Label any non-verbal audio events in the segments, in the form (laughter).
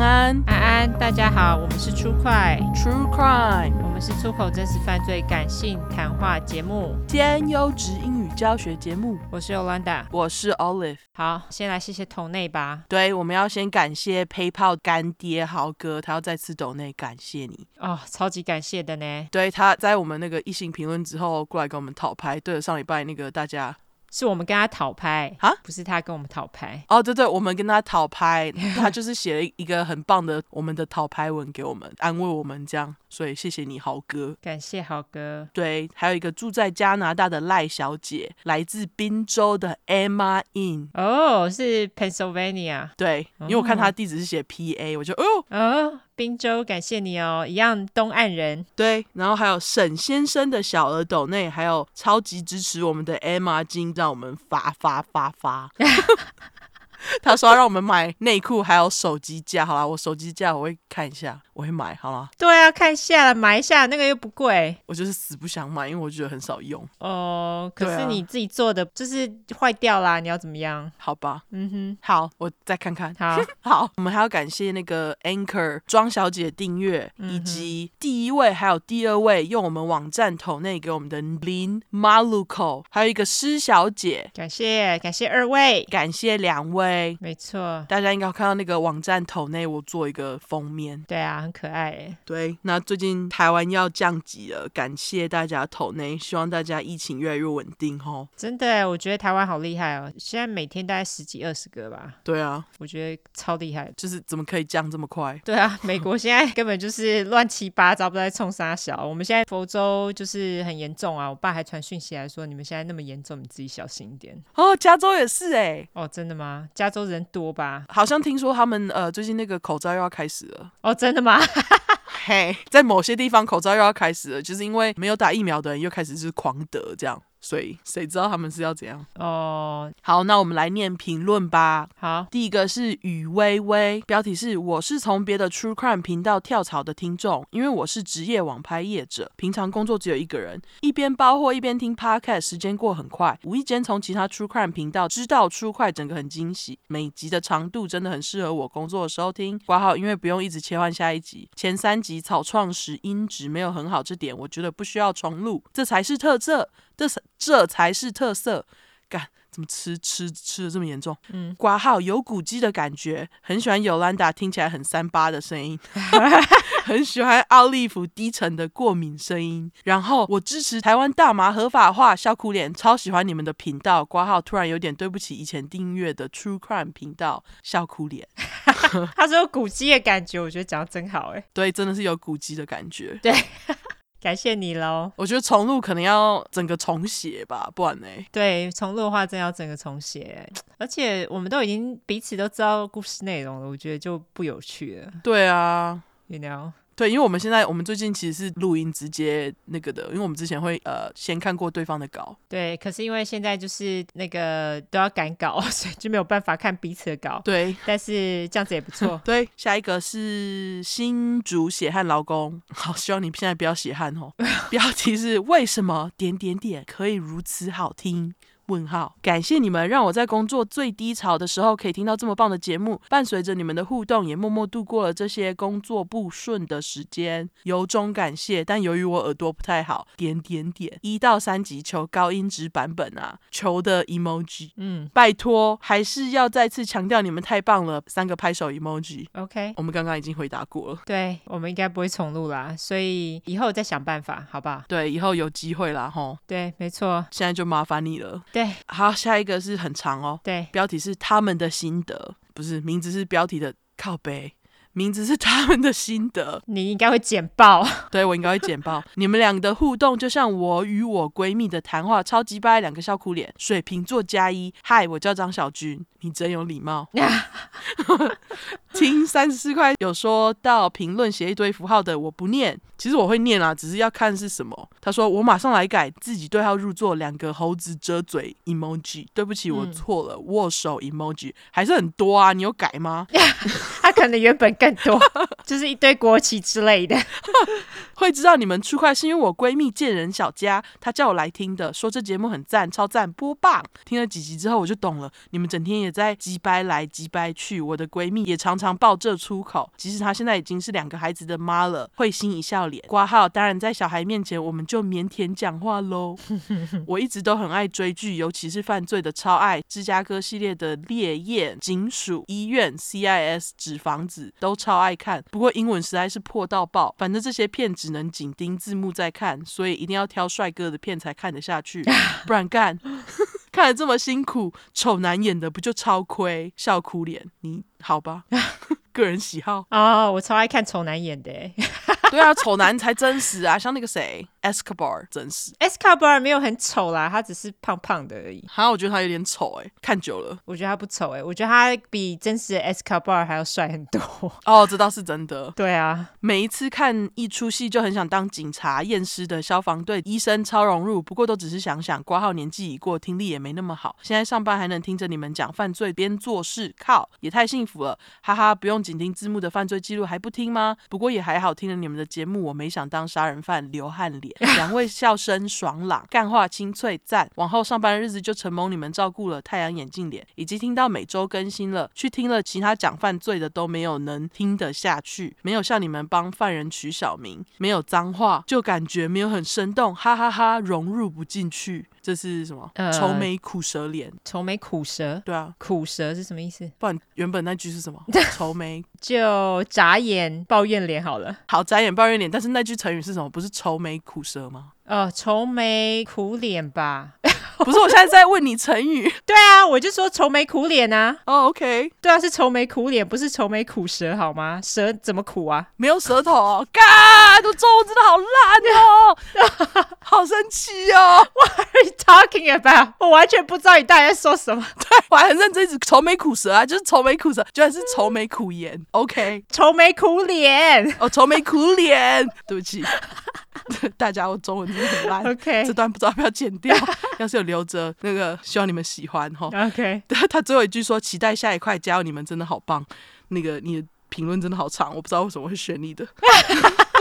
安，安安，大家好，我们是出快 True Crime，我们是出口真实犯罪感性谈话节目兼优质英语教学节目。我是 Yolanda，我是 Olive。好，先来谢谢抖内吧。对，我们要先感谢 PayPal 干爹豪哥，他要再次抖内感谢你哦，超级感谢的呢。对，他在我们那个异性评论之后过来跟我们讨拍。对了，上礼拜那个大家。是我们跟他讨拍啊，不是他跟我们讨拍哦。对对，我们跟他讨拍，(laughs) 他就是写了一个很棒的我们的讨拍文给我们，安慰我们这样，所以谢谢你豪哥，感谢豪哥。对，还有一个住在加拿大的赖小姐，来自宾州的 Emma In，哦，是 Pennsylvania，对，因为我看她地址是写 PA，我就哦哦。宾州，感谢你哦，一样东岸人。对，然后还有沈先生的小额斗内，还有超级支持我们的 Emma 金，让我们发发发发。(laughs) 他说要让我们买内裤，还有手机架。好啦，我手机架我会看一下。我会买，好吗？对啊，看一下，买一下，那个又不贵。我就是死不想买，因为我觉得很少用。哦，可是你自己做的就是坏掉啦，你要怎么样？好吧，嗯哼，好，我再看看。好，(laughs) 好，我们还要感谢那个 Anchor 庄小姐订阅，以及第一位还有第二位用我们网站投内给我们的 Lin Maluko，还有一个施小姐，感谢感谢二位，感谢两位，没错，大家应该有看到那个网站投内，我做一个封面，对啊。可爱哎，对，那最近台湾要降级了，感谢大家投内，希望大家疫情越来越稳定哦。真的，我觉得台湾好厉害哦，现在每天大概十几二十个吧。对啊，我觉得超厉害，就是怎么可以降这么快？对啊，(laughs) 美国现在根本就是乱七八糟，不知道在冲啥小。我们现在佛州就是很严重啊，我爸还传讯息来说，你们现在那么严重，你自己小心一点。哦，加州也是哎。哦，真的吗？加州人多吧？好像听说他们呃最近那个口罩又要开始了。哦，真的吗？嘿，hey, 在某些地方口罩又要开始了，就是因为没有打疫苗的人又开始是狂得这样。所以谁知道他们是要怎样？哦，好，那我们来念评论吧。好，第一个是雨微微，标题是我是从别的 True Crime 频道跳槽的听众，因为我是职业网拍业者，平常工作只有一个人，一边包货一边听 Podcast，时间过很快。无意间从其他 True Crime 频道知道 True Crime，整个很惊喜。每集的长度真的很适合我工作的时候听。挂号，因为不用一直切换下一集。前三集草创时音质没有很好，这点我觉得不需要重录，这才是特色。这才这才是特色，干怎么吃吃吃的这么严重？嗯，挂号有古迹的感觉，很喜欢 Yolanda 听起来很三八的声音，(laughs) 很喜欢奥利弗低沉的过敏声音。然后我支持台湾大麻合法化，笑哭脸，超喜欢你们的频道。挂号突然有点对不起以前订阅的 True Crime 频道，笑哭脸。(laughs) 他说有古迹的感觉，我觉得讲的真好哎，对，真的是有古迹的感觉，对。(laughs) 感谢你喽！我觉得重录可能要整个重写吧，不然呢？对，重录的话真要整个重写，而且我们都已经彼此都知道故事内容了，我觉得就不有趣了。对啊，You know。对，因为我们现在我们最近其实是录音直接那个的，因为我们之前会呃先看过对方的稿。对，可是因为现在就是那个都要赶稿，(laughs) 所以就没有办法看彼此的稿。对，但是这样子也不错。(laughs) 对，下一个是新竹血汗劳工，好，希望你现在不要血汗哦。标题是为什么点点点可以如此好听？问号，感谢你们让我在工作最低潮的时候可以听到这么棒的节目，伴随着你们的互动，也默默度过了这些工作不顺的时间，由衷感谢。但由于我耳朵不太好，点点点，一到三级求高音质版本啊，求的 emoji，嗯，拜托，还是要再次强调你们太棒了，三个拍手 emoji。OK，我们刚刚已经回答过了，对，我们应该不会重录啦，所以以后再想办法，好吧？对，以后有机会啦，吼。对，没错，现在就麻烦你了。对，好，下一个是很长哦。对，标题是他们的心得，不是名字是标题的靠背，名字是他们的心得。你应该会剪爆，(laughs) 对，我应该会剪爆。你们俩的互动就像我与我闺蜜的谈话，超级掰，两个笑哭脸，水瓶座加一。嗨，我叫张小军，你真有礼貌。听三十四块有说到评论写一堆符号的，我不念。其实我会念啊，只是要看是什么。他说我马上来改，自己对号入座，两个猴子遮嘴 emoji。对不起，我错了，嗯、握手 emoji 还是很多啊，你有改吗？(laughs) 他可能原本更多，(laughs) 就是一堆国旗之类的。(laughs) 会知道你们出块是因为我闺蜜贱人小佳，她叫我来听的，说这节目很赞，超赞，播棒。听了几集之后，我就懂了，你们整天也在急掰来急掰去。我的闺蜜也常常爆这出口，即使她现在已经是两个孩子的妈了，会心一笑脸。挂号，当然在小孩面前我们就腼腆讲话喽。(laughs) 我一直都很爱追剧，尤其是犯罪的，超爱芝加哥系列的烈焰、警署、医院、CIS、纸房子都超爱看。不过英文实在是破到爆，反正这些片。只能紧盯字幕在看，所以一定要挑帅哥的片才看得下去，(laughs) 不然干 (laughs) 看得这么辛苦，丑男演的不就超亏？笑哭脸，你好吧？(laughs) 个人喜好哦，我超爱看丑男演的。对啊，丑男才真实啊，像那个谁，Escobar 真实。Escobar 没有很丑啦，他只是胖胖的而已。好像我觉得他有点丑哎，看久了，我觉得他不丑哎，我觉得他比真实的 Escobar 还要帅很多。哦，这倒是真的。对啊，每一次看一出戏就很想当警察、验尸的消防队、医生，超融入。不过都只是想想，挂号年纪已过，听力也没那么好。现在上班还能听着你们讲犯罪边做事，靠，也太幸福了，哈哈！不用紧盯字幕的犯罪记录还不听吗？不过也还好，听了你们的节目，我没想当杀人犯流汗脸。两位笑声爽朗，干话清脆赞。往后上班的日子就承蒙你们照顾了太阳眼镜脸，以及听到每周更新了，去听了其他讲犯罪的都没有能听得下去。没有像你们帮犯人取小名，没有脏话，就感觉没有很生动，哈哈哈，融入不进去。这是什么？呃、愁眉苦舌脸，愁眉苦舌。对啊，苦舌是什么意思？不然原本那句是什么？(laughs) 愁眉就眨眼抱怨脸好了。好，眨眼抱怨脸。但是那句成语是什么？不是愁眉苦舌吗？哦，愁眉苦脸吧。(laughs) (laughs) 不是，我现在在问你成语。对啊，我就说愁眉苦脸啊。哦、oh,，OK。对啊，是愁眉苦脸，不是愁眉苦舌，好吗？舌怎么苦啊？没有舌头、哦。God，这中文真的好烂哦，(laughs) 好生气哦。What are you talking about？我完全不知道你到底在说什么。对，我还很认真，一直愁眉苦舌啊，就是愁眉苦舌，居然是愁眉苦颜。OK，(laughs) 愁眉苦脸。哦，愁眉苦脸。对不起。(laughs) 大家，我中文真的很烂。OK，这段不知道要不要剪掉。(laughs) 要是有留着，那个希望你们喜欢哈。OK，(laughs) 他最后一句说：“期待下一块，加油，你们真的好棒。”那个你的评论真的好长，我不知道为什么会选你的。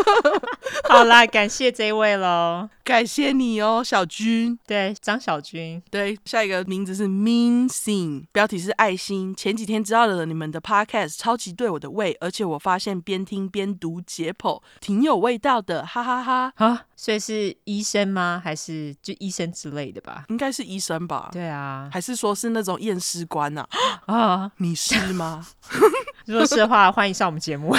(laughs) 好啦，感谢这位喽，感谢你哦，小军。对，张小军。对，下一个名字是 Mean Sing，标题是爱心。前几天知道了你们的 Podcast，超级对我的胃，而且我发现边听边读解剖，挺有味道的，哈哈哈，哈。啊，所以是医生吗？还是就医生之类的吧？应该是医生吧？对啊，还是说是那种验尸官啊？啊，你是吗？(laughs) 如果是的话，欢迎上我们节目。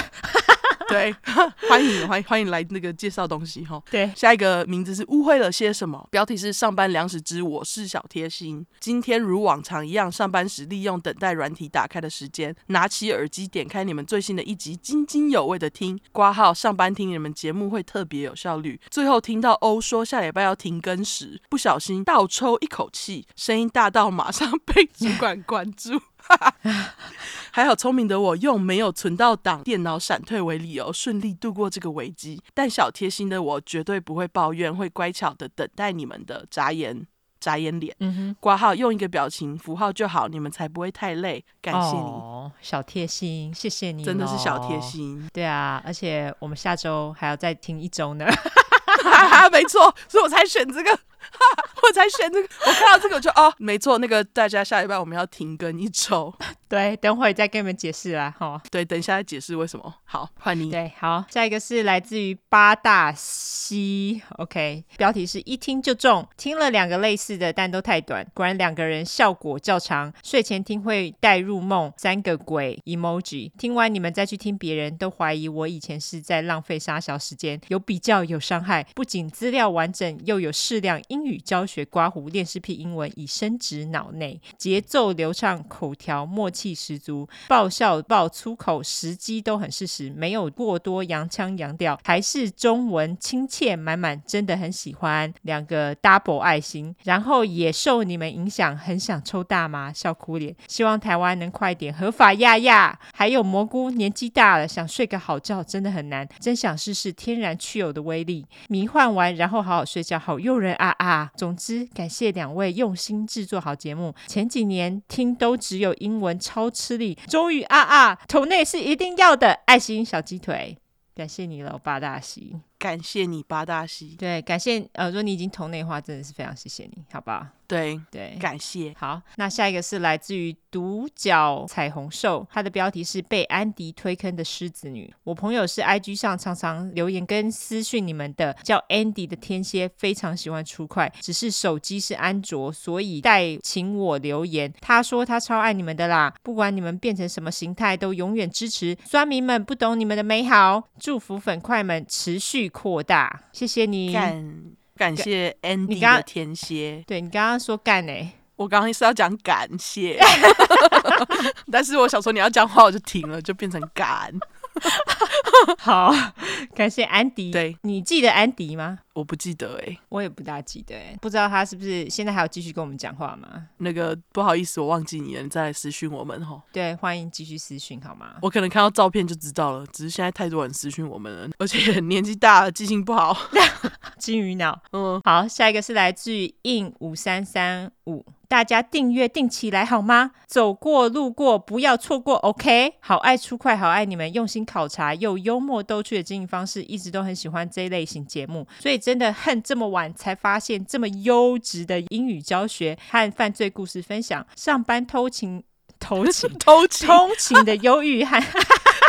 对，(laughs) 欢迎欢迎欢迎来那个介绍东西哈。对，下一个名字是误会了些什么？标题是上班粮食之我是小贴心。今天如往常一样，上班时利用等待软体打开的时间，拿起耳机点开你们最新的一集，津津有味的听。挂号上班听你们节目会特别有效率。最后听到欧说下礼拜要停更时，不小心倒抽一口气，声音大到马上被主管关注。(laughs) 还好聪明的我用没有存到档、电脑闪退为理由，顺利度过这个危机。但小贴心的我绝对不会抱怨，会乖巧的等待你们的眨眼、眨眼脸。嗯哼，挂号用一个表情符号就好，你们才不会太累。感谢你，哦、小贴心，谢谢你，真的是小贴心。对啊，而且我们下周还要再听一周呢。(laughs) 没错，所以我才选这个。(laughs) 我才选这个，我看到这个我就哦，没错，那个大家下礼拜我们要停更一周。(laughs) 对，等会再跟你们解释啦，哈。对，等一下再解释为什么。好，换你。对，好，下一个是来自于八大西，OK，标题是一听就中，听了两个类似的，但都太短，果然两个人效果较长，睡前听会带入梦，三个鬼 emoji，听完你们再去听别人都怀疑我以前是在浪费沙小时间，有比较有伤害，不仅资料完整，又有适量英语教学刮胡练视频英文已深植脑内，节奏流畅，口条默契。十足，爆笑爆粗口，时机都很适时，没有过多洋腔洋调，还是中文亲切满满，真的很喜欢。两个 double 爱心，然后也受你们影响，很想抽大麻，笑哭脸。希望台湾能快点合法呀呀！还有蘑菇年纪大了，想睡个好觉真的很难，真想试试天然去油的威力。迷幻完然后好好睡觉，好诱人啊啊！吧。总之，感谢两位用心制作好节目。前几年听都只有英文，超吃力。终于啊啊，头内是一定要的，爱心小鸡腿。感谢你了，八大西。感谢你，八大西。对，感谢呃，如果你已经同内话，真的是非常谢谢你，好不好？对对，感谢。好，那下一个是来自于独角彩虹兽，它的标题是被安迪推坑的狮子女。我朋友是 IG 上常常留言跟私讯你们的，叫 Andy 的天蝎，非常喜欢出快，只是手机是安卓，所以代请我留言。他说他超爱你们的啦，不管你们变成什么形态，都永远支持。酸民们不懂你们的美好，祝福粉块们持续扩大，谢谢你。感谢 Andy 的天蝎，对你刚刚说干哎、欸？(laughs) 我刚刚是要讲感谢，(laughs) 但是我想说你要讲话，我就停了，就变成感。(laughs) 好，感谢安迪。对，你记得安迪吗？我不记得哎、欸，我也不大记得哎、欸，不知道他是不是现在还有继续跟我们讲话吗？那个不好意思，我忘记你了，你再来私讯我们哈。对，欢迎继续私讯好吗？我可能看到照片就知道了，只是现在太多人私讯我们了，(laughs) 而且年纪大了，记性不好，(laughs) 金鱼脑。嗯，好，下一个是来自于 in 五三三五。大家订阅订起来好吗？走过路过不要错过，OK？好爱出快，好爱你们用心考察又幽默逗趣的经营方式，一直都很喜欢这一类型节目，所以真的恨这么晚才发现这么优质的英语教学和犯罪故事分享。上班偷情、偷情、(laughs) 偷情、通勤的忧郁和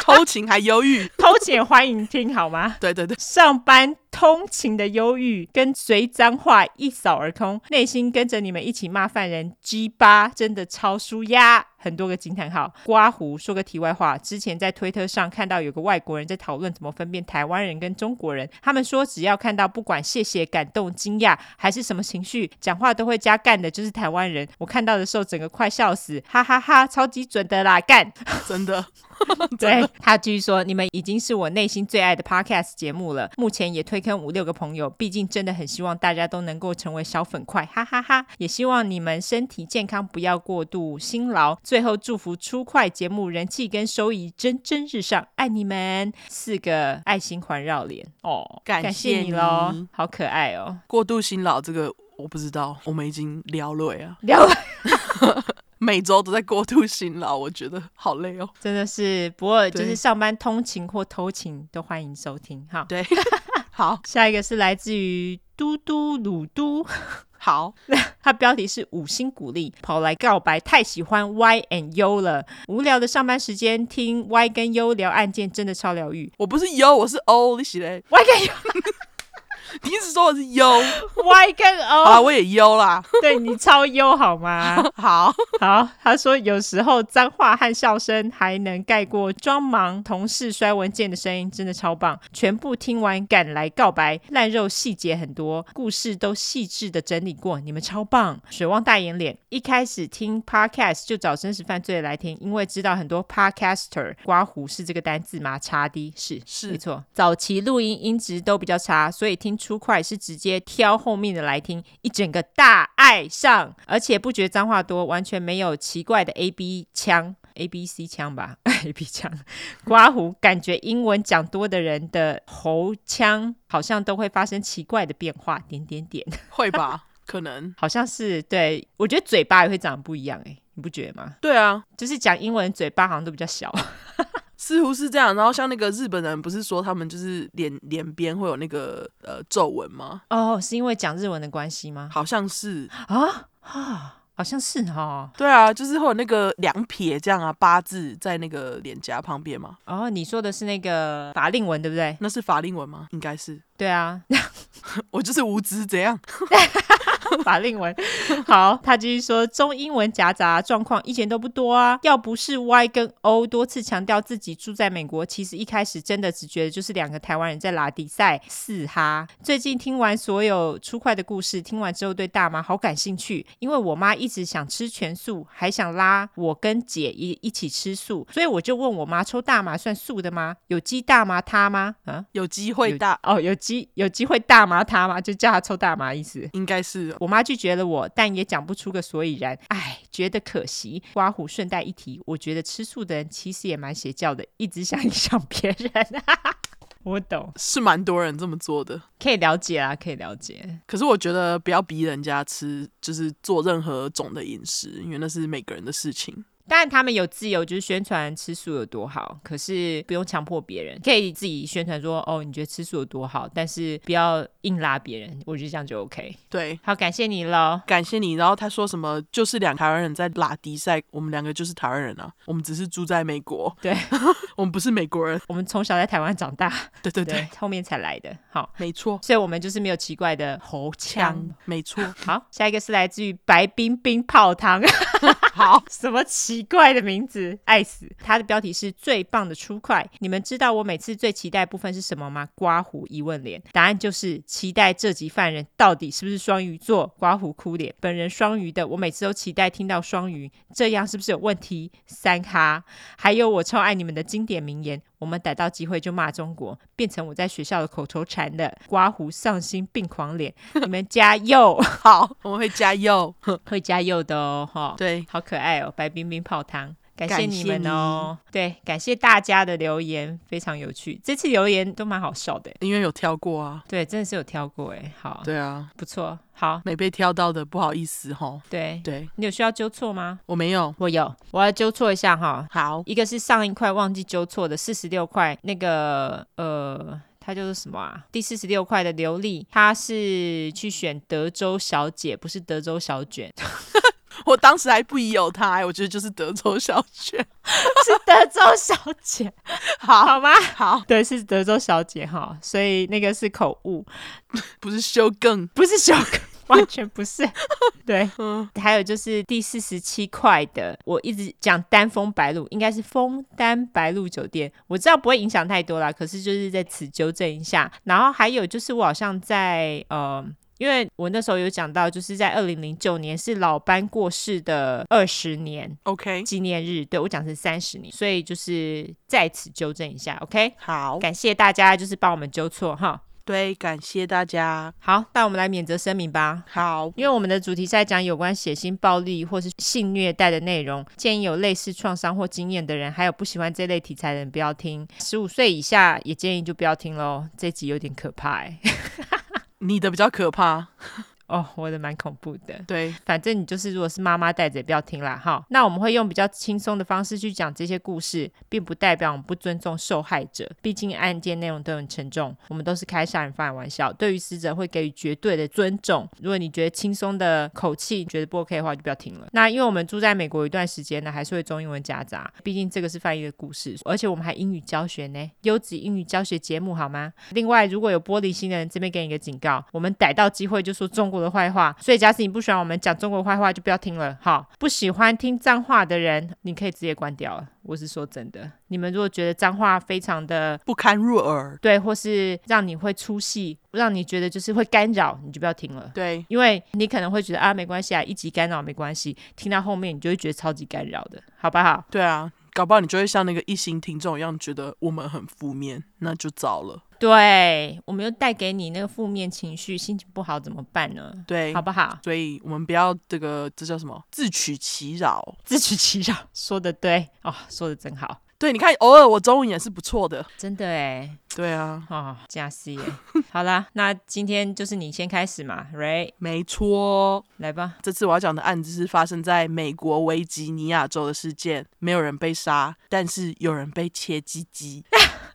偷情还忧郁，偷情欢迎 (laughs) 听好吗？对对对，上班。通勤的忧郁跟随脏话一扫而空，内心跟着你们一起骂犯人 G 八，真的超舒压。很多个惊叹号。刮胡说个题外话，之前在推特上看到有个外国人在讨论怎么分辨台湾人跟中国人，他们说只要看到不管谢谢、感动、惊讶还是什么情绪，讲话都会加干的，就是台湾人。我看到的时候整个快笑死，哈哈哈，哈，超级准的啦，干，真的。(laughs) 对，他继续说，你们已经是我内心最爱的 podcast 节目了，目前也推。跟五六个朋友，毕竟真的很希望大家都能够成为小粉块，哈哈哈，哈！也希望你们身体健康，不要过度辛劳。最后祝福出快节目人气跟收益蒸蒸日上，爱你们！四个爱心环绕脸哦，感谢你喽，好可爱哦！过度辛劳这个我不知道，我们已经聊了呀，聊了。(laughs) 每周都在过度辛劳，我觉得好累哦，真的是。不过就是上班通勤或偷情都欢迎收听哈。对，(laughs) 好，下一个是来自于嘟嘟鲁嘟，(laughs) 好，(laughs) 它标题是五星鼓励，跑来告白，太喜欢 Y and U 了。无聊的上班时间听 Y 跟 U 聊案件，真的超疗愈。我不是 U，我是 O，你写嘞？Y 跟 U。(laughs) 你一直说我是优，Y 跟 O 啊，我也优啦。对，你超优好吗？(laughs) 好好，他说有时候脏话和笑声还能盖过装忙同事摔文件的声音，真的超棒。全部听完赶来告白，烂肉细节很多，故事都细致的整理过，你们超棒。水汪大眼脸，一开始听 Podcast 就找真实犯罪来听，因为知道很多 Podcaster 刮胡是这个单字吗？差的是是没错，早期录音音质都比较差，所以听。出快是直接挑后面的来听，一整个大爱上，而且不觉得脏话多，完全没有奇怪的 A B 腔，A B C 腔吧，A B 腔，刮胡感觉英文讲多的人的喉腔好像都会发生奇怪的变化，点点点，(laughs) 会吧？可能好像是，对，我觉得嘴巴也会长得不一样，哎，你不觉得吗？对啊，就是讲英文嘴巴好像都比较小。似乎是这样，然后像那个日本人不是说他们就是脸脸边会有那个呃皱纹吗？哦，是因为讲日文的关系吗？好像是啊啊，好像是哦。对啊，就是会有那个两撇这样啊，八字在那个脸颊旁边嘛。哦，你说的是那个法令纹对不对？那是法令纹吗？应该是。对啊，(laughs) 我就是无知，怎样？(laughs) (laughs) 法令纹。好，他继续说，中英文夹杂状况一点都不多啊。要不是 Y 跟 O 多次强调自己住在美国，其实一开始真的只觉得就是两个台湾人在拉迪赛四哈。最近听完所有出快的故事，听完之后对大麻好感兴趣，因为我妈一直想吃全素，还想拉我跟姐一一起吃素，所以我就问我妈，抽大麻算素的吗？有机大麻他吗？啊，有机会大哦，有机。有机会大麻他吗？就叫他抽大麻意思，应该是。我妈拒绝了我，但也讲不出个所以然。唉，觉得可惜。刮胡顺带一提，我觉得吃素的人其实也蛮邪教的，一直想 (laughs) 影响别人。(laughs) 我懂，是蛮多人这么做的，可以了解啊，可以了解。可是我觉得不要逼人家吃，就是做任何种的饮食，因为那是每个人的事情。当然，他们有自由，就是宣传吃素有多好，可是不用强迫别人，可以自己宣传说哦，你觉得吃素有多好，但是不要硬拉别人，我觉得这样就 OK。对，好，感谢你喽，感谢你。然后他说什么，就是两台湾人在拉迪赛，我们两个就是台湾人啊，我们只是住在美国，对，(laughs) 我们不是美国人，我们从小在台湾长大，(laughs) 对对对，对，后面才来的，好，没错，所以我们就是没有奇怪的喉腔，没错。好，下一个是来自于白冰冰泡汤，(laughs) 好，什么奇奇怪的名字？爱死！它的标题是最棒的出快。你们知道我每次最期待部分是什么吗？刮胡疑问脸，答案就是期待这集犯人到底是不是双鱼座？刮胡哭脸，本人双鱼的，我每次都期待听到双鱼，这样是不是有问题？三哈，还有我超爱你们的经典名言。我们逮到机会就骂中国，变成我在学校的口头禅的。刮胡丧心病狂脸，你们加油！(laughs) 好，我们会加油，会加油的哦。哈，对，好可爱哦，白冰冰泡汤。感谢你们哦，对，感谢大家的留言，非常有趣。这次留言都蛮好笑的，因为有挑过啊。对，真的是有挑过哎。好，对啊，不错。好，没被挑到的不好意思哈。对对，你有需要纠错吗？我没有，我有，我要纠错一下哈。好，一个是上一块忘记纠错的四十六块，那个呃，它就是什么啊？第四十六块的刘丽，她是去选德州小姐，不是德州小卷。我当时还不疑有他，我觉得就是德州小姐，是德州小姐，好好吗？好，对，是德州小姐哈，所以那个是口误，(laughs) 不是修更，不是修更，完全不是。(laughs) 对，嗯，还有就是第四十七块的，我一直讲丹枫白露，应该是枫丹白露酒店，我知道不会影响太多啦，可是就是在此纠正一下。然后还有就是我好像在呃。因为我那时候有讲到，就是在二零零九年是老班过世的二十年，OK。纪念日，对，我讲是三十年，所以就是在此纠正一下，OK，好，感谢大家就是帮我们纠错哈，对，感谢大家，好，那我们来免责声明吧，好，因为我们的主题是在讲有关血腥暴力或是性虐待的内容，建议有类似创伤或经验的人，还有不喜欢这类题材的人不要听，十五岁以下也建议就不要听喽，这集有点可怕哎。(laughs) 你的比较可怕。哦，oh, 我的蛮恐怖的。对，反正你就是，如果是妈妈带着，也不要听啦。哈。那我们会用比较轻松的方式去讲这些故事，并不代表我们不尊重受害者。毕竟案件内容都很沉重，我们都是开杀人犯的玩笑。对于死者会给予绝对的尊重。如果你觉得轻松的口气觉得不 OK 的话，就不要听了。那因为我们住在美国一段时间呢，还是会中英文夹杂。毕竟这个是翻译的故事，而且我们还英语教学呢，优质英语教学节目好吗？另外，如果有玻璃心的人，这边给你一个警告：我们逮到机会就说中国的坏话，所以假使你不喜欢我们讲中国坏话，就不要听了。好，不喜欢听脏话的人，你可以直接关掉了。我是说真的，你们如果觉得脏话非常的不堪入耳，对，或是让你会出戏，让你觉得就是会干扰，你就不要听了。对，因为你可能会觉得啊，没关系啊，一级干扰没关系，听到后面你就会觉得超级干扰的，好不好？对啊，搞不好你就会像那个异性听众一样，觉得我们很负面，那就糟了。对，我们又带给你那个负面情绪，心情不好怎么办呢？对，好不好？所以我们不要这个，这叫什么？自取其扰，自取其扰，说的对哦，说的真好。对，你看，偶尔我中文也是不错的，真的哎。对啊，哦，加戏耶。好啦，那今天就是你先开始嘛，Ray。没错，来吧。这次我要讲的案子是发生在美国维吉尼亚州的事件，没有人被杀，但是有人被切鸡鸡。(laughs)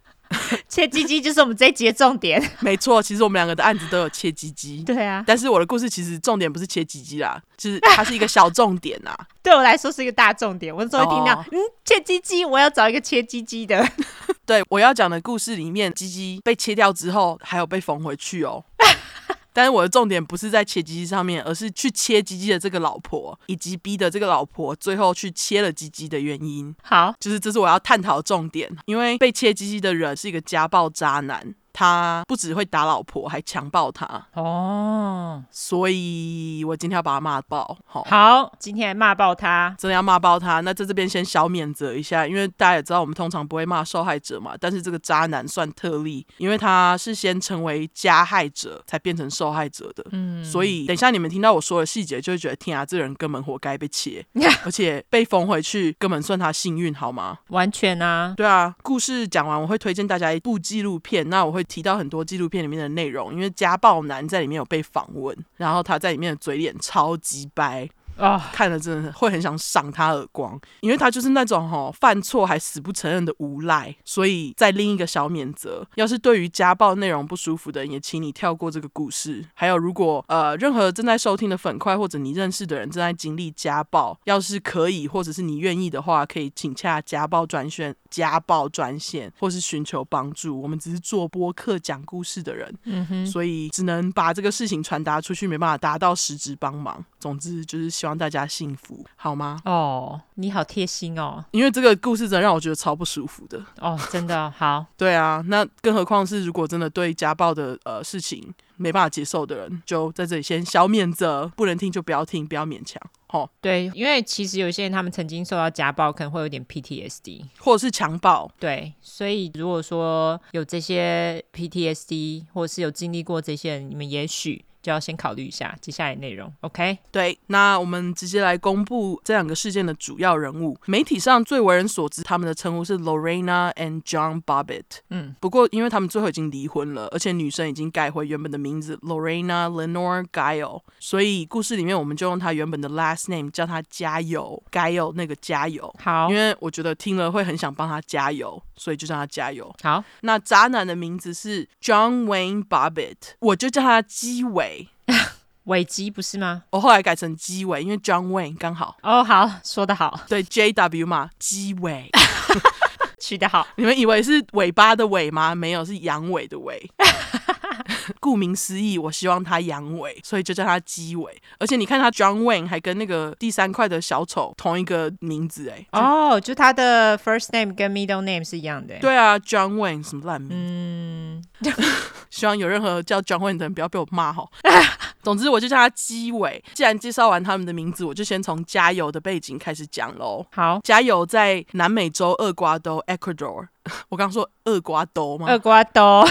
(laughs) 切鸡鸡就是我们这一集的重点。(laughs) 没错，其实我们两个的案子都有切鸡鸡。对啊，但是我的故事其实重点不是切鸡鸡啦，就是它是一个小重点呐。(laughs) 对我来说是一个大重点。我总会听到，哦、嗯，切鸡鸡，我要找一个切鸡鸡的。对，我要讲的故事里面，鸡鸡被切掉之后，还有被缝回去哦。但是我的重点不是在切鸡鸡上面，而是去切鸡鸡的这个老婆，以及逼的这个老婆最后去切了鸡鸡的原因。好，就是这是我要探讨的重点，因为被切鸡鸡的人是一个家暴渣男。他不只会打老婆，还强暴他。哦，所以我今天要把他骂爆。好，好，今天来骂爆他，真的要骂爆他。那在这边先小免责一下，因为大家也知道，我们通常不会骂受害者嘛。但是这个渣男算特例，因为他是先成为加害者，才变成受害者的。嗯，所以等一下你们听到我说的细节，就会觉得天啊，这个人根本活该被切，而且被封回去，根本算他幸运，好吗？完全啊，对啊。故事讲完，我会推荐大家一部纪录片。那我会提到很多纪录片里面的内容，因为家暴男在里面有被访问，然后他在里面的嘴脸超级白。啊，oh. 看了真的会很想赏他耳光，因为他就是那种哈、哦、犯错还死不承认的无赖。所以在另一个小免责，要是对于家暴内容不舒服的人，也请你跳过这个故事。还有，如果呃任何正在收听的粉块或者你认识的人正在经历家暴，要是可以或者是你愿意的话，可以请洽家暴专线、家暴专线，或是寻求帮助。我们只是做播客讲故事的人，嗯哼，所以只能把这个事情传达出去，没办法达到实质帮忙。总之就是希望大家幸福，好吗？哦，你好贴心哦。因为这个故事真的让我觉得超不舒服的。哦，真的好。(laughs) 对啊，那更何况是如果真的对家暴的呃事情没办法接受的人，就在这里先消免责，不能听就不要听，不要勉强。哦，对，因为其实有些人他们曾经受到家暴，可能会有点 PTSD，或者是强暴。对，所以如果说有这些 PTSD，或者是有经历过这些人，你们也许。就要先考虑一下接下来内容，OK？对，那我们直接来公布这两个事件的主要人物。媒体上最为人所知，他们的称呼是 Lorena and John Bobbitt。嗯，不过因为他们最后已经离婚了，而且女生已经改回原本的名字 Lorena Lenore Guile，所以故事里面我们就用她原本的 last name 叫她加油，Guile 那个加油。好，因为我觉得听了会很想帮她加油，所以就叫她加油。好，那渣男的名字是 John Wayne Bobbitt，我就叫他鸡尾。尾鸡 (laughs) 不是吗？我后来改成鸡尾，因为 John Wayne 刚好。哦，好，说得好。对，J W 嘛，鸡尾，(laughs) 取得好。你们以为是尾巴的尾吗？没有，是阳痿的痿。(laughs) (laughs) 顾名思义，我希望他阳痿，所以就叫他鸡尾。而且你看他 John Wayne 还跟那个第三块的小丑同一个名字哎。哦，oh, 就他的 first name 跟 middle name 是一样的。对啊，John Wayne 什么烂名？嗯。(laughs) (laughs) 希望有任何叫 John Wayne 的人不要被我骂哈。总之，我就叫他鸡尾。既然介绍完他们的名字，我就先从加油的背景开始讲喽。好，加油在南美洲厄瓜多 （Ecuador）。我刚说厄瓜多吗？厄瓜多。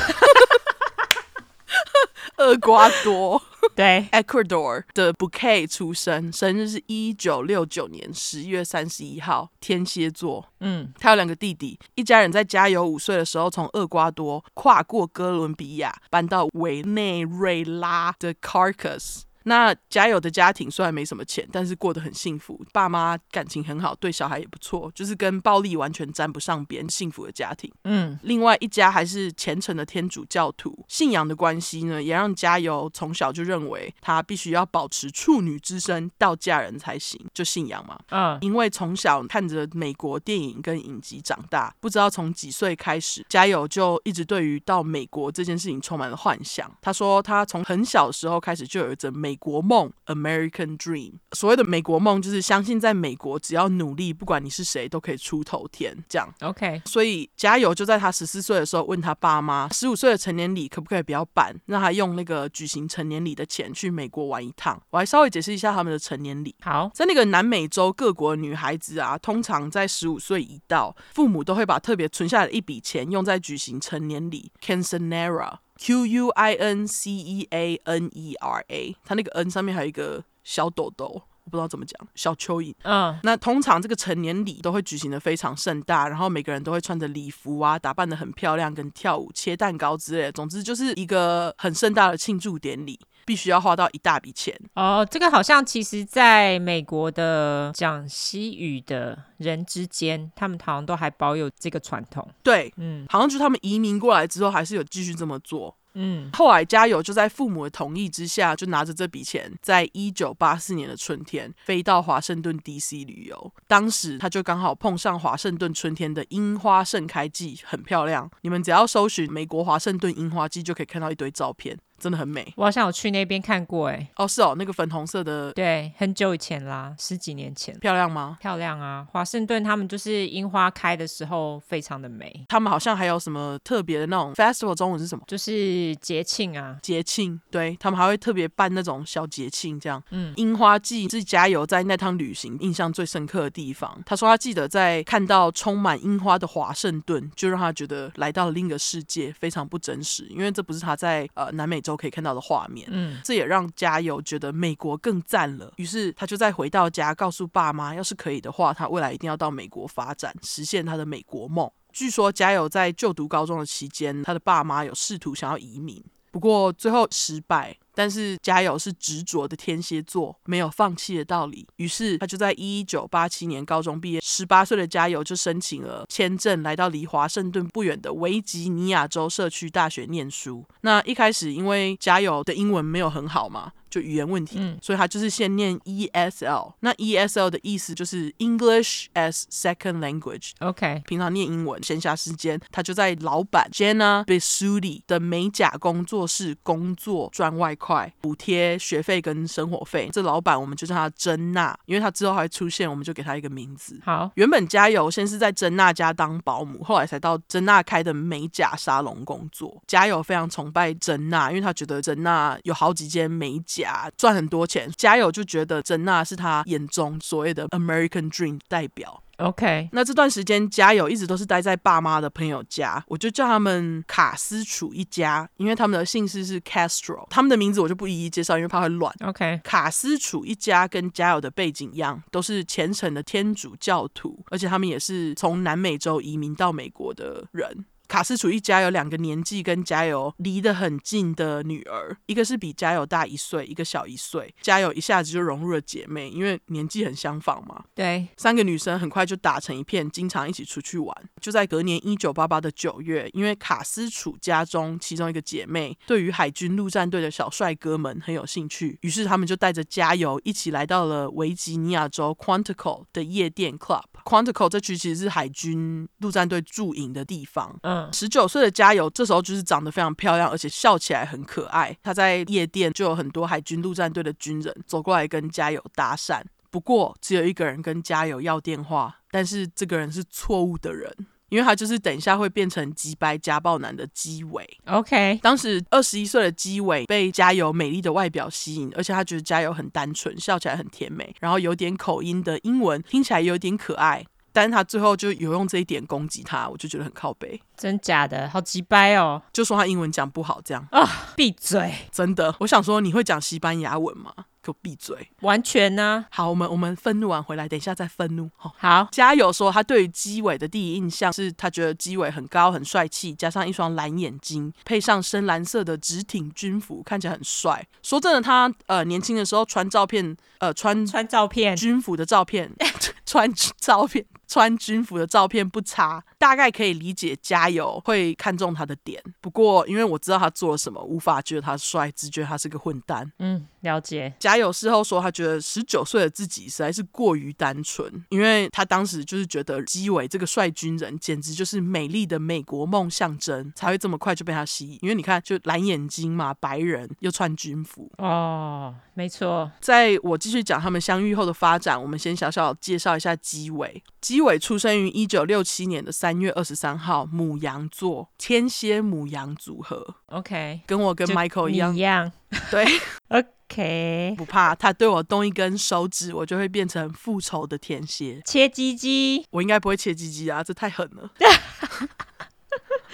厄瓜多。(laughs) 对，Ecuador 的 Bouquet 出生，生日是一九六九年十月三十一号，天蝎座。嗯，他有两个弟弟，一家人在加油五岁的时候从厄瓜多跨过哥伦比亚，搬到委内瑞拉的 Caracas。那家有的家庭虽然没什么钱，但是过得很幸福，爸妈感情很好，对小孩也不错，就是跟暴力完全沾不上边，幸福的家庭。嗯，另外一家还是虔诚的天主教徒，信仰的关系呢，也让加油从小就认为他必须要保持处女之身到嫁人才行，就信仰嘛。嗯，因为从小看着美国电影跟影集长大，不知道从几岁开始，家有就一直对于到美国这件事情充满了幻想。他说他从很小的时候开始就有着美。美国梦 （American Dream），所谓的美国梦就是相信在美国只要努力，不管你是谁都可以出头天。这样，OK。所以加油就在他十四岁的时候问他爸妈，十五岁的成年礼可不可以不要办，让他用那个举行成年礼的钱去美国玩一趟。我还稍微解释一下他们的成年礼。好，在那个南美洲各国的女孩子啊，通常在十五岁一到，父母都会把特别存下来的一笔钱用在举行成年礼 （Quinceanera）。Q U I N C E A N E R A，它那个 N 上面还有一个小豆豆，我不知道怎么讲，小蚯蚓。嗯，那通常这个成年礼都会举行的非常盛大，然后每个人都会穿着礼服啊，打扮的很漂亮，跟跳舞、切蛋糕之类的。总之就是一个很盛大的庆祝典礼。必须要花到一大笔钱哦。这个好像其实在美国的讲西语的人之间，他们好像都还保有这个传统。对，嗯，好像就他们移民过来之后，还是有继续这么做。嗯，后来加油就在父母的同意之下，就拿着这笔钱，在一九八四年的春天飞到华盛顿 DC 旅游。当时他就刚好碰上华盛顿春天的樱花盛开季，很漂亮。你们只要搜寻美国华盛顿樱花季，就可以看到一堆照片。真的很美。我好像有去那边看过，哎，哦，是哦，那个粉红色的，对，很久以前啦，十几年前。漂亮吗？漂亮啊！华盛顿他们就是樱花开的时候非常的美。他们好像还有什么特别的那种 festival，中文是什么？就是节庆啊，节庆。对，他们还会特别办那种小节庆，这样。嗯，樱花季是加油在那趟旅行印象最深刻的地方。他说他记得在看到充满樱花的华盛顿，就让他觉得来到了另一个世界，非常不真实，因为这不是他在呃南美洲可以看到的画面。嗯，这也让加油觉得美国更赞了。于是他就再回到家，告诉爸妈，要是可以的话，他未来一定要到美国发展，实现他的美国梦。据说加油在就读高中的期间，他的爸妈有试图想要移民，不过最后失败。但是加油是执着的天蝎座，没有放弃的道理。于是他就在一九八七年高中毕业，十八岁的加油就申请了签证，来到离华盛顿不远的维吉尼亚州社区大学念书。那一开始因为加油的英文没有很好嘛。就语言问题，嗯，所以他就是先念 ESL。那 ESL 的意思就是 English as Second Language。OK，平常念英文，闲暇时间他就在老板 Jenna Bisutti 的美甲工作室工作赚外快，补贴学费跟生活费。这老板我们就叫他珍娜，因为他之后还会出现，我们就给他一个名字。好，原本加油先是在珍娜家当保姆，后来才到珍娜开的美甲沙龙工作。加油非常崇拜珍娜，因为他觉得珍娜有好几间美甲。赚很多钱，家友就觉得珍娜是他眼中所谓的 American Dream 代表。OK，那这段时间家友一直都是待在爸妈的朋友家，我就叫他们卡斯楚一家，因为他们的姓氏是 Castro，他们的名字我就不一一介绍，因为怕会乱。OK，卡斯楚一家跟家友的背景一样，都是虔诚的天主教徒，而且他们也是从南美洲移民到美国的人。卡斯楚一家有两个年纪跟加油离得很近的女儿，一个是比加油大一岁，一个小一岁。加油一下子就融入了姐妹，因为年纪很相仿嘛。对，三个女生很快就打成一片，经常一起出去玩。就在隔年一九八八的九月，因为卡斯楚家中其中一个姐妹对于海军陆战队的小帅哥们很有兴趣，于是他们就带着加油一起来到了维吉尼亚州 Quantico 的夜店 Club。Quantico 这区其实是海军陆战队驻营的地方。嗯，十九岁的加油这时候就是长得非常漂亮，而且笑起来很可爱。他在夜店就有很多海军陆战队的军人走过来跟加油搭讪，不过只有一个人跟加油要电话，但是这个人是错误的人，因为他就是等一下会变成机掰家暴男的基伟。OK，当时二十一岁的基伟被加油美丽的外表吸引，而且他觉得加油很单纯，笑起来很甜美，然后有点口音的英文听起来有点可爱。但是他最后就有用这一点攻击他，我就觉得很靠背。真假的，好鸡掰哦！就说他英文讲不好，这样啊，闭嘴！真的，我想说你会讲西班牙文吗？给我闭嘴！完全呢、啊。好，我们我们愤怒完回来，等一下再愤怒。好，好，加油说他对于基伟的第一印象是他觉得基伟很高很帅气，加上一双蓝眼睛，配上深蓝色的直挺军服，看起来很帅。说真的，他呃年轻的时候穿照片，呃穿穿照片军服的照片，(laughs) 穿照片。穿军服的照片不差，大概可以理解加油会看中他的点。不过，因为我知道他做了什么，无法觉得他帅，只觉得他是个混蛋。嗯，了解。加油事后说，他觉得十九岁的自己实在是过于单纯，因为他当时就是觉得基伟这个帅军人简直就是美丽的美国梦象征，才会这么快就被他吸引。因为你看，就蓝眼睛嘛，白人又穿军服。哦，没错。在我继续讲他们相遇后的发展，我们先小小介绍一下基伟。基伟出生于一九六七年的三月二十三号，母羊座，天蝎母羊组合。OK，跟我跟 Michael 一样，一样。(laughs) 对，(laughs) OK，不怕，他对我动一根手指，我就会变成复仇的天蝎。切鸡鸡，我应该不会切鸡鸡啊，这太狠了。(laughs)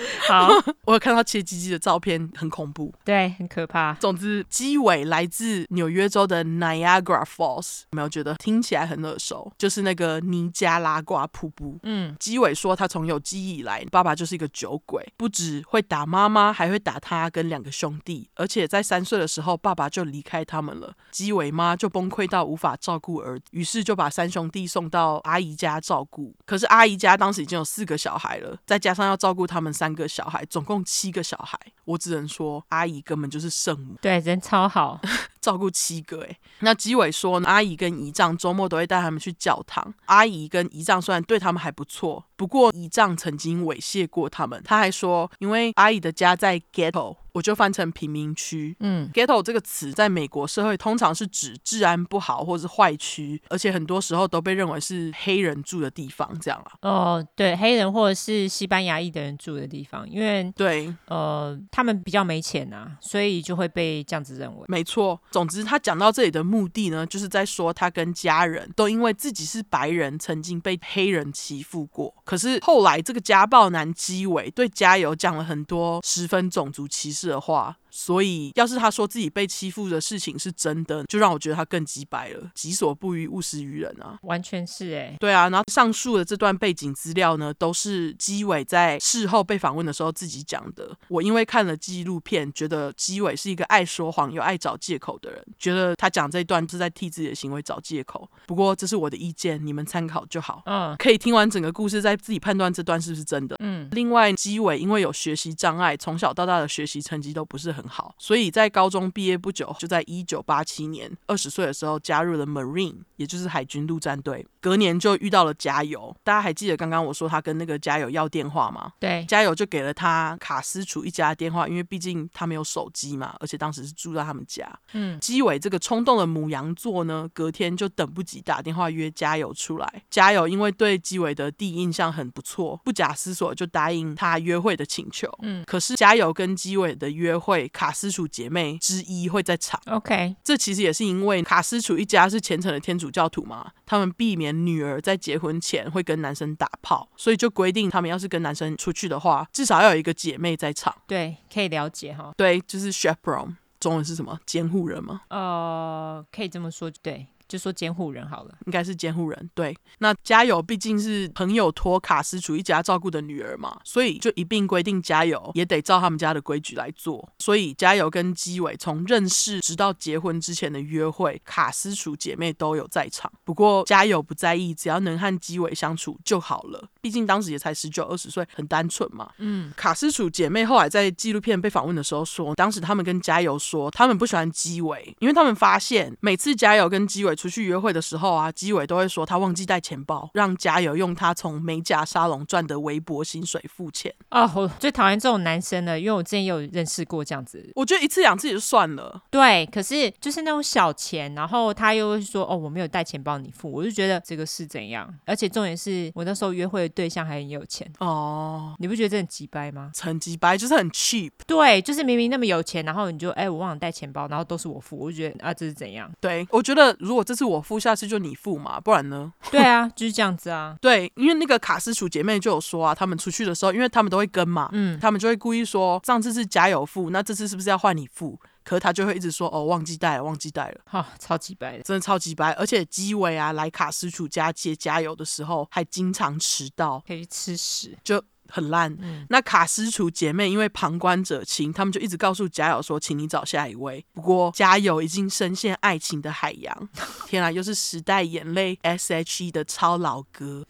(laughs) 好，我有看到切鸡鸡的照片，很恐怖，对，很可怕。总之，鸡尾来自纽约州的 Niagara Falls，有没有觉得听起来很耳熟？就是那个尼加拉瓜瀑布。嗯，鸡尾说他从有记忆以来，爸爸就是一个酒鬼，不止会打妈妈，还会打他跟两个兄弟。而且在三岁的时候，爸爸就离开他们了，鸡尾妈就崩溃到无法照顾儿子，于是就把三兄弟送到阿姨家照顾。可是阿姨家当时已经有四个小孩了，再加上要照顾他们三个小孩，总共七个小孩。我只能说，阿姨根本就是圣母。对，人超好。照顾七个哎。那基伟说，阿姨跟姨丈周末都会带他们去教堂。阿姨跟姨丈虽然对他们还不错，不过姨丈曾经猥亵过他们。他还说，因为阿姨的家在 ghetto。我就翻成贫民区。嗯，ghetto 这个词在美国社会通常是指治安不好或是坏区，而且很多时候都被认为是黑人住的地方，这样啊。哦，对，黑人或者是西班牙裔的人住的地方，因为对，呃，他们比较没钱啊，所以就会被这样子认为。没错。总之，他讲到这里的目的呢，就是在说他跟家人都因为自己是白人，曾经被黑人欺负过。可是后来，这个家暴男基伟对家友讲了很多十分种族歧视的话。所以，要是他说自己被欺负的事情是真的，就让我觉得他更鸡掰了。己所不欲，勿施于人啊，完全是哎、欸，对啊。然后上述的这段背景资料呢，都是基伟在事后被访问的时候自己讲的。我因为看了纪录片，觉得基伟是一个爱说谎又爱找借口的人，觉得他讲这一段是在替自己的行为找借口。不过这是我的意见，你们参考就好。嗯，可以听完整个故事，再自己判断这段是不是真的。嗯，另外，基伟因为有学习障碍，从小到大的学习成绩都不是很。很好，所以在高中毕业不久，就在一九八七年二十岁的时候加入了 Marine，也就是海军陆战队。隔年就遇到了加油，大家还记得刚刚我说他跟那个加油要电话吗？对，加油就给了他卡斯楚一家的电话，因为毕竟他没有手机嘛，而且当时是住在他们家。嗯，基伟这个冲动的母羊座呢，隔天就等不及打电话约加油出来。加油因为对基伟的第一印象很不错，不假思索就答应他约会的请求。嗯，可是加油跟基伟的约会。卡斯楚姐妹之一会在场，OK，这其实也是因为卡斯楚一家是虔诚的天主教徒嘛，他们避免女儿在结婚前会跟男生打炮，所以就规定他们要是跟男生出去的话，至少要有一个姐妹在场。对，可以了解哈。对，就是 chaperone，中文是什么？监护人吗？呃，可以这么说，对。就说监护人好了，应该是监护人。对，那加油毕竟是朋友托卡斯楚一家照顾的女儿嘛，所以就一并规定加油也得照他们家的规矩来做。所以加油跟基伟从认识直到结婚之前的约会，卡斯楚姐妹都有在场。不过加油不在意，只要能和基伟相处就好了。毕竟当时也才十九二十岁，很单纯嘛。嗯，卡斯楚姐妹后来在纪录片被访问的时候说，当时他们跟加油说，他们不喜欢基伟，因为他们发现每次加油跟基伟。出去约会的时候啊，基伟都会说他忘记带钱包，让加油用他从美甲沙龙赚的微薄薪水付钱。啊、哦，我最讨厌这种男生了，因为我之前也有认识过这样子。我觉得一次两次也就算了，对，可是就是那种小钱，然后他又会说哦，我没有带钱包，你付，我就觉得这个是怎样？而且重点是我那时候约会的对象还很有钱哦，你不觉得这很鸡掰吗？很鸡掰，就是很 cheap。对，就是明明那么有钱，然后你就哎，我忘了带钱包，然后都是我付，我就觉得啊，这是怎样？对，我觉得如果这次我付，下次就你付嘛，不然呢？(laughs) 对啊，就是这样子啊。对，因为那个卡斯楚姐妹就有说啊，他们出去的时候，因为他们都会跟嘛，嗯，他们就会故意说，上次是家友付，那这次是不是要换你付？可是他就会一直说，哦，忘记带了，忘记带了。哈、哦，超级白的，真的超级白。而且基伟啊，来卡斯楚家接加油的时候，还经常迟到，可以吃屎，就。很烂。嗯、那卡斯楚姐妹因为旁观者清，他们就一直告诉家友说，请你找下一位。不过家友已经深陷爱情的海洋。(laughs) 天啊，又是时代眼泪 S.H.E 的超老歌。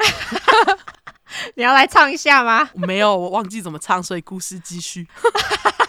(laughs) 你要来唱一下吗？没有，我忘记怎么唱，所以故事继续。(laughs)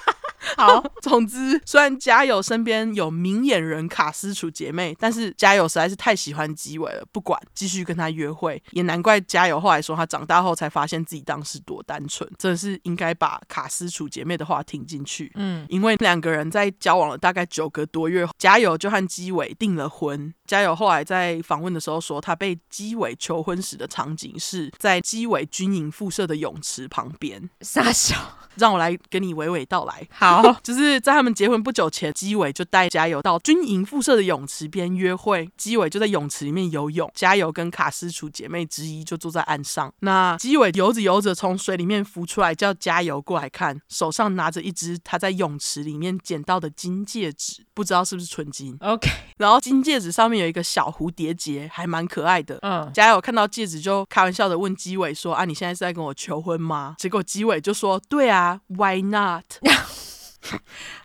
好，(laughs) 总之，虽然家友身边有明眼人卡斯楚姐妹，但是家友实在是太喜欢基伟了，不管继续跟他约会，也难怪家友后来说他长大后才发现自己当时多单纯，真的是应该把卡斯楚姐妹的话听进去。嗯，因为两个人在交往了大概九个多月，家友就和基伟订了婚。家友后来在访问的时候说，他被基伟求婚时的场景是在基伟军营附设的泳池旁边。傻笑，让我来跟你娓娓道来。好，(laughs) 就是在他们结婚不久前，基伟就带加油到军营附设的泳池边约会。基伟就在泳池里面游泳，加油跟卡斯楚姐妹之一就坐在岸上。那基伟游着游着从水里面浮出来，叫加油过来看，手上拿着一只他在泳池里面捡到的金戒指，不知道是不是纯金。OK，(laughs) 然后金戒指上面有一个小蝴蝶结，还蛮可爱的。嗯，加油看到戒指就开玩笑的问基伟说：“啊，你现在是在跟我求婚吗？”结果基伟就说：“对啊，Why not？” (laughs) (laughs)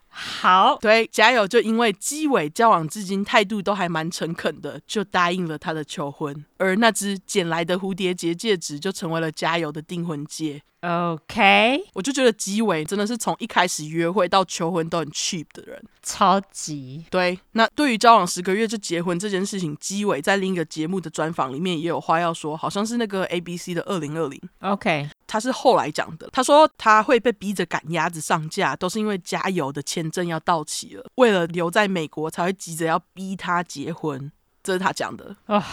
好，对，加油就因为基伟交往至今态度都还蛮诚恳的，就答应了他的求婚。而那只捡来的蝴蝶结戒指就成为了加油的订婚戒。OK，我就觉得基伟真的是从一开始约会到求婚都很 cheap 的人，超级。对，那对于交往十个月就结婚这件事情，基伟在另一个节目的专访里面也有话要说，好像是那个 ABC 的二零二零。OK，他是后来讲的，他说他会被逼着赶鸭子上架，都是因为加油的签证要到期了，为了留在美国才会急着要逼他结婚，这是他讲的。哦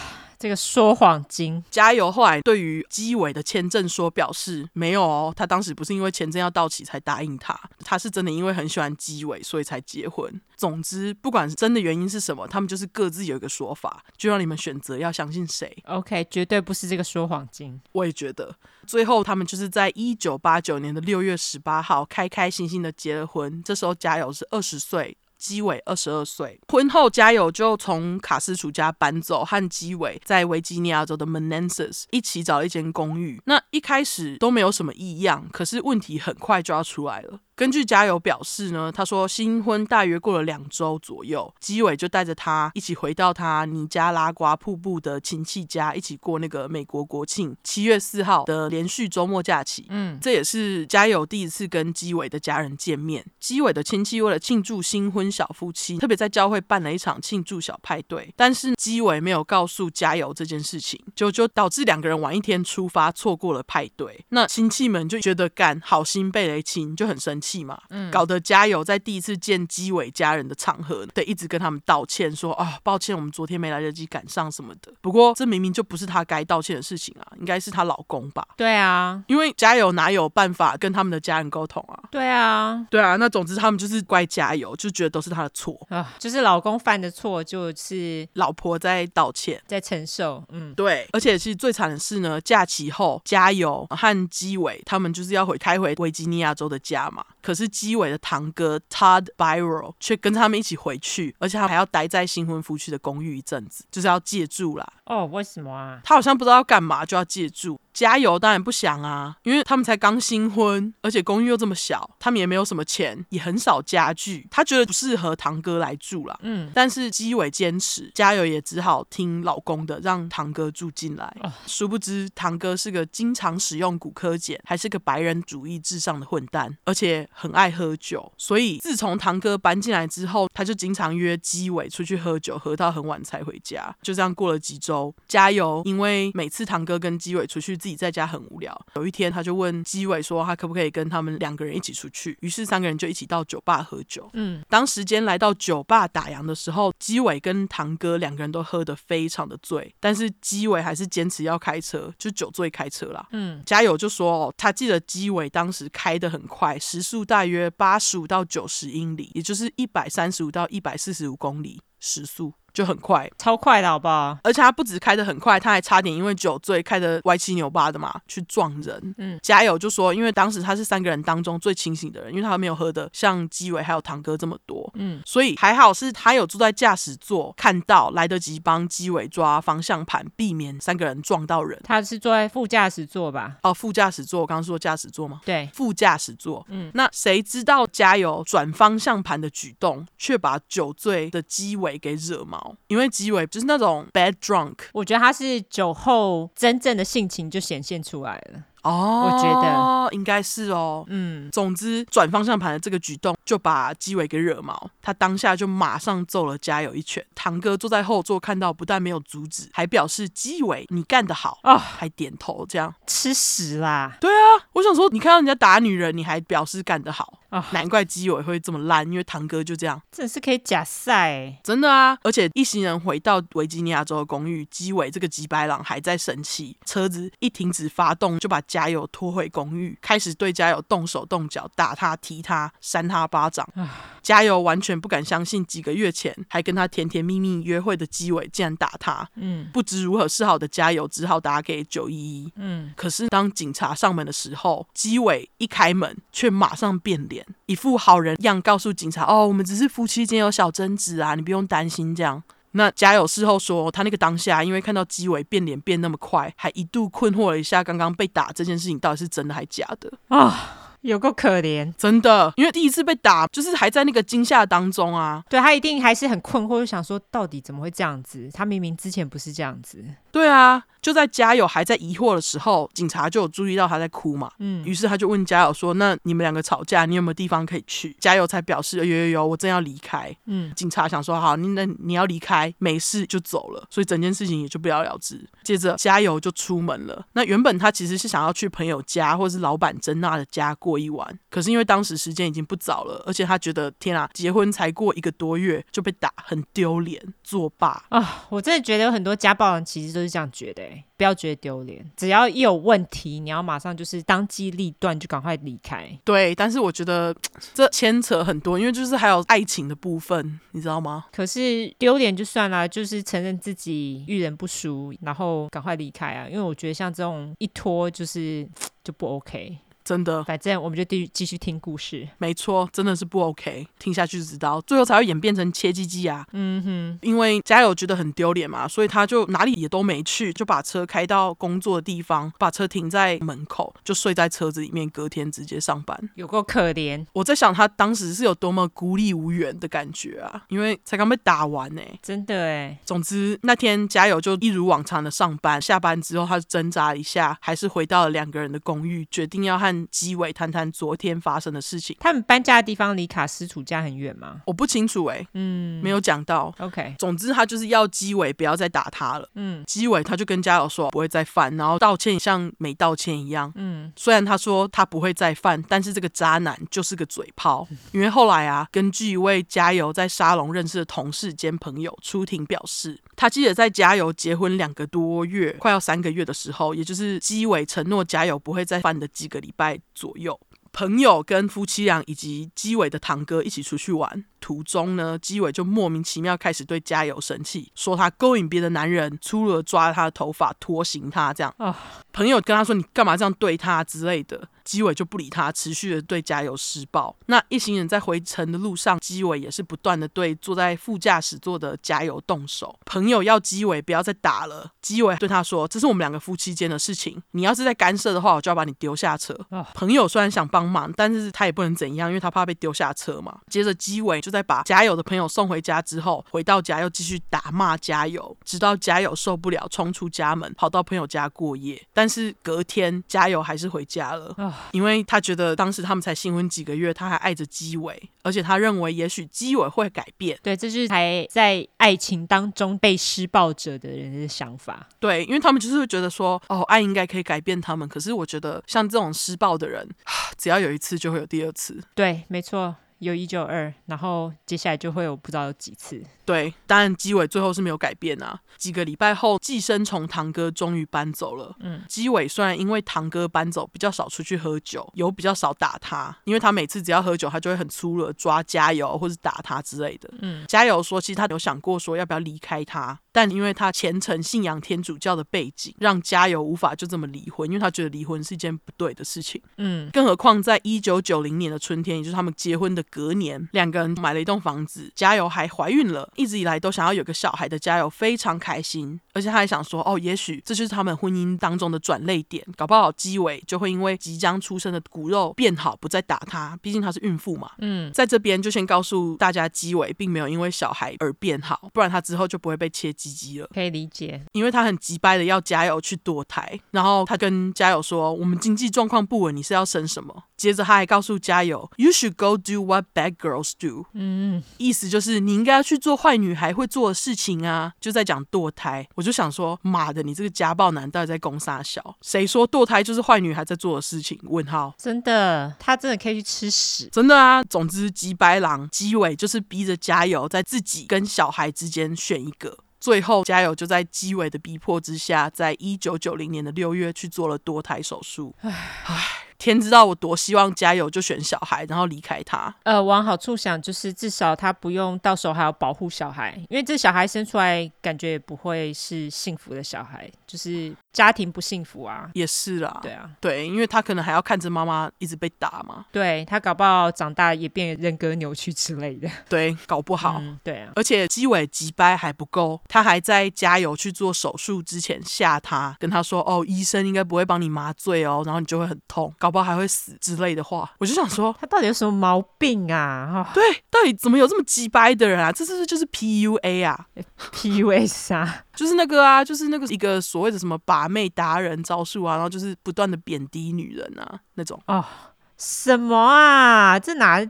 这个说谎精，加油！后来对于基伟的签证说表示没有哦，他当时不是因为签证要到期才答应他，他是真的因为很喜欢基伟，所以才结婚。总之，不管是真的原因是什么，他们就是各自有一个说法，就让你们选择要相信谁。OK，绝对不是这个说谎精。我也觉得，最后他们就是在一九八九年的六月十八号开开心心的结了婚。这时候加油是二十岁。基伟二十二岁，婚后家友就从卡斯楚家搬走，和基伟在维吉尼亚州的 Manassas 一起找了一间公寓。那一开始都没有什么异样，可是问题很快就要出来了。根据加油表示呢，他说新婚大约过了两周左右，基伟就带着他一起回到他尼加拉瓜瀑布的亲戚家，一起过那个美国国庆七月四号的连续周末假期。嗯，这也是加油第一次跟基伟的家人见面。基伟的亲戚为了庆祝新婚小夫妻，特别在教会办了一场庆祝小派对，但是基伟没有告诉加油这件事情，就就导致两个人晚一天出发，错过了派对。那亲戚们就觉得干好心被雷亲，就很生气。气嘛，嗯，搞得加油在第一次见基伟家人的场合，得一直跟他们道歉，说啊，抱歉，我们昨天没来得及赶上什么的。不过这明明就不是他该道歉的事情啊，应该是她老公吧？对啊，因为加油哪有办法跟他们的家人沟通啊？对啊，对啊，那总之他们就是怪加油，就觉得都是他的错啊，就是老公犯的错，就是老婆在道歉，在承受。嗯，对，而且其实最惨的是呢，假期后加油和基伟他们就是要回开回维吉尼亚州的家嘛。可是基伟的堂哥 Todd Byro 却跟他们一起回去，而且他还要待在新婚夫妻的公寓一阵子，就是要借住啦。哦，为什么啊？他好像不知道要干嘛，就要借住。加油当然不想啊，因为他们才刚新婚，而且公寓又这么小，他们也没有什么钱，也很少家具，他觉得不适合堂哥来住啦。嗯，但是基伟坚持，加油也只好听老公的，让堂哥住进来。哦，殊不知堂哥是个经常使用骨科碱，还是个白人主义至上的混蛋，而且很爱喝酒。所以自从堂哥搬进来之后，他就经常约基伟出去喝酒，喝到很晚才回家。就这样过了几周，加油，因为每次堂哥跟基伟出去。自己在家很无聊，有一天他就问基伟说，他可不可以跟他们两个人一起出去？于是三个人就一起到酒吧喝酒。嗯，当时间来到酒吧打烊的时候，基伟跟堂哥两个人都喝得非常的醉，但是基伟还是坚持要开车，就酒醉开车啦。嗯，加油就说哦，他记得基伟当时开得很快，时速大约八十五到九十英里，也就是一百三十五到一百四十五公里时速。就很快，超快的好不好？而且他不止开得很快，他还差点因为酒醉开得歪七扭八的嘛，去撞人。嗯，加油就说，因为当时他是三个人当中最清醒的人，因为他没有喝的像基伟还有堂哥这么多。嗯，所以还好是他有坐在驾驶座，看到来得及帮基伟抓方向盘，避免三个人撞到人。他是坐在副驾驶座吧？哦，副驾驶座，我刚刚说驾驶座吗？对，副驾驶座。嗯，那谁知道加油转方向盘的举动，却把酒醉的基伟给惹毛，因为基伟。就是那种 bad drunk，我觉得他是酒后真正的性情就显现出来了。哦，我觉得应该是哦，嗯，总之转方向盘的这个举动就把基伟给惹毛，他当下就马上揍了加油一拳。堂哥坐在后座看到，不但没有阻止，还表示基伟你干得好啊，哦，还点头，这样吃屎啦！对啊，我想说，你看到人家打女人，你还表示干得好。哦、难怪基伟会这么烂，因为堂哥就这样，真的是可以假赛，真的啊！而且一行人回到维吉尼亚州的公寓，基伟这个机掰郎还在生气，车子一停止发动，就把加油拖回公寓，开始对加油动手动脚，打他、踢他、扇他巴掌。唉加油完全不敢相信，几个月前还跟他甜甜蜜蜜约会的基伟竟然打他。嗯，不知如何是好的加油只好打给九一一。嗯，可是当警察上门的时候，基伟一开门却马上变脸。一副好人样，告诉警察：“哦，我们只是夫妻间有小争执啊，你不用担心。”这样，那家有事后说，他那个当下因为看到基伟变脸变那么快，还一度困惑了一下，刚刚被打这件事情到底是真的还是假的啊？有够可怜，真的，因为第一次被打，就是还在那个惊吓当中啊。对，他一定还是很困惑，就想说到底怎么会这样子？他明明之前不是这样子。对啊，就在家友还在疑惑的时候，警察就有注意到他在哭嘛。嗯，于是他就问家友说：“那你们两个吵架，你有没有地方可以去？”家友才表示：“有有有，我正要离开。”嗯，警察想说：“好，你那你要离开，没事就走了。”所以整件事情也就不了了之。接着家友就出门了。那原本他其实是想要去朋友家或是老板珍娜的家过一晚，可是因为当时时间已经不早了，而且他觉得天啊，结婚才过一个多月就被打，很丢脸，作罢啊、哦！我真的觉得有很多家暴人其实都是这样觉得，哎，不要觉得丢脸，只要一有问题，你要马上就是当机立断，就赶快离开。对，但是我觉得这牵扯很多，因为就是还有爱情的部分，你知道吗？可是丢脸就算了，就是承认自己遇人不淑，然后赶快离开啊！因为我觉得像这种一拖就是就不 OK。真的，反正我们就继继续听故事。没错，真的是不 OK，听下去就知道，最后才会演变成切鸡鸡啊。嗯哼，因为家友觉得很丢脸嘛，所以他就哪里也都没去，就把车开到工作的地方，把车停在门口，就睡在车子里面，隔天直接上班。有够可怜！我在想他当时是有多么孤立无援的感觉啊，因为才刚被打完呢、欸。真的哎。总之那天家友就一如往常的上班，下班之后他就挣扎一下，还是回到了两个人的公寓，决定要和鸡尾谈谈昨天发生的事情。他们搬家的地方离卡斯楚家很远吗？我不清楚哎、欸，嗯，没有讲到。OK，总之他就是要鸡尾不要再打他了。嗯，鸡尾他就跟家友说不会再犯，然后道歉像没道歉一样。嗯，虽然他说他不会再犯，但是这个渣男就是个嘴炮。(laughs) 因为后来啊，根据一位加油在沙龙认识的同事兼朋友出庭表示，他记得在加油结婚两个多月，快要三个月的时候，也就是鸡尾承诺加油不会再犯的几个礼拜左右，朋友跟夫妻俩以及鸡尾的堂哥一起出去玩。途中呢，鸡尾就莫名其妙开始对加油生气，说他勾引别的男人，粗鲁抓他的头发，拖行他这样。Oh. 朋友跟他说：“你干嘛这样对他之类的。”鸡尾就不理他，持续的对加油施暴。那一行人在回程的路上，鸡尾也是不断的对坐在副驾驶座的加油动手。朋友要鸡尾不要再打了，鸡尾对他说：“这是我们两个夫妻间的事情，你要是再干涉的话，我就要把你丢下车。” oh. 朋友虽然想帮忙，但是他也不能怎样，因为他怕被丢下车嘛。接着鸡尾就。在把加油的朋友送回家之后，回到家又继续打骂加油，直到加油受不了，冲出家门，跑到朋友家过夜。但是隔天加油还是回家了，因为他觉得当时他们才新婚几个月，他还爱着基伟，而且他认为也许基伟会改变。对，这就是还在爱情当中被施暴者的人的想法。对，因为他们就是会觉得说，哦，爱应该可以改变他们。可是我觉得像这种施暴的人，(sighs) 只要有一次就会有第二次。对，没错。有一就二，然后接下来就会有不知道有几次。对，当然基尾最后是没有改变啊。几个礼拜后，寄生虫堂哥终于搬走了。嗯，基尾虽然因为堂哥搬走，比较少出去喝酒，有比较少打他，因为他每次只要喝酒，他就会很粗鲁抓加油或是打他之类的。嗯，加油说，其实他有想过说要不要离开他，但因为他虔诚信仰天主教的背景，让加油无法就这么离婚，因为他觉得离婚是一件不对的事情。嗯，更何况在一九九零年的春天，也就是他们结婚的隔年，两个人买了一栋房子，加油还怀孕了。一直以来都想要有个小孩的加油非常开心，而且他还想说，哦，也许这就是他们婚姻当中的转捩点，搞不好鸡尾就会因为即将出生的骨肉变好，不再打他，毕竟她是孕妇嘛。嗯，在这边就先告诉大家，鸡尾并没有因为小孩而变好，不然他之后就不会被切鸡鸡了。可以理解，因为他很急掰的要加油去堕胎，然后他跟家友说，我们经济状况不稳，你是要生什么？接着他还告诉加油，You should go do what bad girls do。嗯，意思就是你应该要去做坏女孩还会做的事情啊，就在讲堕胎，我就想说，妈的，你这个家暴男到底在攻啥小？谁说堕胎就是坏女孩在做的事情？问号，真的，他真的可以去吃屎，真的啊。总之，鸡白狼鸡尾就是逼着加油在自己跟小孩之间选一个，最后加油就在鸡尾的逼迫之下，在一九九零年的六月去做了堕胎手术。唉唉。天知道我多希望加油就选小孩，然后离开他。呃，往好处想，就是至少他不用到时候还要保护小孩，因为这小孩生出来感觉也不会是幸福的小孩，就是家庭不幸福啊。也是啦，对啊，对，因为他可能还要看着妈妈一直被打嘛。对，他搞不好长大也变人格扭曲之类的。(laughs) 对，搞不好。嗯、对啊，而且鸡尾鸡掰还不够，他还在加油去做手术之前吓他，跟他说：“哦，医生应该不会帮你麻醉哦，然后你就会很痛。”搞不好还会死之类的话。我就想说，他到底有什么毛病啊？对，到底怎么有这么鸡掰的人啊？这是不是就是 PUA 啊？(laughs) PUA 啥？就是那个啊，就是那个一个所谓的什么把妹达人招数啊，然后就是不断的贬低女人啊那种。啊，什么啊？这哪？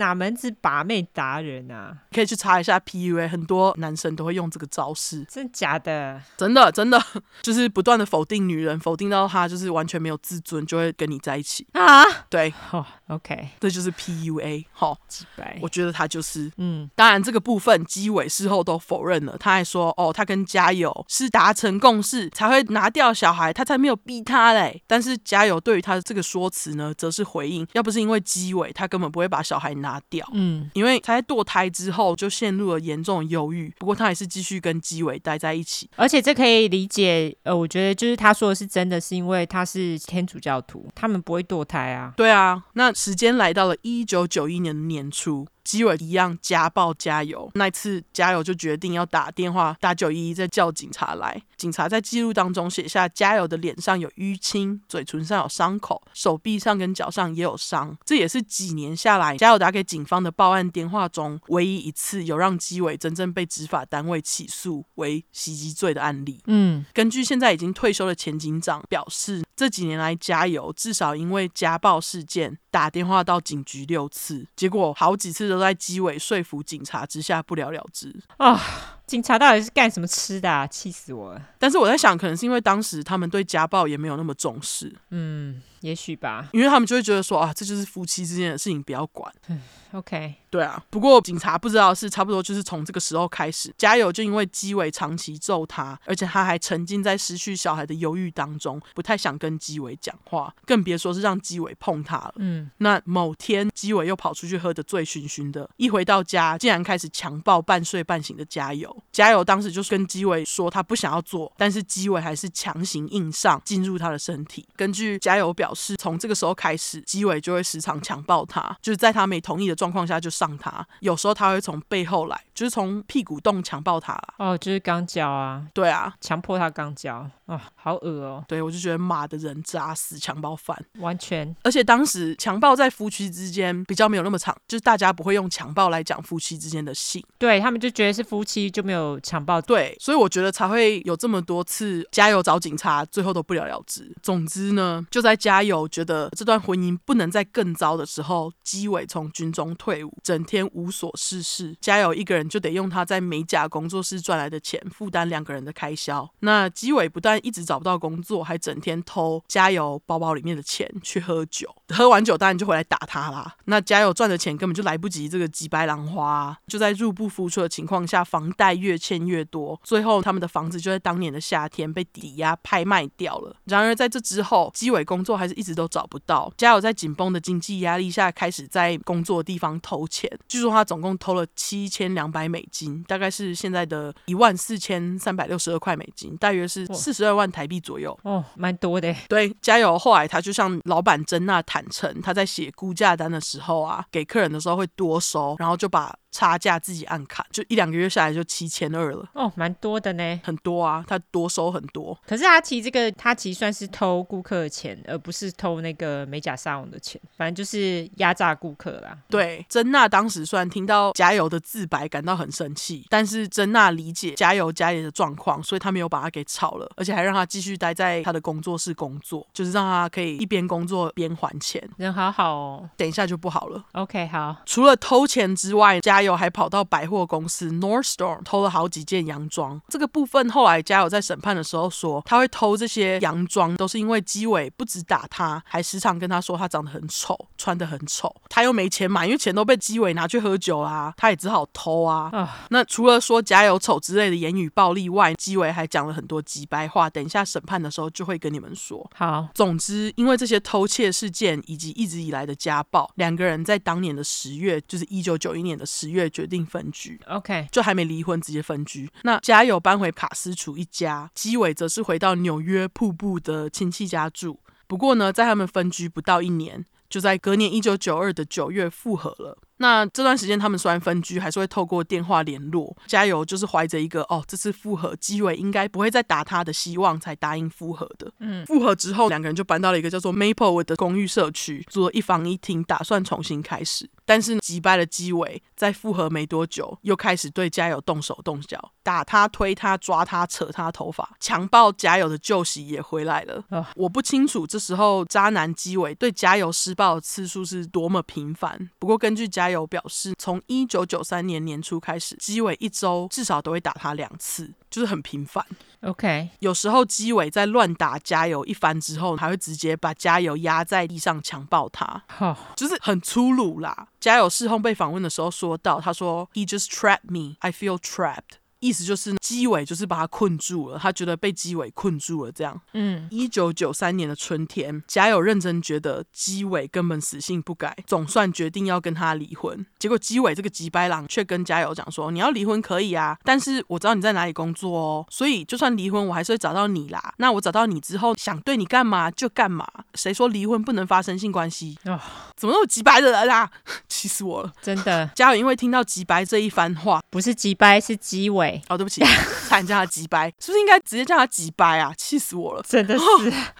哪门子把妹达人啊？可以去查一下 PUA，很多男生都会用这个招式。真假的？真的真的，(laughs) 就是不断的否定女人，否定到她就是完全没有自尊，就会跟你在一起啊？对，哦、oh,，OK，这就是 PUA。好，几百，我觉得他就是，嗯，当然这个部分基伟事后都否认了，他还说，哦，他跟家友是达成共识才会拿掉小孩，他才没有逼他嘞。但是家友对于他的这个说辞呢，则是回应，要不是因为基伟，他根本不会把小孩拿。拿掉，嗯，因为他在堕胎之后就陷入了严重的忧郁，不过他还是继续跟基伟待在一起，而且这可以理解，呃，我觉得就是他说的是真的，是因为他是天主教徒，他们不会堕胎啊，对啊，那时间来到了一九九一年的年初。基伟一样家暴加油，那次加油就决定要打电话打九一一，再叫警察来。警察在记录当中写下加油的脸上有淤青，嘴唇上有伤口，手臂上跟脚上也有伤。这也是几年下来加油打给警方的报案电话中唯一一次有让基伟真正被执法单位起诉为袭击罪的案例。嗯，根据现在已经退休的前警长表示，这几年来加油至少因为家暴事件打电话到警局六次，结果好几次都。在机尾说服警察之下不了了之啊！警察到底是干什么吃的啊？气死我了！但是我在想，可能是因为当时他们对家暴也没有那么重视，嗯，也许吧，因为他们就会觉得说啊，这就是夫妻之间的事情，不要管。嗯，(laughs) OK。对啊，不过警察不知道是差不多就是从这个时候开始，家友就因为基伟长期揍他，而且他还沉浸在失去小孩的忧郁当中，不太想跟基伟讲话，更别说是让基伟碰他了。嗯，那某天基伟又跑出去喝得醉醺醺的，一回到家竟然开始强暴半睡半醒的家友。家友当时就是跟基伟说他不想要做，但是基伟还是强行硬上进入他的身体。根据加油表示，从这个时候开始，基伟就会时常强暴他，就是在他没同意的状况下就。上他，有时候他会从背后来，就是从屁股洞强暴他哦，就是肛交啊，对啊，强迫他肛交啊，哦，好恶哦。对，我就觉得马的人渣死强暴犯，完全。而且当时强暴在夫妻之间比较没有那么长，就是大家不会用强暴来讲夫妻之间的性，对他们就觉得是夫妻就没有强暴，对，所以我觉得才会有这么多次加油找警察，最后都不了了之。总之呢，就在加油觉得这段婚姻不能再更糟的时候，基伟从军中退伍。整天无所事事，加油一个人就得用他在美甲工作室赚来的钱负担两个人的开销。那基伟不但一直找不到工作，还整天偷加油包包里面的钱去喝酒。喝完酒当然就回来打他啦。那加油赚的钱根本就来不及这个几白兰花，就在入不敷出的情况下，房贷越欠越多。最后他们的房子就在当年的夏天被抵押拍卖掉了。然而在这之后，基伟工作还是一直都找不到。加油在紧绷的经济压力下，开始在工作的地方偷钱。据说他总共偷了七千两百美金，大概是现在的一万四千三百六十二块美金，大约是四十二万台币左右。哦，蛮多的。对，加油后来他就向老板珍娜坦诚，他在写估价单的时候啊，给客人的时候会多收，然后就把。差价自己按砍，就一两个月下来就七千二了哦，蛮多的呢，很多啊，他多收很多。可是他其实这个，他其实算是偷顾客的钱，而不是偷那个美甲沙龙的钱，反正就是压榨顾客啦。对，珍娜当时虽然听到加油的自白感到很生气，但是珍娜理解加油家里的状况，所以他没有把他给炒了，而且还让他继续待在他的工作室工作，就是让他可以一边工作边还钱。人好好哦，等一下就不好了。OK，好。除了偷钱之外，家友还跑到百货公司 Nordstrom 偷了好几件洋装。这个部分后来家友在审判的时候说，他会偷这些洋装，都是因为基伟不止打他，还时常跟他说他长得很丑，穿得很丑。他又没钱买，因为钱都被基伟拿去喝酒啦，他也只好偷啊。Oh. 那除了说家友丑之类的言语暴力外，基伟还讲了很多鸡掰话。等一下审判的时候就会跟你们说。好，总之因为这些偷窃事件以及一直以来的家暴，两个人在当年的十月，就是一九九一年的十月决定分居，OK，就还没离婚，直接分居。那家有搬回卡斯楚一家，基伟则是回到纽约瀑布的亲戚家住。不过呢，在他们分居不到一年，就在隔年一九九二的九月复合了。那这段时间他们虽然分居，还是会透过电话联络。加油就是怀着一个哦，这次复合基伟应该不会再打他的希望，才答应复合的。嗯，复合之后，两个人就搬到了一个叫做 Maplewood 的公寓社区，租了一房一厅，打算重新开始。但是击败了基伟，在复合没多久，又开始对加油动手动脚，打他、推他、抓他、扯他头发，强暴加油的旧习也回来了。哦、我不清楚这时候渣男基伟对加油施暴的次数是多么频繁。不过根据加油表示，从一九九三年年初开始，基伟一周至少都会打他两次，就是很频繁。OK，有时候基伟在乱打加油一番之后，还会直接把加油压在地上强暴他，oh. (laughs) 就是很粗鲁啦。加油事后被访问的时候说到，他说：“He just trapped me. I feel trapped.” 意思就是基伟就是把他困住了，他觉得被基伟困住了。这样，嗯，一九九三年的春天，加友认真觉得基伟根本死性不改，总算决定要跟他离婚。结果基伟这个急白狼却跟加友讲说：“你要离婚可以啊，但是我知道你在哪里工作哦，所以就算离婚，我还是会找到你啦。那我找到你之后，想对你干嘛就干嘛。谁说离婚不能发生性关系？哦，怎么那么急白的人啊？(laughs) 气死我了！真的，加友因为听到急白这一番话，不是急白，是基伟。哦，对不起，(laughs) 差点叫他急掰，是不是应该直接叫他急掰啊？气死我了，真的是。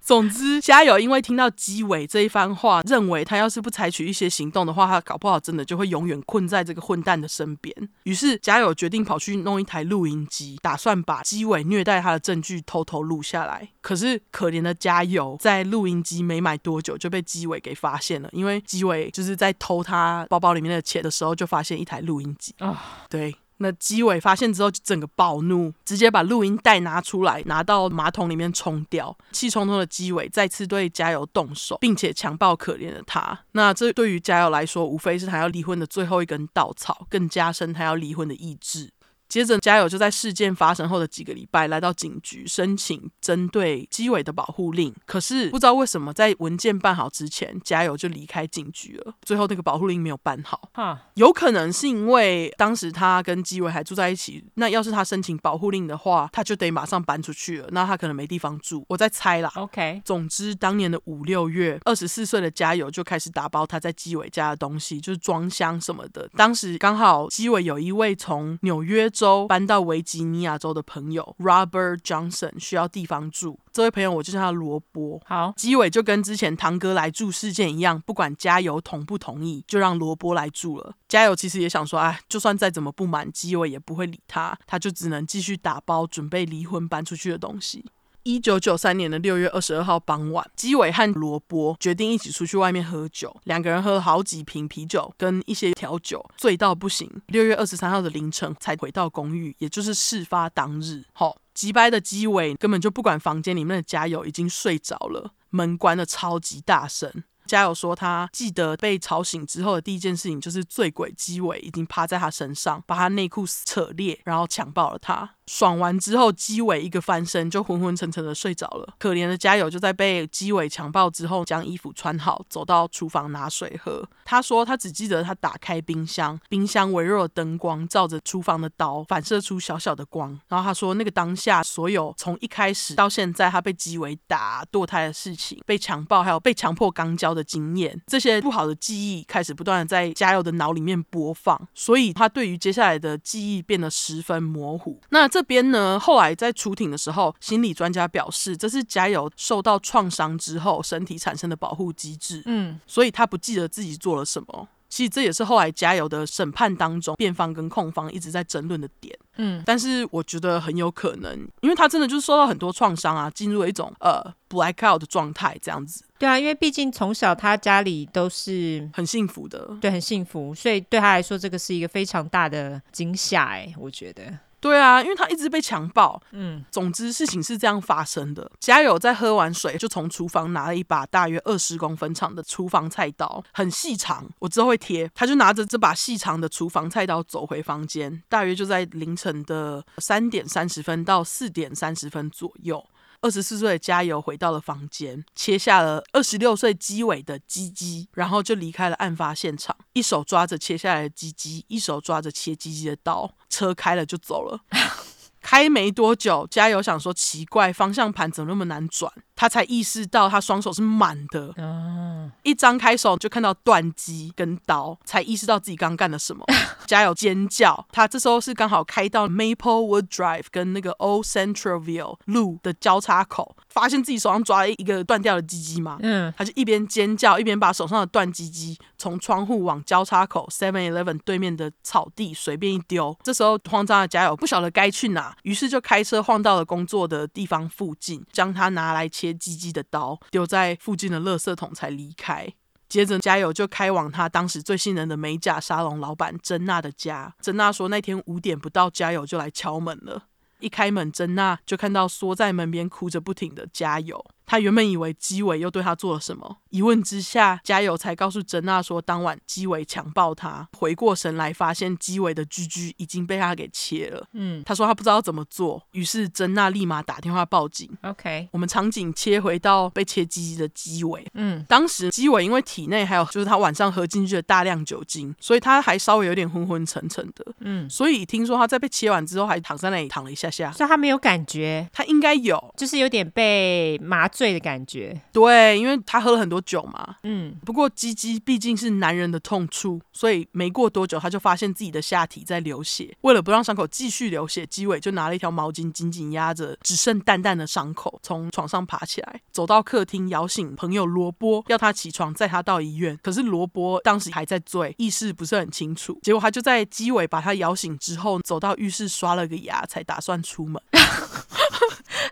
总之，加油，因为听到基伟这一番话，认为他要是不采取一些行动的话，他搞不好真的就会永远困在这个混蛋的身边。于是，加油决定跑去弄一台录音机，打算把基伟虐待他的证据偷偷录下来。可是，可怜的加油在录音机没买多久就被基伟给发现了，因为基伟就是在偷他包包里面的钱的时候，就发现一台录音机啊，哦、对。那基伟发现之后就整个暴怒，直接把录音带拿出来，拿到马桶里面冲掉。气冲冲的基伟再次对加油动手，并且强暴可怜的他。那这对于加油来说，无非是他要离婚的最后一根稻草，更加深他要离婚的意志。接着，加友就在事件发生后的几个礼拜来到警局申请针对基伟的保护令。可是不知道为什么，在文件办好之前，加友就离开警局了。最后那个保护令没有办好。哈，有可能是因为当时他跟基伟还住在一起。那要是他申请保护令的话，他就得马上搬出去了。那他可能没地方住。我在猜啦。OK。总之，当年的五六月，二十四岁的加友就开始打包他在基伟家的东西，就是装箱什么的。当时刚好基伟有一位从纽约州搬到维吉尼亚州的朋友 Robert Johnson 需要地方住，这位朋友我就叫他罗伯。好，基伟就跟之前堂哥来住事件一样，不管加油同不同意，就让罗伯来住了。加油其实也想说，哎，就算再怎么不满，基伟也不会理他，他就只能继续打包准备离婚搬出去的东西。一九九三年的六月二十二号傍晚，基伟和罗伯决定一起出去外面喝酒。两个人喝了好几瓶啤酒跟一些调酒，醉到不行。六月二十三号的凌晨才回到公寓，也就是事发当日。好，急掰的基伟根本就不管房间里面的家友已经睡着了，门关得超级大声。家友说，他记得被吵醒之后的第一件事情就是醉鬼基伟已经趴在他身上，把他内裤扯裂，然后强暴了他。爽完之后，基伟一个翻身就昏昏沉沉的睡着了。可怜的加油就在被基伟强暴之后，将衣服穿好，走到厨房拿水喝。他说他只记得他打开冰箱，冰箱微弱的灯光照着厨房的刀，反射出小小的光。然后他说那个当下，所有从一开始到现在，他被基伟打堕胎的事情，被强暴，还有被强迫肛交的经验，这些不好的记忆开始不断的在加油的脑里面播放，所以他对于接下来的记忆变得十分模糊。那这。这边呢，后来在出庭的时候，心理专家表示，这是加油受到创伤之后身体产生的保护机制。嗯，所以他不记得自己做了什么。其实这也是后来加油的审判当中，辩方跟控方一直在争论的点。嗯，但是我觉得很有可能，因为他真的就是受到很多创伤啊，进入了一种呃 blackout 的状态，这样子。对啊，因为毕竟从小他家里都是很幸福的，对，很幸福，所以对他来说，这个是一个非常大的惊吓。哎，我觉得。对啊，因为他一直被强暴。嗯，总之事情是这样发生的。家友在喝完水，就从厨房拿了一把大约二十公分长的厨房菜刀，很细长。我之后会贴。他就拿着这把细长的厨房菜刀走回房间，大约就在凌晨的三点三十分到四点三十分左右。二十四岁的加油回到了房间，切下了二十六岁基尾的鸡鸡，然后就离开了案发现场，一手抓着切下来的鸡鸡，一手抓着切鸡鸡的刀，车开了就走了。(laughs) 开没多久，加油想说奇怪，方向盘怎么那么难转？他才意识到他双手是满的。哦，一张开手就看到断机跟刀，才意识到自己刚干了什么。(laughs) 加油尖叫！他这时候是刚好开到 Maplewood Drive 跟那个 Old Centralville 路的交叉口，发现自己手上抓了一个断掉的鸡鸡嘛。嗯，他就一边尖叫一边把手上的断鸡鸡从窗户往交叉口 Seven Eleven 对面的草地随便一丢。这时候慌张的加油不晓得该去哪，于是就开车晃到了工作的地方附近，将他拿来切鸡鸡的刀丢在附近的垃圾桶才离开。接着，加油就开往他当时最信任的美甲沙龙老板珍娜的家。珍娜说，那天五点不到，加油就来敲门了。一开门，珍娜就看到缩在门边哭着不停的加油。他原本以为基伟又对他做了什么，一问之下，加油才告诉珍娜说，当晚基伟强暴她。回过神来，发现基伟的居居已经被他给切了。嗯，他说他不知道怎么做，于是珍娜立马打电话报警。OK，我们场景切回到被切鸡鸡的基伟。嗯，当时基伟因为体内还有就是他晚上喝进去的大量酒精，所以他还稍微有点昏昏沉沉的。嗯，所以听说他在被切完之后还躺在那里躺了一下下，所以他没有感觉，他应该有，就是有点被麻醉的感觉。对，因为他喝了很多酒嘛。嗯，不过鸡鸡毕竟是男人的痛处，所以没过多久他就发现自己的下体在流血。为了不让伤口继续流血，鸡尾就拿了一条毛巾紧紧压着只剩淡淡的伤口，从床上爬起来，走到客厅，摇醒朋友罗波，要他起床载他到医院。可是罗波当时还在醉，意识不是很清楚。结果他就在鸡尾把他摇醒之后，走到浴室刷了个牙，才打算出门。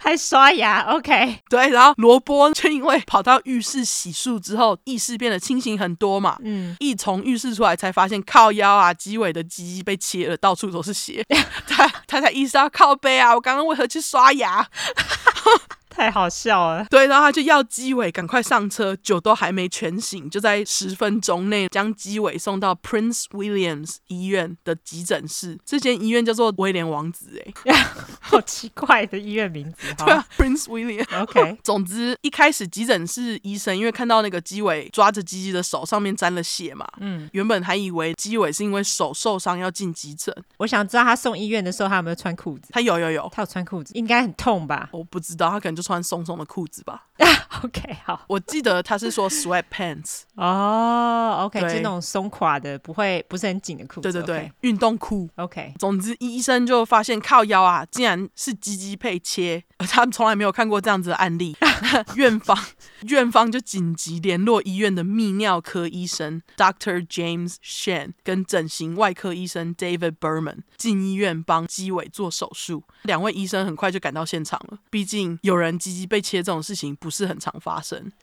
还刷牙，OK，对，然后罗波就因为跑到浴室洗漱之后，意识变得清醒很多嘛。嗯，一从浴室出来，才发现靠腰啊，鸡尾的鸡鸡被切了，到处都是血。(laughs) 他他才意识到靠背啊，我刚刚为何去刷牙？(laughs) 太好笑了。对，然后他就要基伟赶快上车，酒都还没全醒，就在十分钟内将基伟送到 Prince Williams 医院的急诊室。这间医院叫做威廉王子，哎，(laughs) 好奇怪的医院名字。(laughs) 对啊，Prince William。OK，(laughs) 总之一开始急诊室医生因为看到那个基伟抓着鸡鸡的手上面沾了血嘛，嗯，原本还以为基伟是因为手受伤要进急诊。我想知道他送医院的时候他有没有穿裤子？他有有有，他有穿裤子，应该很痛吧我不知道，他可能就穿松松的裤子吧。(laughs) OK，好。我记得他是说 sweatpants，哦，OK，对就那种松垮的，不会不是很紧的裤子。对对对，运动裤。OK，总之，医生就发现靠腰啊，竟然是鸡鸡配切，而他们从来没有看过这样子的案例。(laughs) 院方院方就紧急联络医院的泌尿科医生 Dr. James Shen 跟整形外科医生 David Berman 进医院帮鸡尾做手术。两位医生很快就赶到现场了，毕竟有人鸡鸡被切这种事情不是很常发生。(laughs)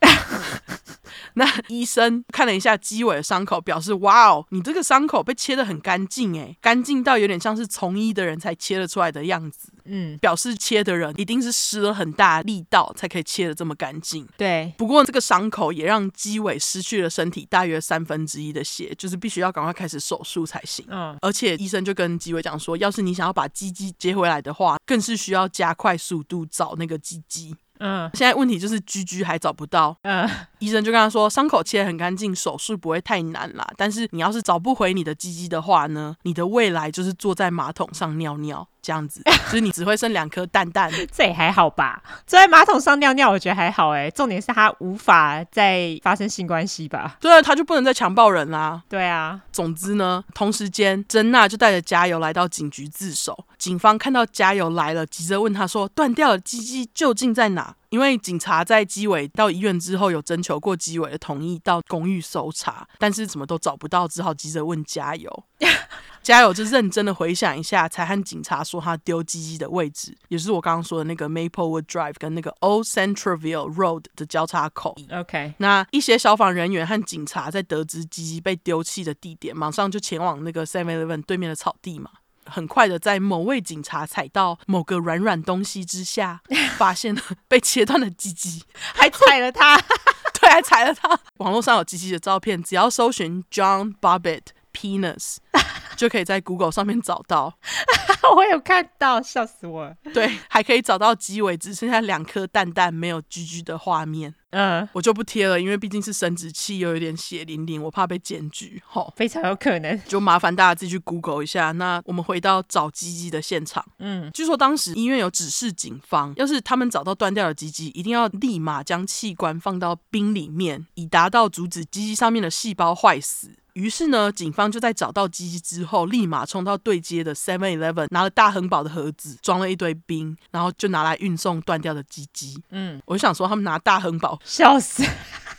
那医生看了一下鸡尾的伤口，表示：“哇哦，你这个伤口被切得很干净，诶，干净到有点像是从医的人才切得出来的样子。嗯，表示切的人一定是施了很大力道才可以切得这么干净。对，不过这个伤口也让鸡尾失去了身体大约三分之一的血，就是必须要赶快开始手术才行。嗯，而且医生就跟鸡尾讲说，要是你想要把鸡鸡接回来的话，更是需要加快速度找那个鸡鸡。”嗯。现在问题就是居居还找不到，嗯，医生就跟他说，伤口切很干净，手术不会太难啦。但是你要是找不回你的鸡鸡的话呢，你的未来就是坐在马桶上尿尿这样子，(laughs) 就是你只会剩两颗蛋蛋。(laughs) 这也还好吧。坐在马桶上尿尿，我觉得还好哎。重点是他无法再发生性关系吧？对啊，他就不能再强暴人啦。对啊，总之呢，同时间，珍娜就带着加油来到警局自首。警方看到加油来了，急着问他说：“断掉的鸡鸡究竟在哪？”因为警察在基伟到医院之后，有征求过基伟的同意到公寓搜查，但是什么都找不到，只好急着问加油。(laughs) 加油就认真的回想一下，才和警察说他丢鸡鸡的位置，也是我刚刚说的那个 Maplewood Drive 跟那个 Old Centralville Road 的交叉口。OK，那一些消防人员和警察在得知鸡鸡被丢弃的地点，马上就前往那个 Seven Eleven 对面的草地嘛。很快的，在某位警察踩到某个软软东西之下，发现了被切断的鸡鸡，还踩了他。(laughs) 对，还踩了他。网络上有鸡鸡的照片，只要搜寻 John Bobbitt penis，就可以在 Google 上面找到。(laughs) 我有看到，笑死我了。对，还可以找到机尾只剩下两颗蛋蛋没有居居的画面。嗯，我就不贴了，因为毕竟是生殖器，又有点血淋淋，我怕被检举。吼，非常有可能，就麻烦大家自己去 Google 一下。那我们回到找鸡鸡的现场。嗯，据说当时医院有指示警方，要是他们找到断掉的鸡鸡，一定要立马将器官放到冰里面，以达到阻止鸡鸡上面的细胞坏死。于是呢，警方就在找到鸡鸡之后，立马冲到对街的 Seven Eleven，拿了大亨堡的盒子，装了一堆冰，然后就拿来运送断掉的鸡鸡。嗯，我就想说，他们拿大亨堡，笑死！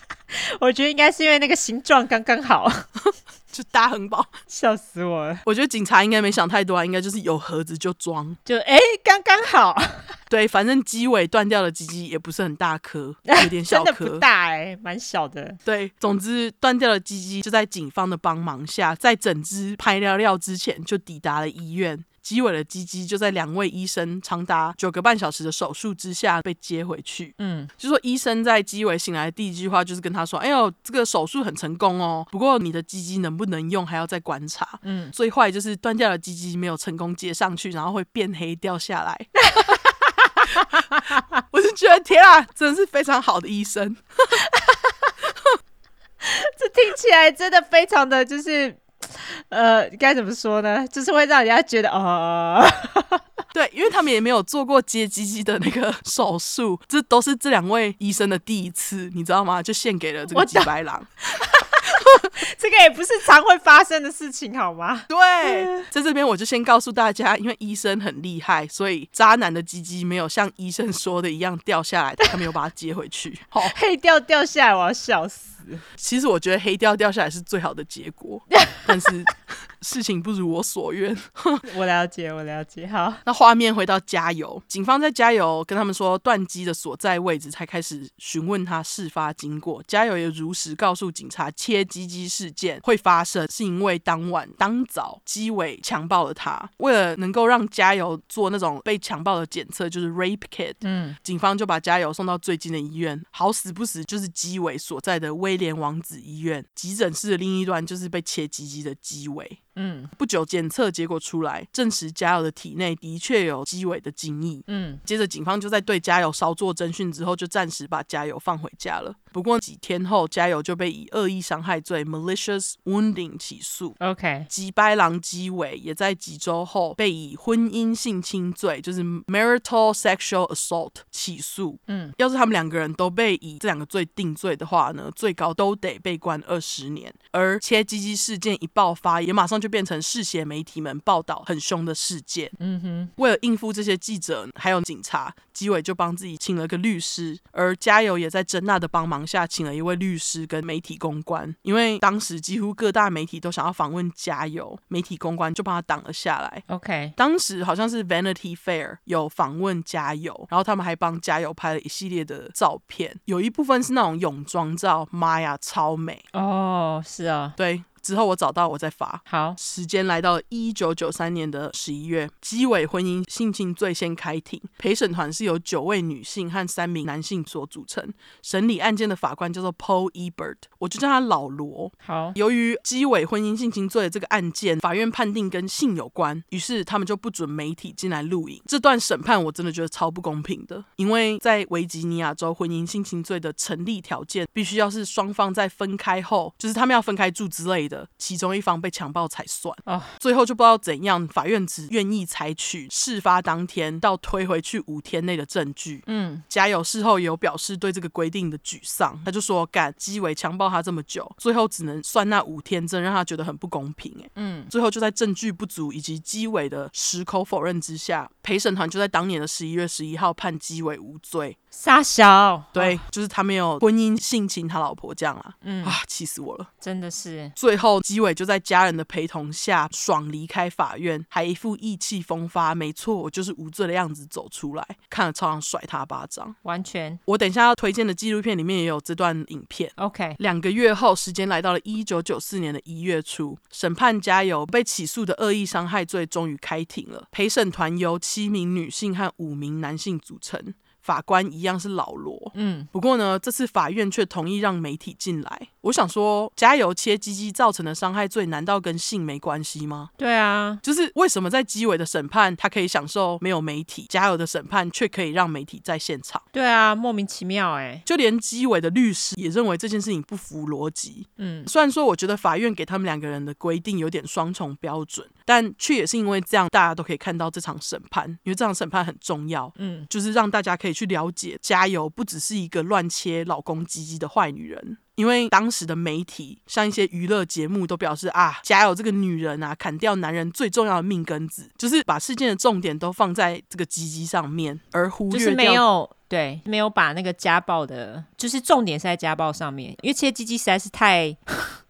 (laughs) 我觉得应该是因为那个形状刚刚好，(laughs) 就大亨堡，笑死我了。我觉得警察应该没想太多啊，应该就是有盒子就装，就哎，刚刚好。(laughs) 对，反正鸡尾断掉的鸡鸡也不是很大颗，(laughs) 有点小颗，真的不大哎，蛮小的。对，总之断掉的鸡鸡就在警方的帮忙下，在整只拍料料之前就抵达了医院。鸡尾的鸡鸡就在两位医生长达九个半小时的手术之下被接回去。嗯，就说医生在鸡尾醒来的第一句话就是跟他说：“哎呦，这个手术很成功哦，不过你的鸡鸡能不能用还要再观察。”嗯，最坏就是断掉的鸡鸡没有成功接上去，然后会变黑掉下来。(laughs) 我就觉得天啊，真的是非常好的医生。(laughs) 这听起来真的非常的就是。(laughs) 呃，该怎么说呢？就是会让人家觉得哦，(laughs) 对，因为他们也没有做过接鸡鸡的那个手术，这都是这两位医生的第一次，你知道吗？就献给了这个吉白狼。(laughs) 这个也不是常会发生的事情，好吗？对，在这边我就先告诉大家，因为医生很厉害，所以渣男的鸡鸡没有像医生说的一样掉下来，他没有把它接回去。好，黑掉掉下来，我要笑死。其实我觉得黑掉掉下来是最好的结果，(laughs) 但是事情不如我所愿。(laughs) 我了解，我了解。好，那画面回到加油，警方在加油跟他们说断机的所在位置，才开始询问他事发经过。加油也如实告诉警察，切鸡鸡事件会发生，是因为当晚当早鸡尾强暴了他。为了能够让加油做那种被强暴的检测，就是 rape kit，嗯，警方就把加油送到最近的医院。好死不死，就是鸡尾所在的威廉王子医院急诊室的另一端，就是被切鸡鸡的鸡尾。嗯，不久检测结果出来，证实加油的体内的确有鸡尾的精液。嗯，接着警方就在对加油稍作侦讯之后，就暂时把加油放回家了。不过几天后，加油就被以恶意伤害罪 （malicious wounding） 起诉。OK，吉白狼基伟也在几周后被以婚姻性侵罪（就是 marital sexual assault） 起诉。嗯，要是他们两个人都被以这两个罪定罪的话呢，最高都得被关二十年。而切鸡鸡事件一爆发，也马上就。变成嗜血媒体们报道很凶的事件。嗯哼，为了应付这些记者还有警察，鸡伟就帮自己请了个律师，而加油也在珍娜的帮忙下请了一位律师跟媒体公关。因为当时几乎各大媒体都想要访问加油，媒体公关就帮他挡了下来。OK，当时好像是 Vanity Fair 有访问加油，然后他们还帮加油拍了一系列的照片，有一部分是那种泳装照，妈呀，超美哦！是啊，对。之后我找到我再发。好，时间来到一九九三年的十一月，基尾婚姻性侵罪先开庭，陪审团是由九位女性和三名男性所组成。审理案件的法官叫做 Paul Ebert，我就叫他老罗。好，由于基尾婚姻性侵罪的这个案件，法院判定跟性有关，于是他们就不准媒体进来录影。这段审判我真的觉得超不公平的，因为在维吉尼亚州婚姻性侵罪的成立条件，必须要是双方在分开后，就是他们要分开住之类的。其中一方被强暴才算啊，最后就不知道怎样，法院只愿意采取事发当天到推回去五天内的证据。嗯，加油事后也有表示对这个规定的沮丧，他就说干鸡尾强暴他这么久，最后只能算那五天，真让他觉得很不公平。哎，嗯，最后就在证据不足以及鸡尾的矢口否认之下，陪审团就在当年的十一月十一号判鸡尾无罪。杀小，对，就是他没有婚姻性侵他老婆这样啊，嗯啊，气死我了，真的是。最后基伟就在家人的陪同下爽离开法院，还一副意气风发，没错，我就是无罪的样子走出来，看了超想甩他巴掌。完全，我等一下要推荐的纪录片里面也有这段影片。OK，两个月后，时间来到了一九九四年的一月初，审判加油被起诉的恶意伤害罪终于开庭了，陪审团由七名女性和五名男性组成。法官一样是老罗，嗯，不过呢，这次法院却同意让媒体进来。我想说，加油切鸡鸡造成的伤害罪，难道跟性没关系吗？对啊，就是为什么在鸡尾的审判，他可以享受没有媒体，加油的审判却可以让媒体在现场？对啊，莫名其妙哎。就连鸡尾的律师也认为这件事情不符逻辑。嗯，虽然说我觉得法院给他们两个人的规定有点双重标准，但却也是因为这样，大家都可以看到这场审判，因为这场审判很重要。嗯，就是让大家可以去了解，加油不只是一个乱切老公鸡鸡的坏女人。因为当时的媒体，像一些娱乐节目都表示啊，加油这个女人啊，砍掉男人最重要的命根子，就是把事件的重点都放在这个鸡鸡上面，而忽略掉，就是没有对，没有把那个家暴的，就是重点是在家暴上面，因为切鸡鸡实在是太。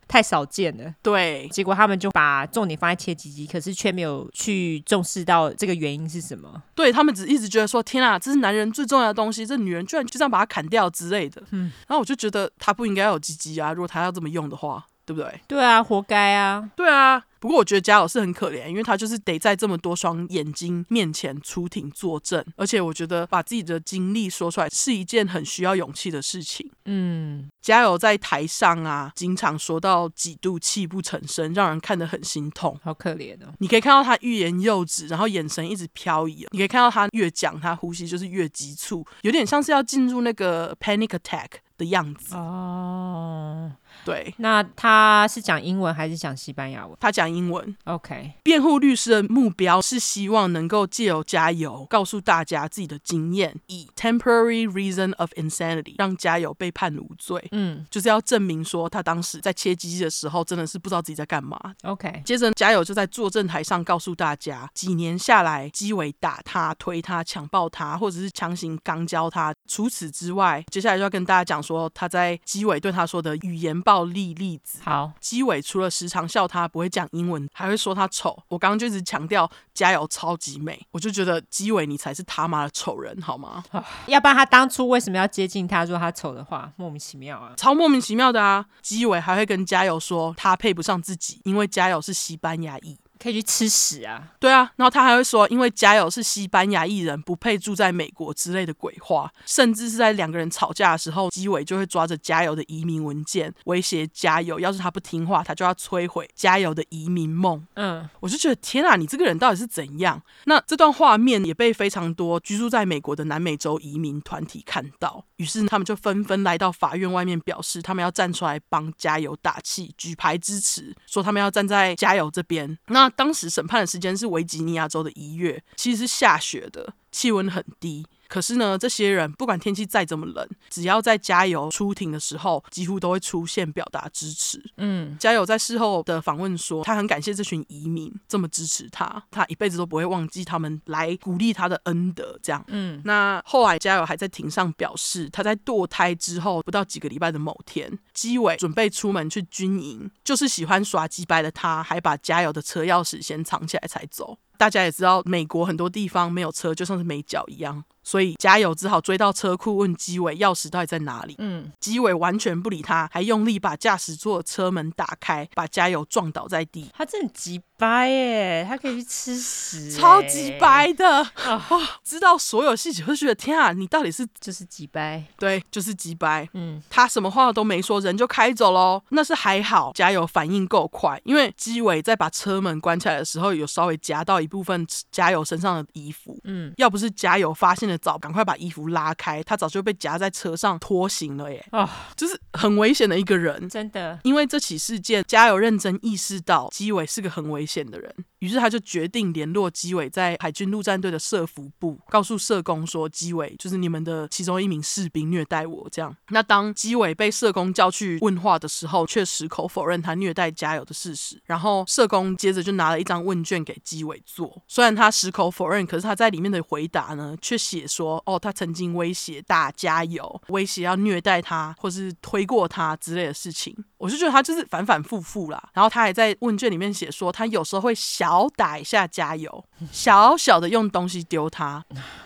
太少见了，对，结果他们就把重点放在切鸡鸡，可是却没有去重视到这个原因是什么。对，他们只一直觉得说，天啊，这是男人最重要的东西，这女人居然就这样把它砍掉之类的。嗯，然后我就觉得他不应该有鸡鸡啊，如果他要这么用的话，对不对？对啊，活该啊。对啊。不过我觉得加油是很可怜，因为他就是得在这么多双眼睛面前出庭作证，而且我觉得把自己的经历说出来是一件很需要勇气的事情。嗯，加油在台上啊，经常说到几度泣不成声，让人看得很心痛，好可怜哦。你可以看到他欲言又止，然后眼神一直飘移。你可以看到他越讲，他呼吸就是越急促，有点像是要进入那个 panic attack 的样子。哦，对。那他是讲英文还是讲西班牙文？他讲。英文 OK，辩护律师的目标是希望能够借由加油告诉大家自己的经验，以 temporary reason of insanity 让加油被判无罪。嗯，就是要证明说他当时在切鸡鸡的时候真的是不知道自己在干嘛。OK，接着加油就在作证台上告诉大家，几年下来，鸡尾打他、推他、强暴他，或者是强行刚交他。除此之外，接下来就要跟大家讲说他在鸡尾对他说的语言暴力例子。好，鸡尾除了时常笑他不会讲。英文还会说他丑，我刚刚就一直强调加油超级美，我就觉得基伟你才是他妈的丑人好吗？(laughs) 要不然他当初为什么要接近他说他丑的话，莫名其妙啊，超莫名其妙的啊！基伟还会跟加油说他配不上自己，因为加油是西班牙裔。可以去吃屎啊！对啊，然后他还会说，因为加油是西班牙艺人，不配住在美国之类的鬼话，甚至是在两个人吵架的时候，鸡尾就会抓着加油的移民文件威胁加油，要是他不听话，他就要摧毁加油的移民梦。嗯，我就觉得天啊，你这个人到底是怎样？那这段画面也被非常多居住在美国的南美洲移民团体看到，于是他们就纷纷来到法院外面，表示他们要站出来帮加油打气，举牌支持，说他们要站在加油这边。那当时审判的时间是维吉尼亚州的一月，其实是下雪的，气温很低。可是呢，这些人不管天气再怎么冷，只要在加油出庭的时候，几乎都会出现表达支持。嗯，加油在事后的访问说，他很感谢这群移民这么支持他，他一辈子都不会忘记他们来鼓励他的恩德。这样，嗯，那后来加油还在庭上表示，他在堕胎之后不到几个礼拜的某天，鸡尾准备出门去军营，就是喜欢耍鸡掰的他，还把加油的车钥匙先藏起来才走。大家也知道，美国很多地方没有车，就像是没脚一样。所以加油只好追到车库问机尾钥匙到底在哪里。嗯，机尾完全不理他，还用力把驾驶座车门打开，把加油撞倒在地。他真的鸡掰耶，他可以去吃屎，超级掰的啊！知道所有细节，我就觉得天啊，你到底是就是几掰？对，就是几掰。嗯，他什么话都没说，人就开走喽。那是还好，加油反应够快，因为机尾在把车门关起来的时候，有稍微夹到一部分加油身上的衣服。嗯，要不是加油发现的。早赶快把衣服拉开，他早就被夹在车上拖行了耶！啊、哦，就是很危险的一个人，真的。因为这起事件，加油认真意识到机尾是个很危险的人。于是他就决定联络机尾在海军陆战队的社服部，告诉社工说机尾就是你们的其中一名士兵虐待我这样。那当机尾被社工叫去问话的时候，却矢口否认他虐待加油的事实。然后社工接着就拿了一张问卷给机尾做，虽然他矢口否认，可是他在里面的回答呢，却写说哦，他曾经威胁大加油，威胁要虐待他或是推过他之类的事情。我就觉得他就是反反复复啦。然后他还在问卷里面写说，他有有时候会。小打一下加油，小小的用东西丢他，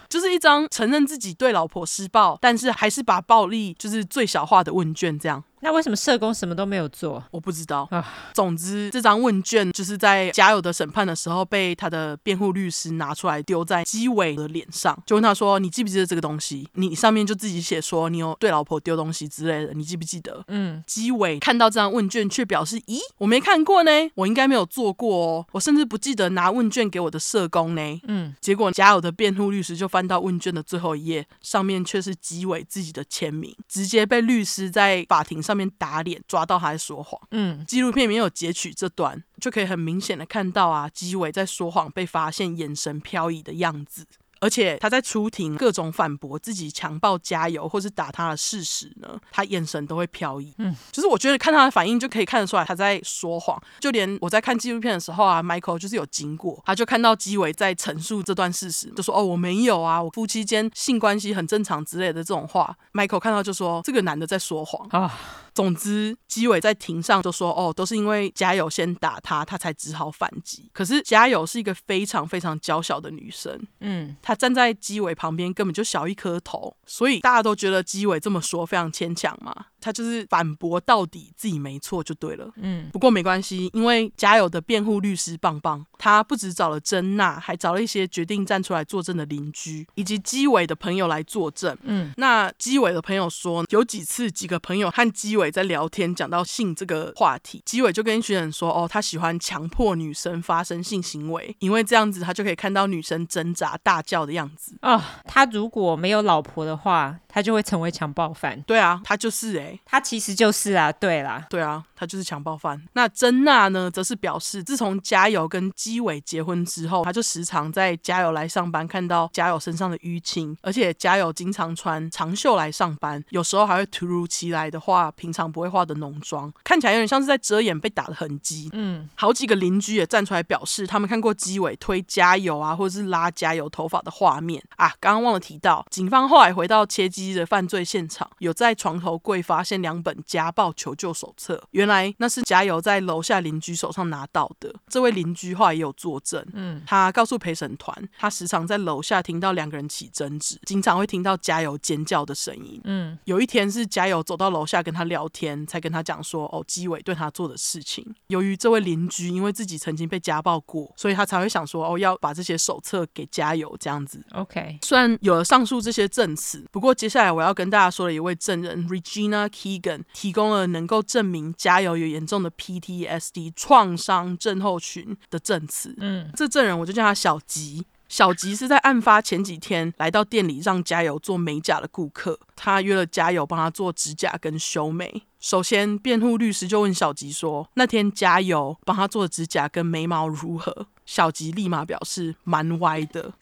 就是一张承认自己对老婆施暴，但是还是把暴力就是最小化的问卷这样。那为什么社工什么都没有做？我不知道啊。总之，这张问卷就是在嘉友的审判的时候被他的辩护律师拿出来丢在基伟的脸上，就问他说：“你记不记得这个东西？你上面就自己写说你有对老婆丢东西之类的，你记不记得？”嗯，基伟看到这张问卷却表示：“咦，我没看过呢，我应该没有做过哦，我甚至不记得拿问卷给我的社工呢。”嗯，结果嘉友的辩护律师就翻到问卷的最后一页，上面却是基伟自己的签名，直接被律师在法庭上面打脸，抓到他在说谎。嗯，纪录片里面有截取这段，就可以很明显的看到啊，基伟在说谎被发现眼神飘移的样子。而且他在出庭各种反驳自己强暴加油或是打他的事实呢，他眼神都会飘移。嗯，就是我觉得看他的反应就可以看得出来他在说谎。就连我在看纪录片的时候啊，Michael 就是有经过，他就看到基伟在陈述这段事实，就说：“哦，我没有啊，我夫妻间性关系很正常之类的这种话。”Michael 看到就说：“这个男的在说谎啊。”总之，基伟在庭上就说：“哦，都是因为嘉友先打他，他才只好反击。可是嘉友是一个非常非常娇小的女生，嗯，她站在基伟旁边根本就小一颗头，所以大家都觉得基伟这么说非常牵强嘛。他就是反驳到底，自己没错就对了。嗯，不过没关系，因为家友的辩护律师棒棒，他不只找了珍娜，还找了一些决定站出来作证的邻居以及基伟的朋友来作证。嗯，那基伟的朋友说，有几次几个朋友和基伟。在聊天讲到性这个话题，基伟就跟一群人说：“哦，他喜欢强迫女生发生性行为，因为这样子他就可以看到女生挣扎大叫的样子。”哦，他如果没有老婆的话，他就会成为强暴犯。对啊，他就是哎、欸，他其实就是啊，对啦，对啊，他就是强暴犯。那珍娜呢，则是表示，自从嘉友跟基伟结婚之后，他就时常在嘉友来上班看到嘉友身上的淤青，而且嘉友经常穿长袖来上班，有时候还会突如其来的画平常不会画的浓妆，看起来有点像是在遮掩被打的痕迹。嗯，好几个邻居也站出来表示，他们看过基伟推嘉友啊，或者是拉嘉友头发的画面啊。刚刚忘了提到，警方后来回到切基的犯罪现场，有在床头柜发现两本家暴求救手册，原来那是加油在楼下邻居手上拿到的。这位邻居后来也有作证，嗯，他告诉陪审团，他时常在楼下听到两个人起争执，经常会听到加油尖叫的声音。嗯，有一天是加油走到楼下跟他聊天，才跟他讲说，哦，基伟对他做的事情。由于这位邻居因为自己曾经被家暴过，所以他才会想说，哦，要把这些手册给加油这样子。OK，虽然有了上述这些证词，不过接下来。我要跟大家说的一位证人 Regina Keegan 提供了能够证明加油有严重的 PTSD 创伤症候群的证词。嗯，这证人我就叫他小吉。小吉是在案发前几天来到店里让加油做美甲的顾客，他约了加油帮他做指甲跟修眉。首先，辩护律师就问小吉说：“那天加油帮他做的指甲跟眉毛如何？”小吉立马表示：“蛮歪的。”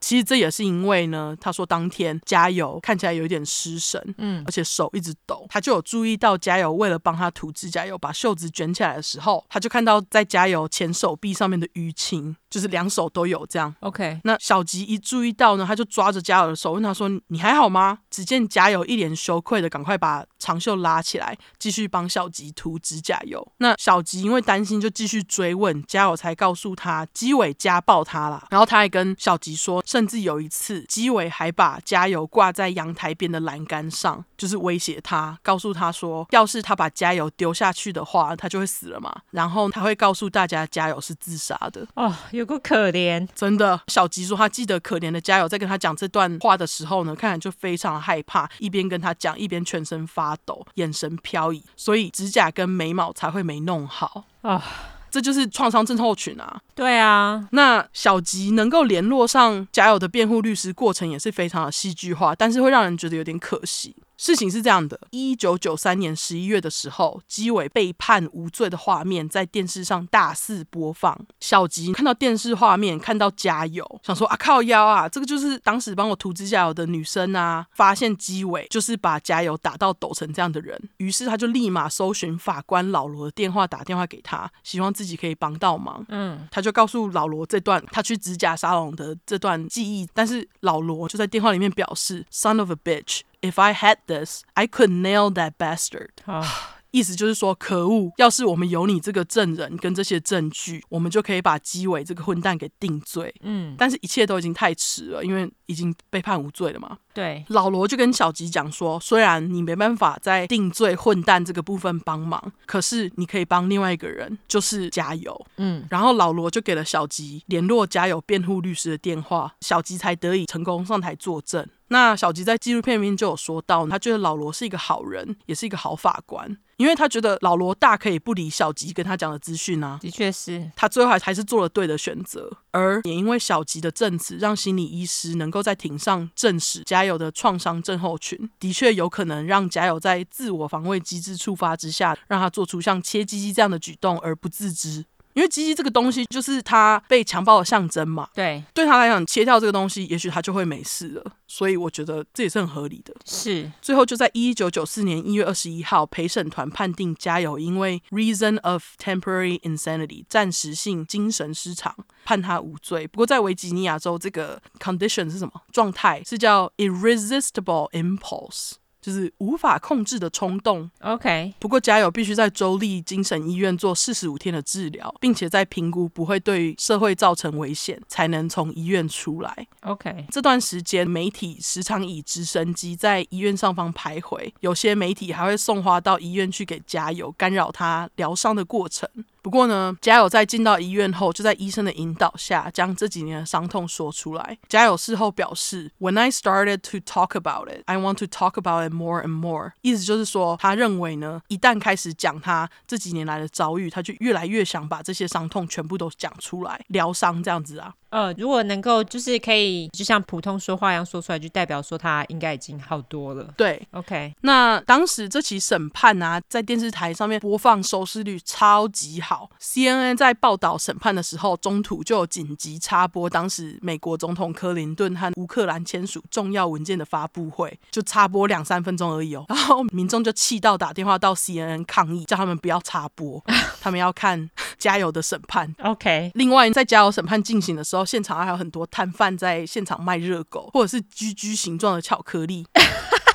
其实这也是因为呢，他说当天加油看起来有一点失神，嗯，而且手一直抖，他就有注意到加油为了帮他涂指甲油，把袖子卷起来的时候，他就看到在加油前手臂上面的淤青，就是两手都有这样。OK，那小吉一注意到呢，他就抓着嘉友的手问他说：“你还好吗？”只见嘉友一脸羞愧的赶快把长袖拉起来，继续帮小吉涂指甲油。那小吉因为担心，就继续追问，嘉友才告诉他基伟家暴他了，然后他还跟小吉说。甚至有一次，基伟还把嘉友挂在阳台边的栏杆上，就是威胁他，告诉他说，要是他把嘉友丢下去的话，他就会死了嘛。然后他会告诉大家，嘉友是自杀的。哦，有够可怜，真的。小吉说，他记得可怜的嘉友在跟他讲这段话的时候呢，看起来就非常害怕，一边跟他讲，一边全身发抖，眼神飘移，所以指甲跟眉毛才会没弄好啊。哦这就是创伤症候群啊！对啊，那小吉能够联络上嘉友的辩护律师，过程也是非常的戏剧化，但是会让人觉得有点可惜。事情是这样的：一九九三年十一月的时候，基伟被判无罪的画面在电视上大肆播放。小吉看到电视画面，看到加油，想说啊靠腰啊，这个就是当时帮我涂指甲油的女生啊。发现基伟就是把加油打到抖成这样的人，于是他就立马搜寻法官老罗的电话，打电话给他，希望自己可以帮到忙。嗯，他就告诉老罗这段他去指甲沙龙的这段记忆，但是老罗就在电话里面表示：“Son of a bitch。” If I had this, I could nail that bastard. 啊，意思就是说，可恶！要是我们有你这个证人跟这些证据，我们就可以把基伟这个混蛋给定罪。嗯，但是一切都已经太迟了，因为已经被判无罪了嘛。对，老罗就跟小吉讲说，虽然你没办法在定罪混蛋这个部分帮忙，可是你可以帮另外一个人，就是加油。嗯，然后老罗就给了小吉联络加油辩护律师的电话，小吉才得以成功上台作证。那小吉在纪录片里面就有说到，他觉得老罗是一个好人，也是一个好法官，因为他觉得老罗大可以不理小吉跟他讲的资讯啊。的确是，他最后还还是做了对的选择，而也因为小吉的证词，让心理医师能够在庭上证实加油的创伤症候群的确有可能让加油在自我防卫机制触发之下，让他做出像切鸡鸡这样的举动而不自知。因为鸡鸡这个东西就是他被强暴的象征嘛，对，对他来讲，切掉这个东西，也许他就会没事了。所以我觉得这也是很合理的。是，最后就在一九九四年一月二十一号，陪审团判定加油因为 reason of temporary insanity 暂时性精神失常，判他无罪。不过在维吉尼亚州，这个 condition 是什么状态？是叫 irresistible impulse。就是无法控制的冲动。OK，不过加油必须在州立精神医院做四十五天的治疗，并且在评估不会对社会造成危险，才能从医院出来。OK，这段时间媒体时常以直升机在医院上方徘徊，有些媒体还会送花到医院去给加油，干扰他疗伤的过程。不过呢，家友在进到医院后，就在医生的引导下，将这几年的伤痛说出来。家友事后表示：“When I started to talk about it, I want to talk about it more and more。”意思就是说，他认为呢，一旦开始讲他这几年来的遭遇，他就越来越想把这些伤痛全部都讲出来，疗伤这样子啊。呃，如果能够就是可以，就像普通说话一样说出来，就代表说他应该已经好多了。对，OK。那当时这起审判啊，在电视台上面播放收视率超级好。CNN 在报道审判的时候，中途就有紧急插播当时美国总统克林顿和乌克兰签署重要文件的发布会，就插播两三分钟而已哦。然后民众就气到打电话到 CNN 抗议，叫他们不要插播，(laughs) 他们要看 (laughs) 加油的审判。OK。另外，在加油审判进行的时候，现场还有很多摊贩在现场卖热狗，或者是 GG 形状的巧克力。(laughs)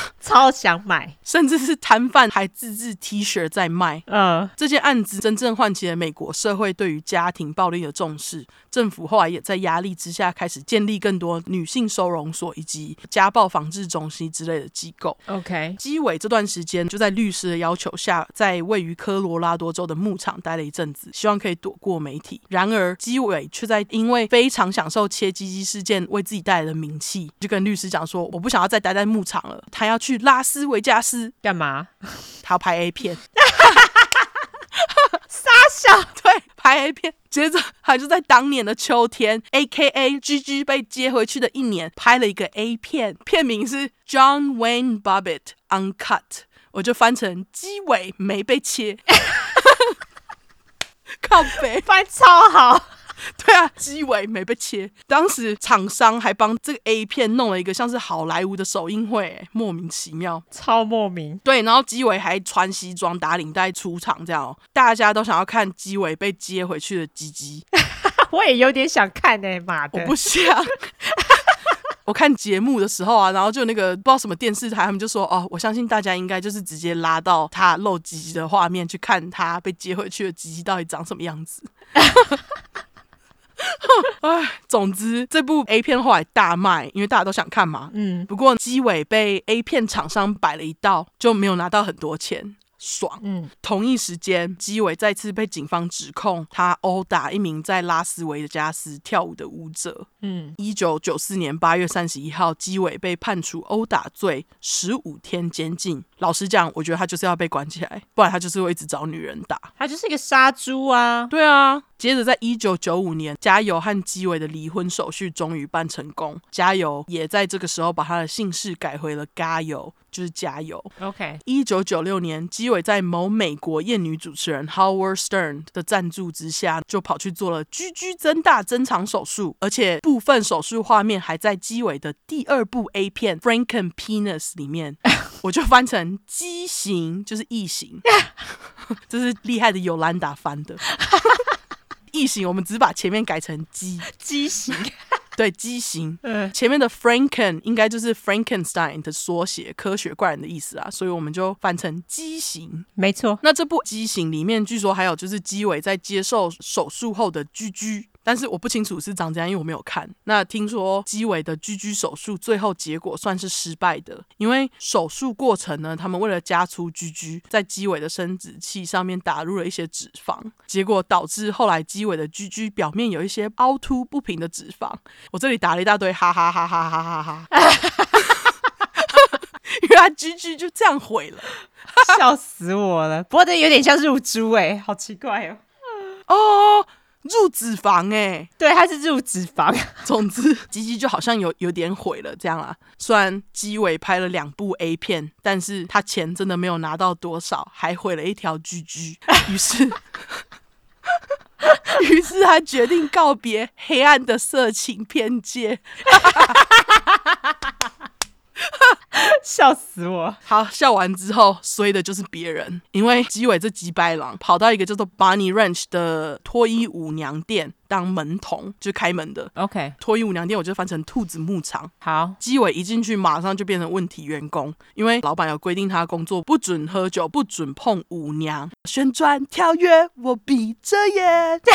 (laughs) 超想买，甚至是摊贩还自制 T 恤在卖。嗯，uh, 这件案子真正唤起了美国社会对于家庭暴力的重视。政府后来也在压力之下，开始建立更多女性收容所以及家暴防治中心之类的机构。OK，基伟这段时间就在律师的要求下，在位于科罗拉多州的牧场待了一阵子，希望可以躲过媒体。然而，基伟却在因为非常享受切鸡鸡事件为自己带来的名气，就跟律师讲说：“我不想要再待在牧场了。”他要去。拉斯维加斯干嘛？他要拍 A 片，(laughs) 傻小对，拍 A 片。接着，他就在当年的秋天，A.K.A. GG 被接回去的一年，拍了一个 A 片，片名是 John Wayne Bobbitt Uncut，我就翻成鸡尾没被切，(laughs) 靠北翻超好。(laughs) 对啊，鸡尾没被切。当时厂商还帮这个 A 片弄了一个像是好莱坞的首映会，莫名其妙，超莫名。对，然后鸡尾还穿西装打领带出场，这样大家都想要看鸡尾被接回去的鸡鸡。(laughs) 我也有点想看呢、欸，妈的，我不想。(laughs) 我看节目的时候啊，然后就那个不知道什么电视台，他们就说哦，我相信大家应该就是直接拉到他露鸡鸡的画面去看他被接回去的鸡鸡到底长什么样子。(laughs) 唉，总之这部 A 片后来大卖，因为大家都想看嘛。嗯，不过基伟被 A 片厂商摆了一道，就没有拿到很多钱。爽，嗯，同一时间，基伟再次被警方指控他殴打一名在拉斯维加斯跳舞的舞者，嗯，一九九四年八月三十一号，基伟被判处殴打罪，十五天监禁。老实讲，我觉得他就是要被关起来，不然他就是会一直找女人打，他就是一个杀猪啊！对啊，接着在一九九五年，加油和基伟的离婚手续终于办成功，加油也在这个时候把他的姓氏改回了加油。就是加油。OK，一九九六年，基伟在某美国艳女主持人 Howard Stern 的赞助之下，就跑去做了 GG 增大增长手术，而且部分手术画面还在基伟的第二部 A 片《Franken Penis》里面。(laughs) 我就翻成畸形，就是异形。(laughs) 这是厉害的尤兰达翻的。异形，我们只把前面改成畸畸形。对，畸形。嗯，前面的 Franken 应该就是 Frankenstein 的缩写，科学怪人的意思啊，所以我们就翻成畸形。没错。那这部畸形里面，据说还有就是基伟在接受手术后的居居。但是我不清楚是长怎样，因为我没有看。那听说基伟的居居手术最后结果算是失败的，因为手术过程呢，他们为了加粗居居，在基伟的生殖器上面打入了一些脂肪，结果导致后来基伟的居居表面有一些凹凸不平的脂肪。我这里打了一大堆哈哈哈哈哈哈哈哈，因为他居居就这样毁了，笑死我了。不过这有点像入猪哎，好奇怪哦。(laughs) 哦。入脂肪哎、欸，对，它是入脂肪。总之，鸡鸡就好像有有点毁了这样啊。虽然鸡尾拍了两部 A 片，但是他钱真的没有拿到多少，还毁了一条居居。(laughs) 于是，于是他决定告别黑暗的色情片界。(laughs) 笑死我！好，笑完之后，衰的就是别人，因为基伟这几白狼跑到一个叫做 Bunny Ranch 的脱衣舞娘店当门童，就开门的。OK，脱衣舞娘店我就翻成兔子牧场。好，基伟一进去马上就变成问题员工，因为老板有规定他工作不准喝酒，不准碰舞娘，旋转跳跃，我闭着眼。(laughs)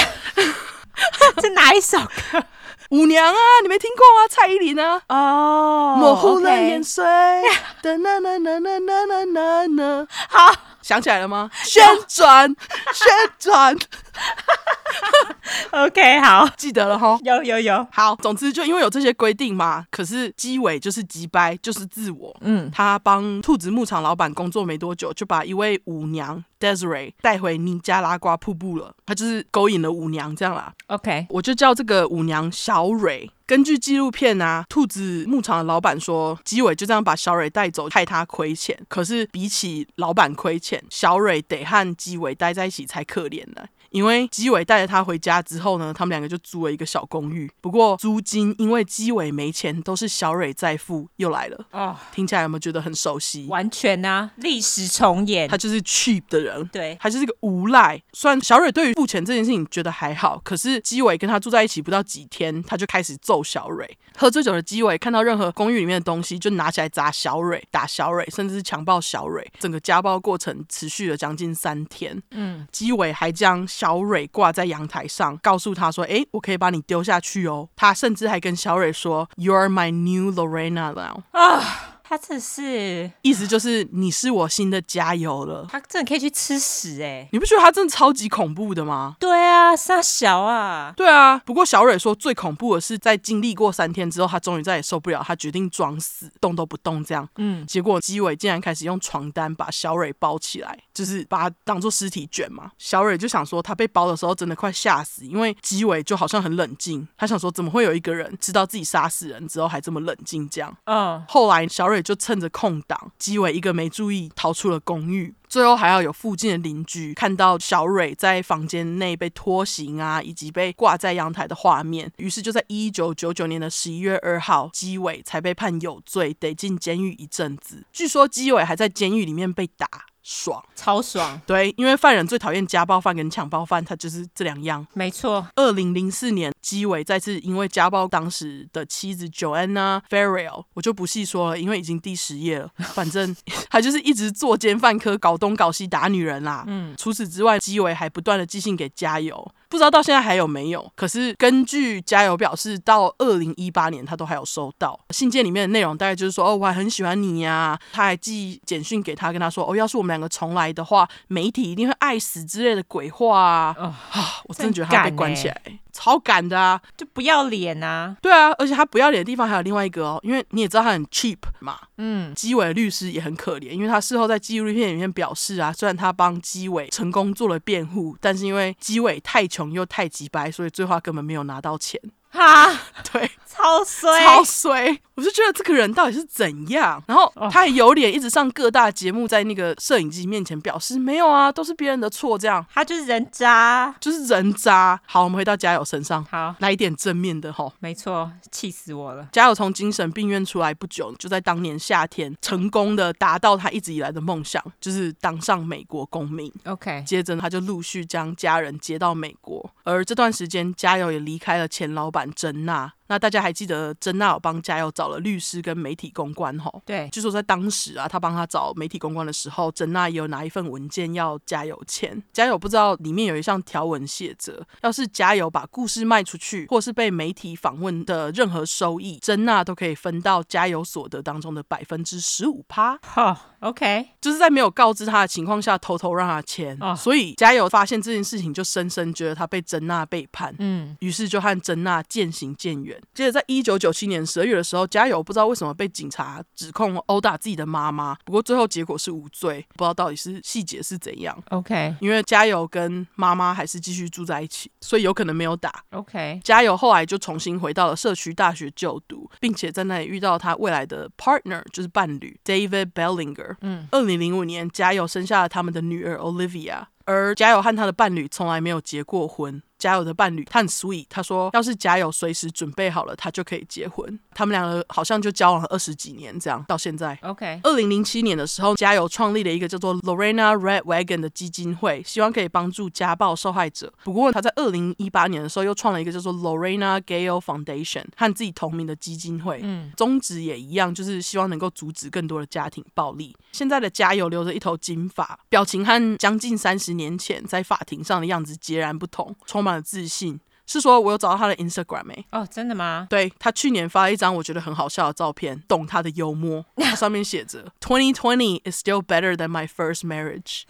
(laughs) 这哪一首歌？舞娘啊你没听过吗？蔡依林啊。哦模糊了眼神 (laughs) 噔噔噔噔噔噔噔噔好。想起来了吗？旋转旋转 (laughs) OK，好，记得了哈。有有有。好，总之就因为有这些规定嘛。可是鸡尾就是鸡掰，就是自我。嗯，他帮兔子牧场老板工作没多久，就把一位舞娘 Desiree 带回尼加拉瓜瀑布了。他就是勾引了舞娘这样啦。OK，我就叫这个舞娘小蕊。根据纪录片啊，兔子牧场的老板说，鸡尾就这样把小蕊带走，害他亏钱。可是比起老板亏钱，小蕊得和鸡尾待在一起才可怜呢。因为基伟带着他回家之后呢，他们两个就租了一个小公寓。不过租金因为基伟没钱，都是小蕊在付。又来了哦，听起来有没有觉得很熟悉？完全啊，历史重演。他就是 cheap 的人，对，他就是个无赖。虽然小蕊对于付钱这件事情觉得还好，可是基伟跟他住在一起不到几天，他就开始揍小蕊。喝醉酒的基伟看到任何公寓里面的东西，就拿起来砸小蕊、打小蕊，甚至是强暴小蕊。整个家暴过程持续了将近三天。嗯，基伟还将小蕊挂在阳台上，告诉他说：“哎，我可以把你丢下去哦。”他甚至还跟小蕊说：“You are my new Lorena now。”啊。他这是意思就是你是我新的加油了。他真的可以去吃屎哎、欸！你不觉得他真的超级恐怖的吗？对啊，杀小啊！对啊。不过小蕊说最恐怖的是在经历过三天之后，他终于再也受不了，他决定装死，动都不动这样。嗯。结果基伟竟然开始用床单把小蕊包起来，就是把他当做尸体卷嘛。小蕊就想说他被包的时候真的快吓死，因为基伟就好像很冷静，他想说怎么会有一个人知道自己杀死人之后还这么冷静这样。嗯。后来小蕊。就趁着空档，基伟一个没注意逃出了公寓。最后还要有附近的邻居看到小蕊在房间内被拖行啊，以及被挂在阳台的画面。于是就在一九九九年的十一月二号，基伟才被判有罪，得进监狱一阵子。据说基伟还在监狱里面被打。爽，超爽。对，因为犯人最讨厌家暴犯跟强暴犯，他就是这两样。没错。二零零四年，基伟再次因为家暴当时的妻子 Joanna Ferrell，我就不细说了，因为已经第十页了。反正 (laughs) 他就是一直作奸犯科，搞东搞西打女人啦。嗯。除此之外，基伟还不断的寄信给加油。不知道到现在还有没有？可是根据加油表示，到二零一八年他都还有收到信件，里面的内容大概就是说，哦，我还很喜欢你呀、啊。他还寄简讯给他，跟他说，哦，要是我们两个重来的话，媒体一定会爱死之类的鬼话啊！哦、啊，我真的觉得他被关起来。超赶的啊，就不要脸啊！对啊，而且他不要脸的地方还有另外一个哦，因为你也知道他很 cheap 嘛。嗯，基伟律师也很可怜，因为他事后在纪录片里面表示啊，虽然他帮基伟成功做了辩护，但是因为基伟太穷又太急掰，所以最后根本没有拿到钱。哈，(laughs) 对，超衰，超衰！我就觉得这个人到底是怎样？然后他还有脸一直上各大节目，在那个摄影机面前表示没有啊，都是别人的错，这样他就是人渣，就是人渣。好，我们回到嘉友身上，好，来一点正面的齁。没错，气死我了。嘉友从精神病院出来不久，就在当年夏天，成功的达到他一直以来的梦想，就是当上美国公民。OK，接着他就陆续将家人接到美国，而这段时间，嘉友也离开了前老板。真呐。那大家还记得珍娜有帮家友找了律师跟媒体公关吼？对，据说在当时啊，他帮他找媒体公关的时候，珍娜也有拿一份文件要加油签。家友不知道里面有一项条文写着，要是家友把故事卖出去，或是被媒体访问的任何收益，珍娜都可以分到加油所得当中的百分之十五趴。哈，OK，就是在没有告知他的情况下，偷偷让他签。哦，所以家友发现这件事情，就深深觉得他被珍娜背叛。嗯，于是就和珍娜渐行渐远。接着，在一九九七年十二月的时候，加油不知道为什么被警察指控殴打自己的妈妈，不过最后结果是无罪，不知道到底是细节是怎样。OK，因为加油跟妈妈还是继续住在一起，所以有可能没有打。OK，加油后来就重新回到了社区大学就读，并且在那里遇到他未来的 partner，就是伴侣 David Bellinger。嗯，二零零五年，加油生下了他们的女儿 Olivia，而加友和他的伴侣从来没有结过婚。家友的伴侣他很 sweet，他说要是家友随时准备好了，他就可以结婚。他们两个好像就交往了二十几年，这样到现在。OK。二零零七年的时候，家友创立了一个叫做 Lorena Red Wagon 的基金会，希望可以帮助家暴受害者。不过他在二零一八年的时候又创了一个叫做 Lorena Gale Foundation 和自己同名的基金会，嗯，宗旨也一样，就是希望能够阻止更多的家庭暴力。现在的家友留着一头金发，表情和将近三十年前在法庭上的样子截然不同，充满。自信是说，我有找到他的 Instagram 没？哦，真的吗？对，他去年发了一张我觉得很好笑的照片，懂他的幽默。他上面写着 “Twenty twenty is still better than my first marriage”，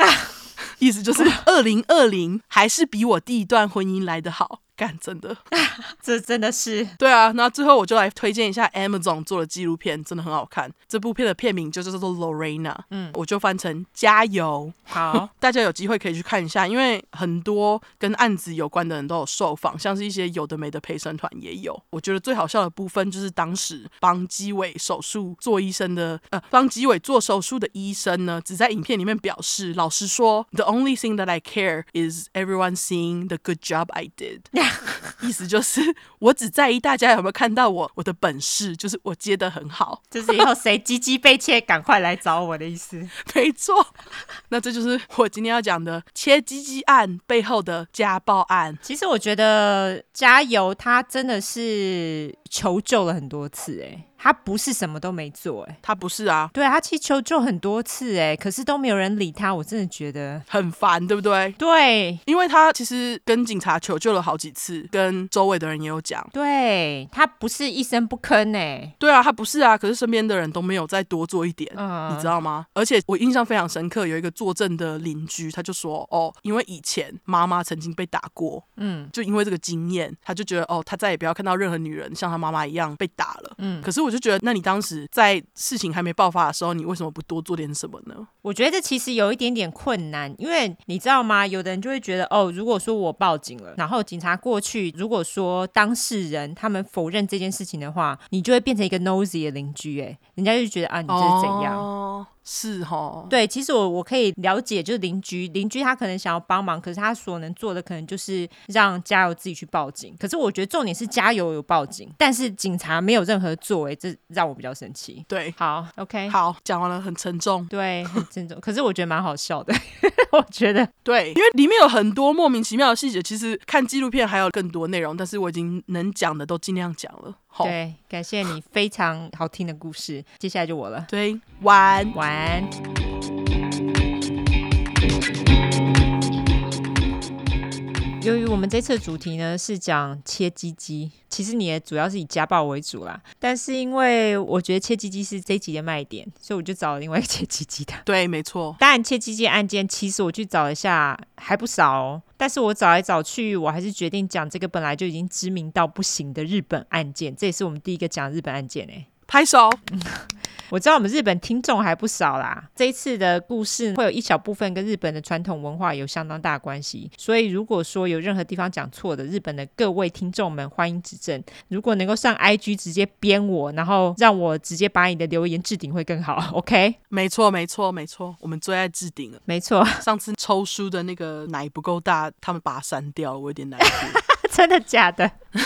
意思就是 (laughs) 二零二零还是比我第一段婚姻来得好。干，真的，(laughs) 这真的是对啊。那最后我就来推荐一下 Amazon 做的纪录片，真的很好看。这部片的片名就叫做 Lorena，嗯，我就翻成加油。好，(laughs) 大家有机会可以去看一下，因为很多跟案子有关的人都有受访，像是一些有的没的陪审团也有。我觉得最好笑的部分就是当时帮鸡尾手术做医生的，呃，帮鸡尾做手术的医生呢，只在影片里面表示，老实说，The only thing that I care is everyone seeing the good job I did。(laughs) 意思就是，我只在意大家有没有看到我我的本事，就是我接的很好。就是以后谁鸡鸡被切，赶快来找我的意思。(laughs) 没错，那这就是我今天要讲的切鸡鸡案背后的家暴案。其实我觉得加油，他真的是求救了很多次，哎。他不是什么都没做，哎，他不是啊，对啊，他其实求救很多次，哎，可是都没有人理他，我真的觉得。很烦，对不对？对，因为他其实跟警察求救了好几次，跟周围的人也有讲，对，他不是一声不吭，哎，对啊，他不是啊，可是身边的人都没有再多做一点，嗯，你知道吗？而且我印象非常深刻，有一个作证的邻居，他就说，哦，因为以前妈妈曾经被打过，嗯，就因为这个经验，他就觉得，哦，他再也不要看到任何女人像他妈妈一样被打了，嗯，可是我。就觉得，那你当时在事情还没爆发的时候，你为什么不多做点什么呢？我觉得这其实有一点点困难，因为你知道吗？有的人就会觉得，哦，如果说我报警了，然后警察过去，如果说当事人他们否认这件事情的话，你就会变成一个 nosy 的邻居，哎，人家就觉得啊，你这是怎样？哦是哈，对，其实我我可以了解，就是邻居邻居他可能想要帮忙，可是他所能做的可能就是让加油自己去报警。可是我觉得重点是加油有报警，但是警察没有任何作为，这让我比较生气。对，好，OK，好，讲完了，很沉重，对，很沉重。可是我觉得蛮好笑的，(laughs) 我觉得对，因为里面有很多莫名其妙的细节。其实看纪录片还有更多内容，但是我已经能讲的都尽量讲了。对，感谢你非常好听的故事，接下来就我了。对，晚晚。由于我们这次的主题呢是讲切鸡鸡，其实你也主要是以家暴为主啦。但是因为我觉得切鸡鸡是这一集的卖点，所以我就找了另外一个切鸡鸡的。(laughs) 对，没错。当然，切鸡鸡案件其实我去找一下还不少哦。但是我找来找去，我还是决定讲这个本来就已经知名到不行的日本案件。这也是我们第一个讲日本案件诶。拍手。(laughs) 我知道我们日本听众还不少啦。这一次的故事会有一小部分跟日本的传统文化有相当大关系，所以如果说有任何地方讲错的，日本的各位听众们欢迎指正。如果能够上 IG 直接编我，然后让我直接把你的留言置顶会更好。OK？没错，没错，没错，我们最爱置顶了。没错，上次抽书的那个奶不够大，他们把它删掉了，我有点难过。(laughs) 真的假的？(laughs)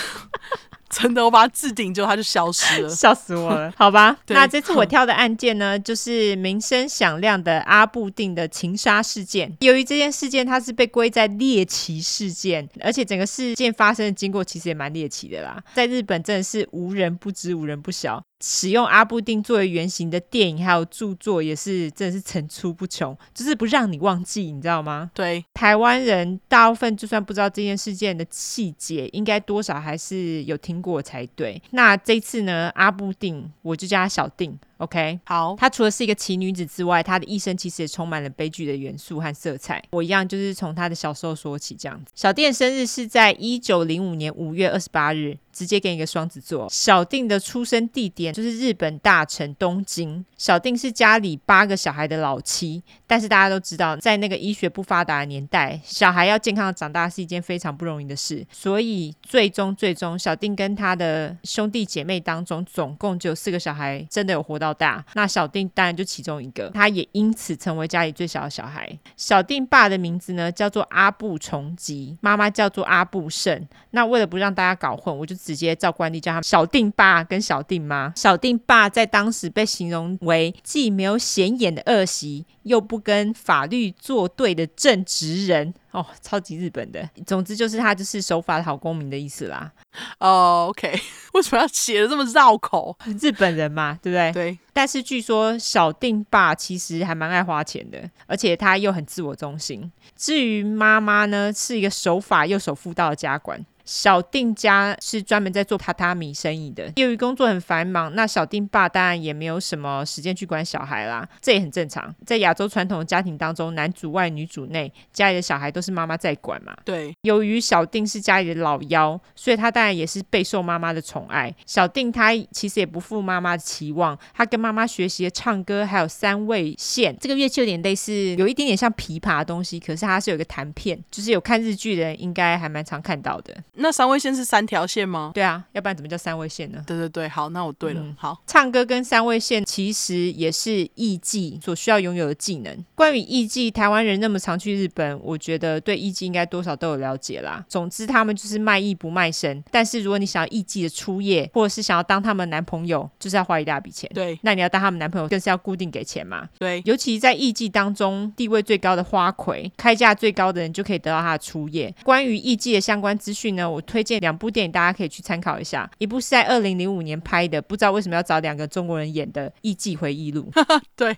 真的，我把它置顶之后，它就消失了，笑死我了。好吧，(laughs) 那这次我挑的案件呢，就是名声响亮的阿布定的情杀事件。由于这件事件它是被归在猎奇事件，而且整个事件发生的经过其实也蛮猎奇的啦，在日本真的是无人不知，无人不晓。使用阿布定作为原型的电影还有著作也是真的是层出不穷，就是不让你忘记，你知道吗？对，台湾人大部分就算不知道这件事件的细节，应该多少还是有听过才对。那这次呢，阿布定我就叫他小定。OK，好，她除了是一个奇女子之外，她的一生其实也充满了悲剧的元素和色彩。我一样就是从她的小时候说起，这样子。小定生日是在一九零五年五月二十八日，直接给你一个双子座。小定的出生地点就是日本大城东京。小定是家里八个小孩的老七，但是大家都知道，在那个医学不发达的年代，小孩要健康的长大是一件非常不容易的事。所以最终最终，小定跟他的兄弟姐妹当中，总共只有四个小孩真的有活到。大，那小定当然就其中一个，他也因此成为家里最小的小孩。小定爸的名字呢叫做阿布重吉，妈妈叫做阿布胜。那为了不让大家搞混，我就直接照惯例叫他小定爸跟小定妈。小定爸在当时被形容为既没有显眼的恶习，又不跟法律作对的正直人。哦，超级日本的，总之就是他就是守法的好公民的意思啦。哦、uh,，OK，(laughs) 为什么要写的这么绕口？日本人嘛，对不对？对。但是据说小定爸其实还蛮爱花钱的，而且他又很自我中心。至于妈妈呢，是一个守法又守妇道的家管。小定家是专门在做榻榻米生意的，由于工作很繁忙，那小定爸当然也没有什么时间去管小孩啦，这也很正常。在亚洲传统的家庭当中，男主外女主内，家里的小孩都是妈妈在管嘛。对，由于小定是家里的老幺，所以他当然也是备受妈妈的宠爱。小定他其实也不负妈妈的期望，他跟妈妈学习了唱歌，还有三味线，这个乐器有点类似，有一点点像琵琶的东西，可是它是有一个弹片，就是有看日剧的人应该还蛮常看到的。那三味线是三条线吗？对啊，要不然怎么叫三味线呢？对对对，好，那我对了。嗯、好，唱歌跟三味线其实也是艺伎所需要拥有的技能。关于艺伎，台湾人那么常去日本，我觉得对艺伎应该多少都有了解啦。总之，他们就是卖艺不卖身。但是如果你想要艺伎的初夜，或者是想要当他们男朋友，就是要花一大笔钱。对，那你要当他们男朋友，更是要固定给钱嘛。对，尤其在艺伎当中，地位最高的花魁，开价最高的人就可以得到他的初夜。关于艺伎的相关资讯呢，我推。荐两部电影大家可以去参考一下，一部是在二零零五年拍的，不知道为什么要找两个中国人演的《艺伎回忆录》。(laughs) 对，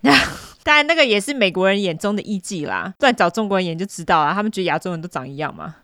当然那个也是美国人眼中的艺伎啦，不然找中国人演就知道了，他们觉得亚洲人都长一样嘛。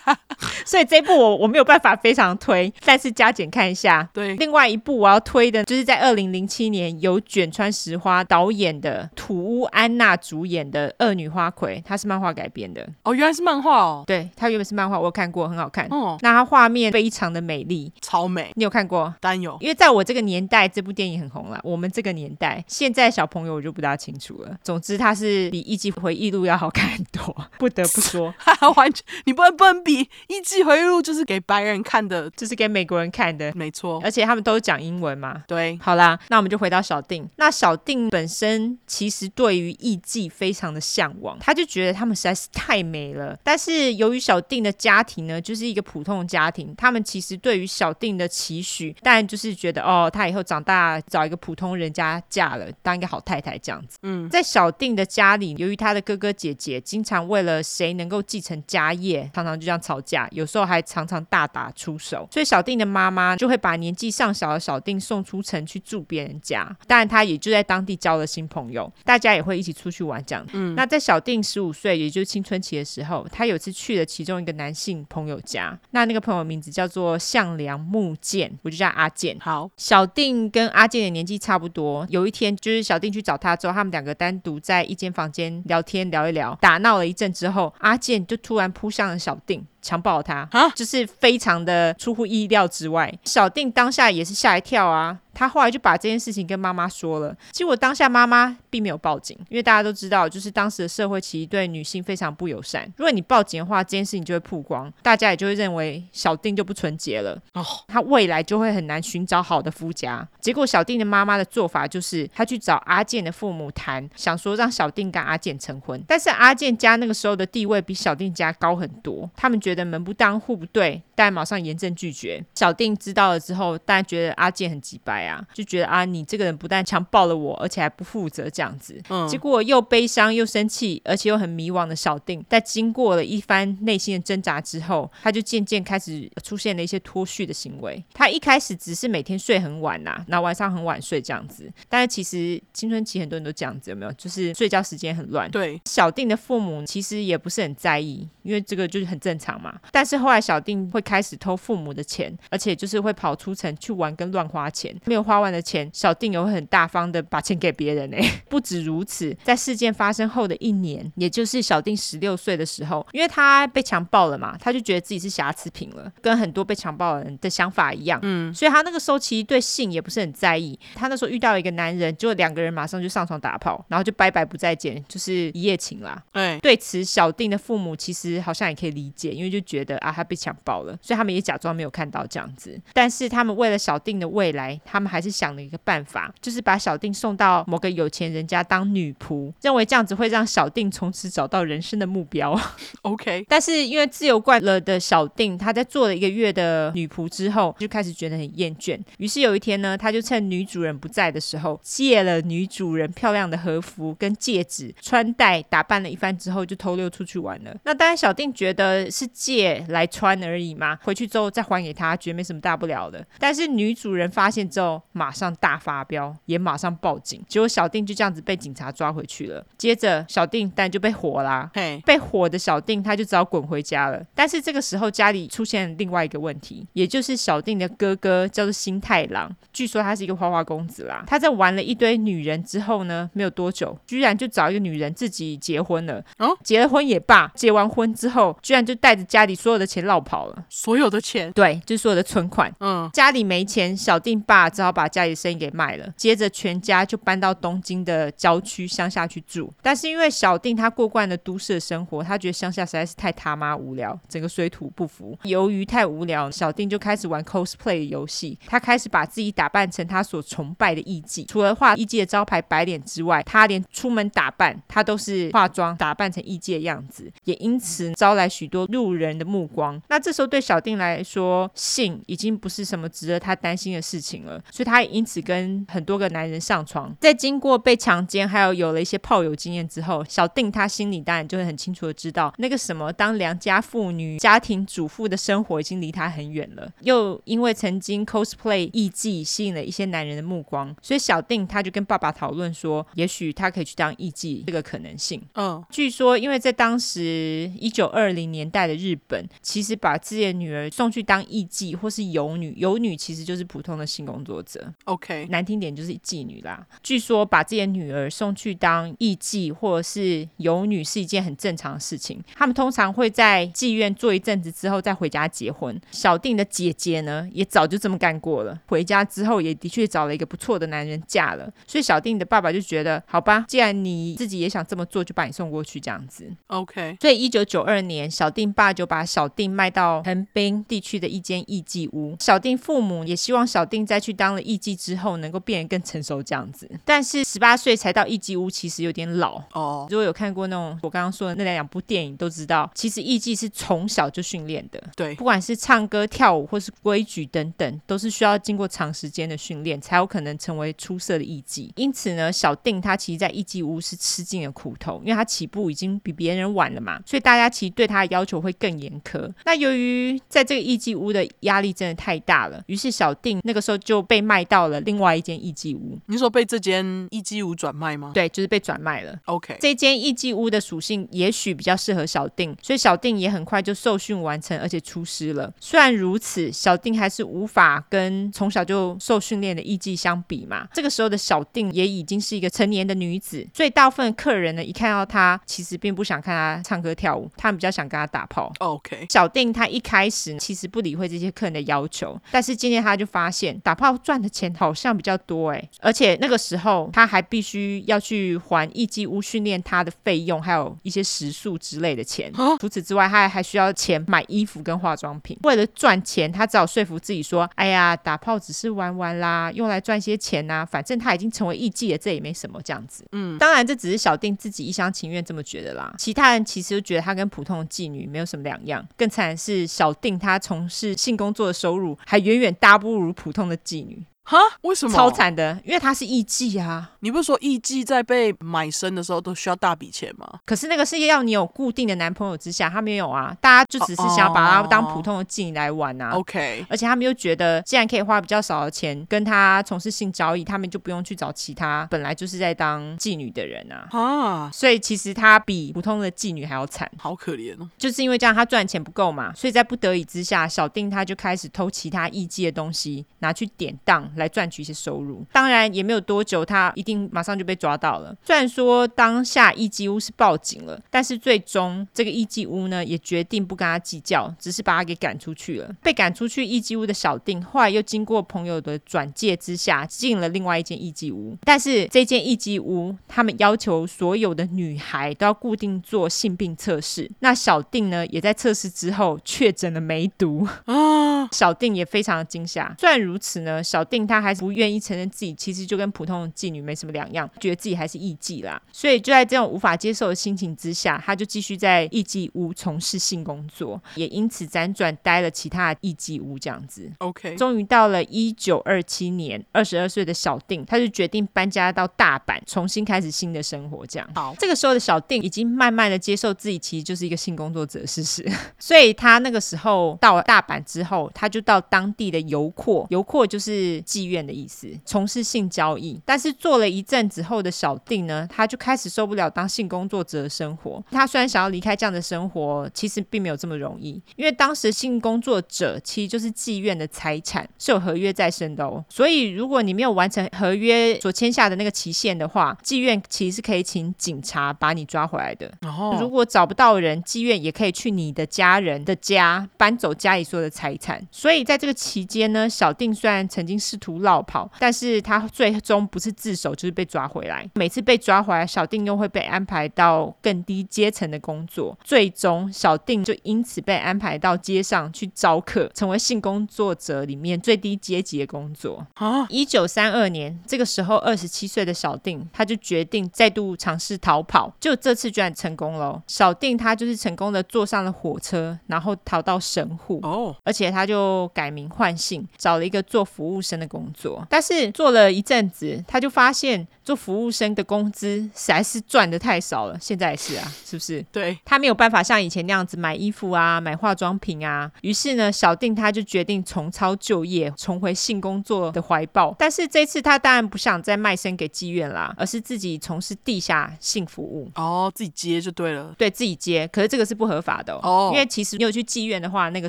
(laughs) 所以这一部我我没有办法非常推，但是加减看一下。对，另外一部我要推的就是在二零零七年由卷川石花导演的土屋安娜主演的《恶女花魁》，它是漫画改编的。哦，原来是漫画哦。对，它原本是漫画，我有看过，很好看。哦，那它画面非常的美丽，超美。你有看过？当然有，因为在我这个年代，这部电影很红了。我们这个年代，现在小朋友我就不大清楚了。总之，它是比《艺伎回忆录》要好看很多，(laughs) 不得不说。(laughs) 完全，你不能不能比《艺伎回忆录》就是给白人看的，就是给美国人看的，没错。而且他们都讲英文嘛。对，好啦，那我们就回到小定。那小定本身其实对于艺伎非常的向往，他就觉得他们实在是太美了。但是由于小定的家庭呢，就是一个普通的家庭，他们其实对于小定的期许，当然就是觉得哦，他以后长大找一个普通人家嫁了，当一个好太太这样子。嗯，在小定的家里，由于他的哥哥姐姐经常为了谁能够继承家业，常常就这样吵架，有时候还常常大打出手，所以小定的妈妈就会把年纪尚小的小定送出城去住别人家，当然他也就在当地交了新朋友，大家也会一起出去玩这样。嗯，那在小定十五岁，也就是青春期的时候，他有次去了其中一个男性朋友家，那那个朋友名字叫做向良木健，我就叫阿健。好，小定跟阿健的年纪差不多，有一天就是小定去找他之后，他们两个单独在一间房间聊天聊一聊，打闹了一阵之后，阿健就突然扑向了小定。强暴他啊，就是非常的出乎意料之外。小定当下也是吓一跳啊。他后来就把这件事情跟妈妈说了，结果当下妈妈并没有报警，因为大家都知道，就是当时的社会其实对女性非常不友善。如果你报警的话，这件事情就会曝光，大家也就会认为小定就不纯洁了，哦，他未来就会很难寻找好的夫家。结果小定的妈妈的做法就是，他去找阿健的父母谈，想说让小定跟阿健成婚。但是阿健家那个时候的地位比小定家高很多，他们觉觉得门不当户不对，但马上严正拒绝。小定知道了之后，当然觉得阿健很急掰啊，就觉得啊，你这个人不但强暴了我，而且还不负责这样子。嗯，结果又悲伤又生气，而且又很迷惘的小定，在经过了一番内心的挣扎之后，他就渐渐开始出现了一些脱序的行为。他一开始只是每天睡很晚呐、啊，然后晚上很晚睡这样子，但是其实青春期很多人都这样子，有没有？就是睡觉时间很乱。对，小定的父母其实也不是很在意，因为这个就是很正常嘛。但是后来小定会开始偷父母的钱，而且就是会跑出城去玩跟乱花钱，没有花完的钱，小定也会很大方的把钱给别人呢。(laughs) 不止如此，在事件发生后的一年，也就是小定十六岁的时候，因为他被强暴了嘛，他就觉得自己是瑕疵品了，跟很多被强暴的人的想法一样。嗯，所以他那个时候其实对性也不是很在意。他那时候遇到了一个男人，就两个人马上就上床打炮，然后就拜拜不再见，就是一夜情啦。哎，对此小定的父母其实好像也可以理解，因为就觉得啊他被强暴了，所以他们也假装没有看到这样子。但是他们为了小定的未来，他们还是想了一个办法，就是把小定送到某个有钱人家当女仆，认为这样子会让小定从此找到人生的目标。(laughs) (laughs) OK，但是因为自由惯了的小定，他在做了一个月的女仆之后，就开始觉得很厌倦。于是有一天呢，他就趁女主人不在的时候，借了女主人漂亮的和服跟戒指，穿戴打扮了一番之后，就偷溜出去玩了。那当然，小定觉得是借来穿而已嘛，回去之后再还给他，觉得没什么大不了的。但是女主人发现之后，马上大发飙，也马上报警。结果小定就这样子被警察抓回去了。接着小定当然就被火啦，嘿，被火的小定他就只好滚回家了。但是这个时候家里出现另外一个问题，也就是小定的哥哥叫做新太郎，据说他是一个花花公子啦。他在玩了一堆女人之后呢，没有多久，居然就找一个女人自己结婚了。哦，结了婚也罢，结完婚之后，居然就带着家里所有的钱落跑了。所有的钱？对，就是所有的存款。嗯，家里没钱，小定爸只好把家里的生意给卖了。接着全家就搬到东京的郊区乡下去住。但是因为小定他过惯了都市的生活，他觉得乡下实在是太他妈无聊，整个水土不服。由于太无聊，小定就开始玩 cosplay 的游戏。他开始把自己打扮成他所崇拜的艺妓，除了画艺妓的招牌白脸之外，他连出门打扮他都是化妆打扮成艺妓的样子，也因此招来许多路人的目光。那这时候对小定来说，性已经不是什么值得他担心的事情了，所以他也因此跟很多个男人上床。在经过被强奸，还有有了一些炮友经验之后，小定他心里当然就会很清楚的知道，那个什么当良家妇女、家庭主妇的生活已经离他很远了。又因为曾经 cosplay 艺妓吸引了一些男人的目光，所以小定他就跟爸爸讨论说，也许他可以去当艺妓这个可能性。嗯，据说因为在当时一九二零年代的日本，其实把自己的女儿送去当艺妓或是游女，游女其实就是普通的性工作者。OK，难听点就是妓女啦。据说把自己的女儿送去当艺妓或者是游女是一件很正常的事情。他们通常会在妓院做一阵子之后再回家结婚。小定的姐姐呢，也早就这么干过了。回家之后也的确找了一个不错的男人嫁了。所以小定的爸爸就觉得，好吧，既然你自己也想这么做，就把你送过去这样子。OK。所以一九九二年，小定爸就把小定卖到横滨地区的一间艺妓屋。小定父母也希望小定在去当了艺妓之后，能够变得更成熟这样子。但是十八岁才到艺妓屋，其实有点老哦。如果有看过那种我刚刚说的那两部电影，都知道，其实艺妓是从小就训练的。对，不管是唱歌、跳舞或是规矩等等，都是需要经过长时间的训练，才有可能成为出色的艺妓。因此呢，小定他其实，在艺妓屋是吃尽了苦头，因为他起步已经比别人晚了嘛，所以大家其实对他的要求会更严苛。那由于在这个艺妓屋的压力真的太大了，于是小定那个时候就被卖到了另外一间艺妓屋。你说被这间艺妓屋转卖吗？对，就是被转卖了。OK，这间艺妓屋的属性也许比较适合小定，所以小定也很快就受训完成，而且出师了。虽然如此，小定还是无法跟从小就受训练的艺妓相比嘛。这个时候的小定也已经是一个成年的女子，所以大部分客人呢，一看到她，其实并不想看她唱歌跳舞，他们比较想跟她打炮。OK，小定他一开始其实不理会这些客人的要求，但是今天他就发现打炮赚的钱好像比较多哎，而且那个时候他还必须要去还艺妓屋训练他的费用，还有一些食宿之类的钱。除此之外，他还需要钱买衣服跟化妆品。为了赚钱，他只好说服自己说：“哎呀，打炮只是玩玩啦，用来赚些钱呐，反正他已经成为艺妓了，这也没什么。”这样子，嗯，当然这只是小定自己一厢情愿这么觉得啦。其他人其实就觉得他跟普通的妓女没有什么么两样。更惨的是，小定她从事性工作的收入还远远大不如普通的妓女。哈？为什么？超惨的，因为他是艺妓啊。你不是说艺妓在被买身的时候都需要大笔钱吗？可是那个是要你有固定的男朋友之下，他没有啊。大家就只是想要把他当普通的妓女来玩啊。OK，而且他们又觉得，既然可以花比较少的钱跟他从事性交易，他们就不用去找其他本来就是在当妓女的人啊。啊，所以其实他比普通的妓女还要惨，好可怜哦。就是因为这样，他赚钱不够嘛，所以在不得已之下，小定他就开始偷其他艺妓的东西拿去典当。来赚取一些收入，当然也没有多久，他一定马上就被抓到了。虽然说当下艺妓屋是报警了，但是最终这个艺妓屋呢也决定不跟他计较，只是把他给赶出去了。被赶出去艺妓屋的小定，后来又经过朋友的转介之下，进了另外一间艺妓屋。但是这间艺妓屋，他们要求所有的女孩都要固定做性病测试。那小定呢，也在测试之后确诊了梅毒啊。小定也非常的惊吓。虽然如此呢，小定。他还是不愿意承认自己其实就跟普通的妓女没什么两样，觉得自己还是艺妓啦。所以就在这种无法接受的心情之下，他就继续在艺妓屋从事性工作，也因此辗转待了其他的艺妓屋这样子。OK，终于到了一九二七年，二十二岁的小定，他就决定搬家到大阪，重新开始新的生活。这样，好，这个时候的小定已经慢慢的接受自己其实就是一个性工作者事实，(laughs) 所以他那个时候到了大阪之后，他就到当地的游廓，游廓就是妓院的意思，从事性交易。但是做了一阵子后的小定呢，他就开始受不了当性工作者的生活。他虽然想要离开这样的生活，其实并没有这么容易，因为当时性工作者其实就是妓院的财产，是有合约在身的哦。所以如果你没有完成合约所签下的那个期限的话，妓院其实是可以请警察把你抓回来的。然后，如果找不到人，妓院也可以去你的家人的家搬走家里所有的财产。所以在这个期间呢，小定虽然曾经试图落跑，但是他最终不是自首就是被抓回来。每次被抓回来，小定又会被安排到更低阶层的工作。最终，小定就因此被安排到街上去招客，成为性工作者里面最低阶级的工作。啊！一九三二年，这个时候二十七岁的小定，他就决定再度尝试逃跑。就这次居然成功了。小定他就是成功的坐上了火车，然后逃到神户。哦，而且他就改名换姓，找了一个做服务生的工作。但是做了一阵子，他就发现做服务生的工资实在是赚的太少了。现在也是啊，是不是？对，他没有办法像以前那样子买衣服啊，买化妆品啊。于是呢，小定他就决定重操旧业，重回性工作的怀抱。但是这次他当然不想再卖身给妓院啦，而是自己从事地下性服务。哦，自己接就对了。对，自己接，可是这个是不合法的哦。哦，因为其实你有去妓院的话，那个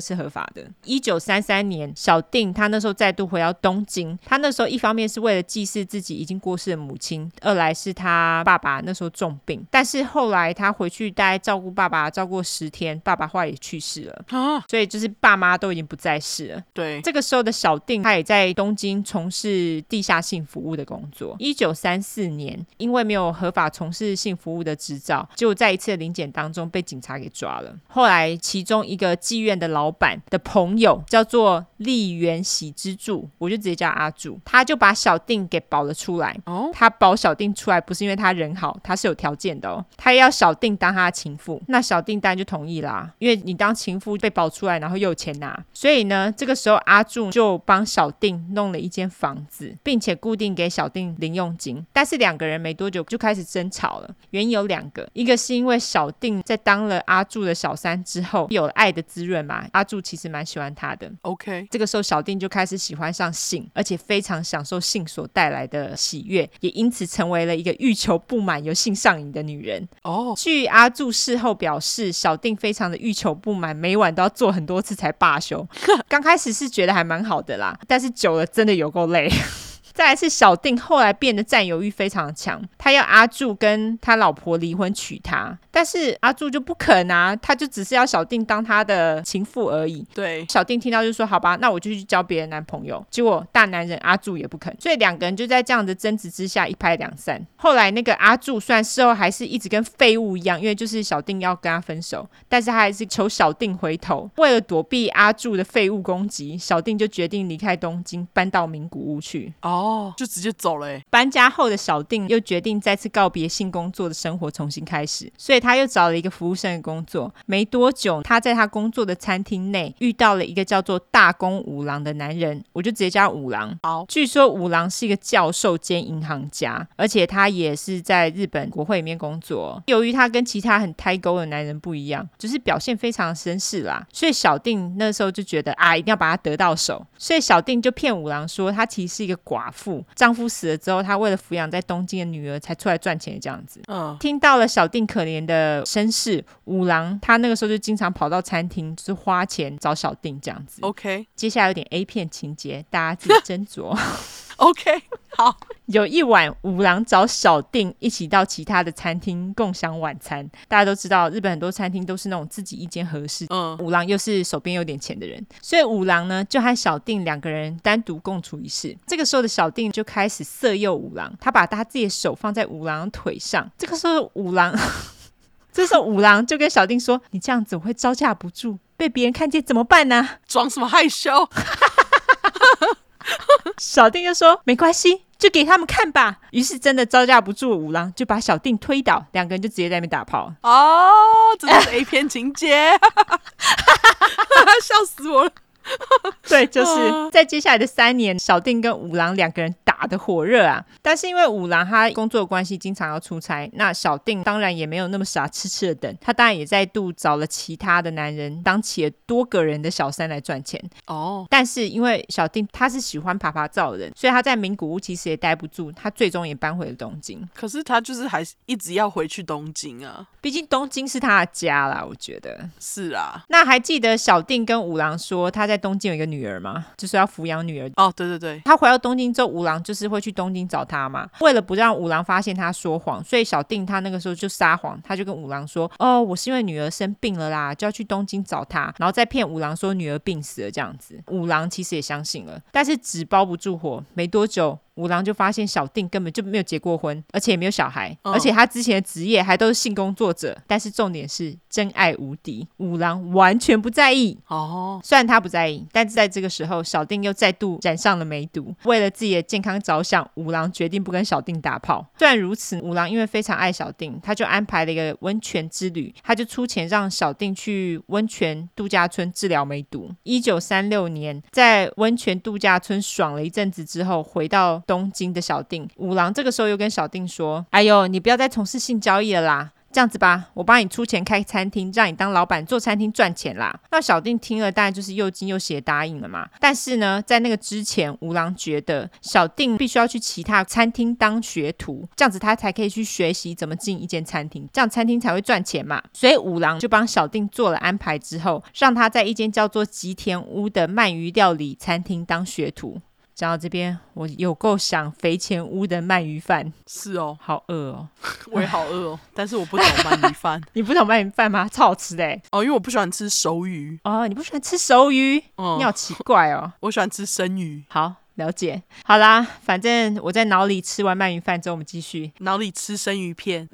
是合法的。一九三三年，小定他那时候再度回到东京，他那时候一方面是为了祭祀自己已经过世的母亲，二来是他爸爸那时候重病，但是后来他回去大概照顾爸爸，照顾十天，爸爸后来也去世了，啊，所以就是爸妈都已经不在世了。对，这个时候的小定他也在东京从事地下性服务的工作。一九三四年，因为没有合法从事性服务的执照，就在一次临检当中被警察给抓了。后来其中一个妓院的老板的朋友叫做立原喜之助，我就直接叫阿柱，他就把小定给保了出来。哦，他保小定出来不是因为他人好，他是有条件的哦。他要小定当他的情妇，那小定当然就同意啦，因为你当情妇被保出来，然后又有钱拿，所以呢，这个时候阿柱就帮小定弄了一间房子，并且固定给小定零用金。但是两个人没多久就开始争吵了，原因有两个，一个是因为小定在当了阿柱的小三之后，有了爱的滋润嘛，阿柱其实蛮喜欢他的。OK，这个时候小定就开始喜欢上性，而且非常享受性所带来的喜悦，也因此成为了一个欲求不满、有性上瘾的女人。哦，oh. 据阿柱事后表示，小定非常的欲求不满，每晚都要做很多次才罢休。刚开始是觉得还蛮好的啦，但是久了真的有够累。再来是小定，后来变得占有欲非常强，他要阿柱跟他老婆离婚娶她，但是阿柱就不肯啊，他就只是要小定当他的情妇而已。对，小定听到就说好吧，那我就去交别的男朋友。结果大男人阿柱也不肯，所以两个人就在这样的争执之下一拍两散。后来那个阿柱虽然事后还是一直跟废物一样，因为就是小定要跟他分手，但是他还是求小定回头。为了躲避阿柱的废物攻击，小定就决定离开东京，搬到名古屋去。哦。哦，就直接走了。搬家后的小定又决定再次告别性工作的生活，重新开始，所以他又找了一个服务生的工作。没多久，他在他工作的餐厅内遇到了一个叫做大宫五郎的男人，我就直接叫五郎。好，据说五郎是一个教授兼银行家，而且他也是在日本国会里面工作。由于他跟其他很胎沟的男人不一样，就是表现非常绅士啦，所以小定那时候就觉得啊，一定要把他得到手。所以小定就骗五郎说，他其实是一个寡妇，丈夫死了之后，她为了抚养在东京的女儿才出来赚钱这样子。嗯，听到了小定可怜的身世，五郎他那个时候就经常跑到餐厅，就是花钱找小定这样子。OK，接下来有点 A 片情节，大家自己斟酌。OK，(laughs) 好。有一晚，五郎找小定一起到其他的餐厅共享晚餐。大家都知道，日本很多餐厅都是那种自己一间合适。嗯，五郎又是手边有点钱的人，所以五郎呢就和小定两个人单独共处一室。这个时候的小定就开始色诱五郎，他把他自己的手放在五郎腿上。这个时候五郎，(laughs) 这时候五郎就跟小定说：“你这样子我会招架不住，被别人看见怎么办呢？(laughs) 装什么害羞？” (laughs) 小定就说：“没关系，就给他们看吧。”于是真的招架不住五郎，就把小定推倒，两个人就直接在那边打炮。哦，这是 A 片情节，(laughs) 笑死我了。(laughs) 对，就是在接下来的三年，小定跟五郎两个人打得火热啊。但是因为五郎他工作关系经常要出差，那小定当然也没有那么傻，痴痴的等。他当然也再度找了其他的男人当起了多个人的小三来赚钱。哦，但是因为小定他是喜欢爬爬照的人，所以他在名古屋其实也待不住，他最终也搬回了东京。可是他就是还是一直要回去东京啊，毕竟东京是他的家啦，我觉得是啊。那还记得小定跟五郎说他在东京有一个女儿嘛？就是要抚养女儿。哦，对对对，他回到东京之后，五郎就是会去东京找他嘛。为了不让五郎发现他说谎，所以小定他那个时候就撒谎，他就跟五郎说：“哦，我是因为女儿生病了啦，就要去东京找她。”然后再骗五郎说女儿病死了这样子。五郎其实也相信了，但是纸包不住火，没多久。五郎就发现小定根本就没有结过婚，而且也没有小孩，哦、而且他之前的职业还都是性工作者。但是重点是真爱无敌，五郎完全不在意。哦，虽然他不在意，但是在这个时候，小定又再度染上了梅毒。为了自己的健康着想，五郎决定不跟小定打炮。虽然如此，五郎因为非常爱小定，他就安排了一个温泉之旅，他就出钱让小定去温泉度假村治疗梅毒。一九三六年，在温泉度假村爽了一阵子之后，回到。东京的小定，五郎这个时候又跟小定说：“哎呦，你不要再从事性交易了啦。”这样子吧，我帮你出钱开餐厅，让你当老板做餐厅赚钱啦。那小定听了，当然就是又惊又喜答应了嘛。但是呢，在那个之前，五郎觉得小定必须要去其他餐厅当学徒，这样子他才可以去学习怎么进一间餐厅，这样餐厅才会赚钱嘛。所以五郎就帮小定做了安排之后，让他在一间叫做吉田屋的鳗鱼料理餐厅当学徒。讲到这边，我有够想肥前屋的鳗鱼饭。是哦，好饿哦，(laughs) 我也好饿哦。但是我不懂鳗鱼饭，(laughs) 你不懂鳗鱼饭吗？超好吃的哦，因为我不喜欢吃熟鱼。哦，你不喜欢吃熟鱼？嗯，你好奇怪哦。(laughs) 我喜欢吃生鱼。好，了解。好啦，反正我在脑里吃完鳗鱼饭之后，我们继续脑里吃生鱼片。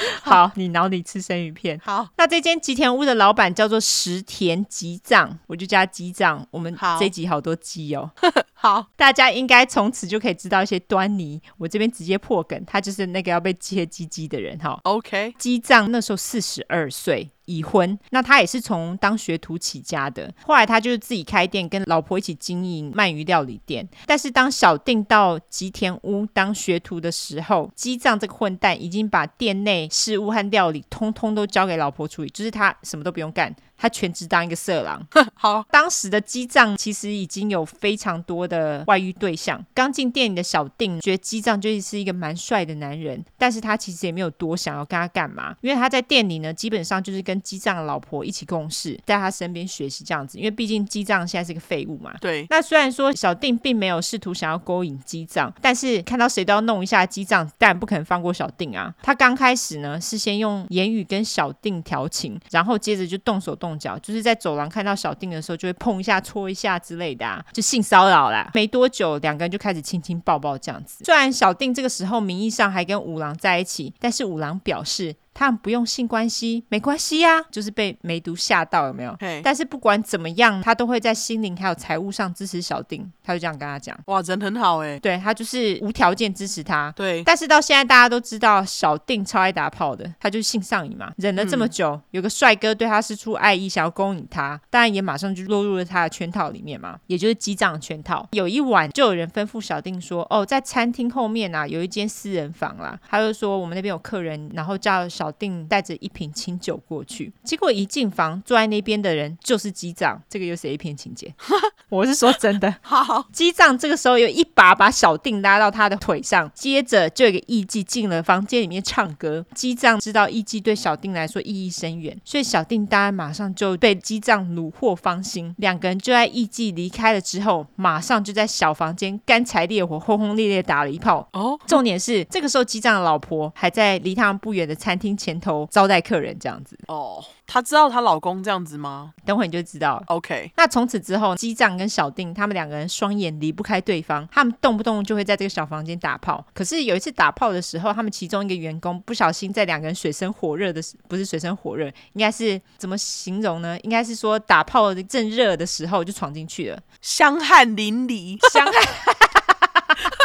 (laughs) 好，你脑里吃生鱼片。好，那这间吉田屋的老板叫做石田吉藏，我就叫他吉藏。我们这一集好多鸡哦。(laughs) 好，大家应该从此就可以知道一些端倪。我这边直接破梗，他就是那个要被切鸡鸡的人哈。OK，吉藏那时候四十二岁。已婚，那他也是从当学徒起家的。后来他就是自己开店，跟老婆一起经营鳗鱼料理店。但是当小定到吉田屋当学徒的时候，基藏这个混蛋已经把店内事务和料理通通都交给老婆处理，就是他什么都不用干。他全职当一个色狼。(laughs) 好，当时的基藏其实已经有非常多的外遇对象。刚进店里的小定觉得吉藏就是一个蛮帅的男人，但是他其实也没有多想要跟他干嘛，因为他在店里呢，基本上就是跟机长的老婆一起共事，在他身边学习这样子。因为毕竟机长现在是个废物嘛。对。那虽然说小定并没有试图想要勾引机长，但是看到谁都要弄一下吉藏，当然不可能放过小定啊。他刚开始呢是先用言语跟小定调情，然后接着就动手动。动脚，就是在走廊看到小定的时候，就会碰一下、戳一下之类的啊，就性骚扰啦。没多久，两个人就开始亲亲抱抱这样子。虽然小定这个时候名义上还跟五郎在一起，但是五郎表示他们不用性关系没关系呀、啊，就是被梅毒吓到有没有？但是不管怎么样，他都会在心灵还有财务上支持小定，他就这样跟他讲。哇，人很好哎，对，他就是无条件支持他。对，但是到现在大家都知道小定超爱打炮的，他就是性上瘾嘛，忍了这么久，嗯、有个帅哥对他施出爱意，想要勾引他，当然也马上就落入了他的圈套里面嘛，也就是机长圈套。有一晚就有人吩咐小定说：“哦，在餐厅后面啊，有一间私人房啦。”他就说：“我们那边有客人，然后叫小定带着一瓶清酒过去。”结果一进房，坐在那边的人就是机长，这个又是 A 片情节。(laughs) 我是说真的，(laughs) 好，机长这个时候有一把把小定拉到他的腿上，接着就有个艺妓进了房间里面唱歌。机长知道艺妓对小定来说意义深远，所以小定当然马上就被机长虏获芳心。两个人就在艺妓离开了之后，马上就在小房间干柴烈火、轰轰烈烈打了一炮。哦，重点是这个时候机长的老婆还在离他们不远的餐厅前头招待客人，这样子。哦。她知道她老公这样子吗？等会你就知道了。OK，那从此之后，机长跟小定他们两个人双眼离不开对方，他们动不动就会在这个小房间打炮。可是有一次打炮的时候，他们其中一个员工不小心在两个人水深火热的，不是水深火热，应该是怎么形容呢？应该是说打炮正热的时候就闯进去了，香汗淋漓，香汗，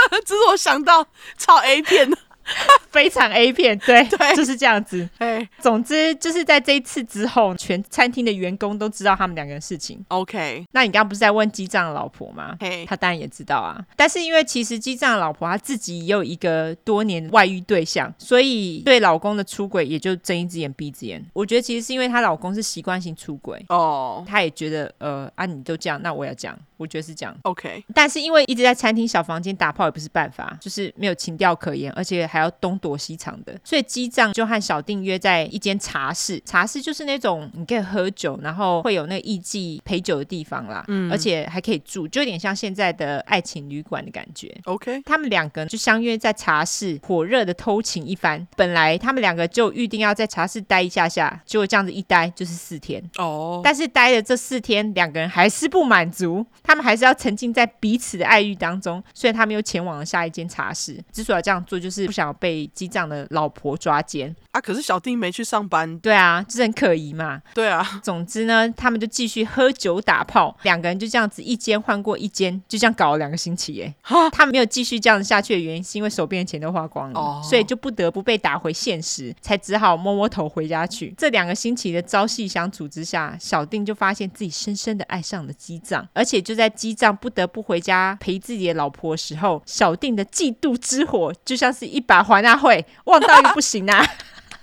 (laughs) 这是我想到超 A 片的。(laughs) 非常 A 片，对，对，就是这样子。哎总之就是在这一次之后，全餐厅的员工都知道他们两个人事情。OK，那你刚刚不是在问机长的老婆吗？嘿他当然也知道啊。但是因为其实机长的老婆她自己也有一个多年外遇对象，所以对老公的出轨也就睁一只眼闭一只眼。我觉得其实是因为她老公是习惯性出轨哦，她也觉得呃啊你都这样，那我要这样。我觉得是这样，OK。但是因为一直在餐厅小房间打炮也不是办法，就是没有情调可言，而且还要东躲西藏的，所以机长就和小定约在一间茶室。茶室就是那种你可以喝酒，然后会有那个艺妓陪酒的地方啦，嗯，而且还可以住，就有点像现在的爱情旅馆的感觉。OK，他们两个就相约在茶室火热的偷情一番。本来他们两个就预定要在茶室待一下下，结果这样子一待就是四天哦。Oh. 但是待了这四天，两个人还是不满足。他们还是要沉浸在彼此的爱欲当中，所以他们又前往了下一间茶室。之所以要这样做，就是不想要被机长的老婆抓奸啊。可是小丁没去上班，对啊，这很可疑嘛。对啊，总之呢，他们就继续喝酒打炮，两个人就这样子一间换过一间，就这样搞了两个星期。耶。哈，他们没有继续这样子下去的原因，是因为手边的钱都花光了，哦、所以就不得不被打回现实，才只好摸摸头回家去。这两个星期的朝夕相处之下，小丁就发现自己深深的爱上了机长，而且就在。在机长不得不回家陪自己的老婆的时候，小定的嫉妒之火就像是一把环大会，忘到一个不行啊！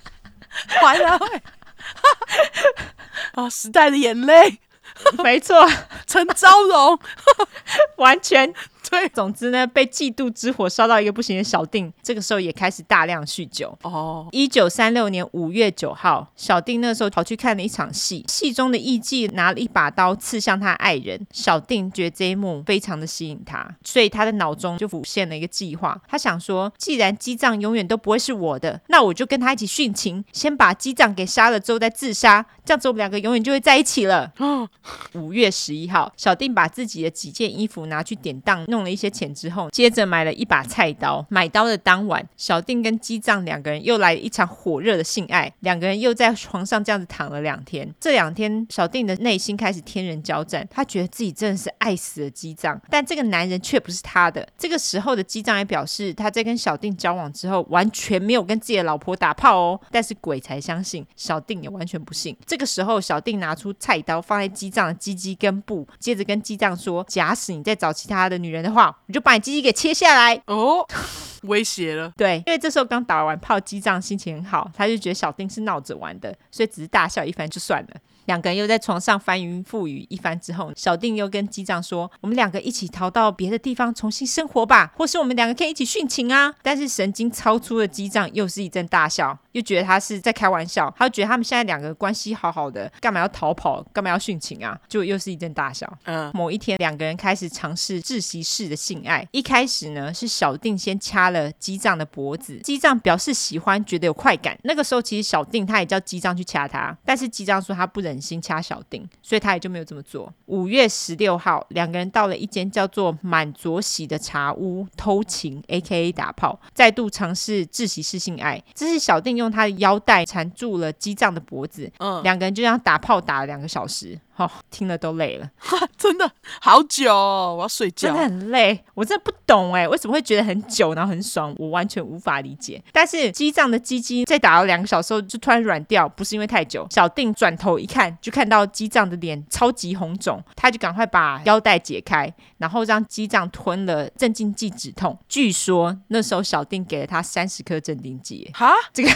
(laughs) 环大会，啊，(laughs) 时代的眼泪，没错，(laughs) 陈昭荣，完全。对，(laughs) 总之呢，被嫉妒之火烧到一个不行的小定，这个时候也开始大量酗酒。哦，一九三六年五月九号，小定那时候跑去看了一场戏，戏中的艺妓拿了一把刀刺向他爱人，小定觉得这一幕非常的吸引他，所以他的脑中就浮现了一个计划。他想说，既然机长永远都不会是我的，那我就跟他一起殉情，先把机长给杀了之后再自杀，这样子我们两个永远就会在一起了。哦，五月十一号，小定把自己的几件衣服拿去典当弄。用了一些钱之后，接着买了一把菜刀。买刀的当晚，小定跟机长两个人又来了一场火热的性爱，两个人又在床上这样子躺了两天。这两天，小定的内心开始天人交战，他觉得自己真的是爱死了机长，但这个男人却不是他的。这个时候的机长也表示，他在跟小定交往之后，完全没有跟自己的老婆打炮哦。但是鬼才相信，小定也完全不信。这个时候，小定拿出菜刀放在机长的鸡鸡根部，接着跟机长说：“假使你再找其他的女人的话，我就把你鸡鸡给切下来哦，(laughs) 威胁了。对，因为这时候刚打完炮，机长心情很好，他就觉得小丁是闹着玩的，所以只是大笑一番就算了。两个人又在床上翻云覆雨一番之后，小定又跟机长说：“我们两个一起逃到别的地方重新生活吧，或是我们两个可以一起殉情啊。”但是神经超出的机长又是一阵大笑，又觉得他是在开玩笑，他就觉得他们现在两个关系好好的，干嘛要逃跑，干嘛要殉情啊？就又是一阵大笑。嗯，某一天两个人开始尝试窒息式的性爱，一开始呢是小定先掐掐了机长的脖子。机长表示喜欢，觉得有快感。那个时候其实小定他也叫机长去掐他，但是机长说他不忍心掐小定，所以他也就没有这么做。五月十六号，两个人到了一间叫做满佐喜的茶屋偷情，A.K.A 打炮，再度尝试窒息式性爱。这是小定用他的腰带缠住了机藏的脖子，嗯，两个人就这样打炮打了两个小时。哦，听了都累了，(laughs) 真的好久哦，我要睡觉，真的很累，我真的不懂哎，为什么会觉得很久，然后很爽，我完全无法理解。但是机长的鸡鸡在打了两个小时后就突然软掉，不是因为太久。小定转头一看，就看到机长的脸超级红肿，他就赶快把腰带解开，然后让机长吞了镇静剂止痛。据说那时候小定给了他三十颗镇定剂，哈，这个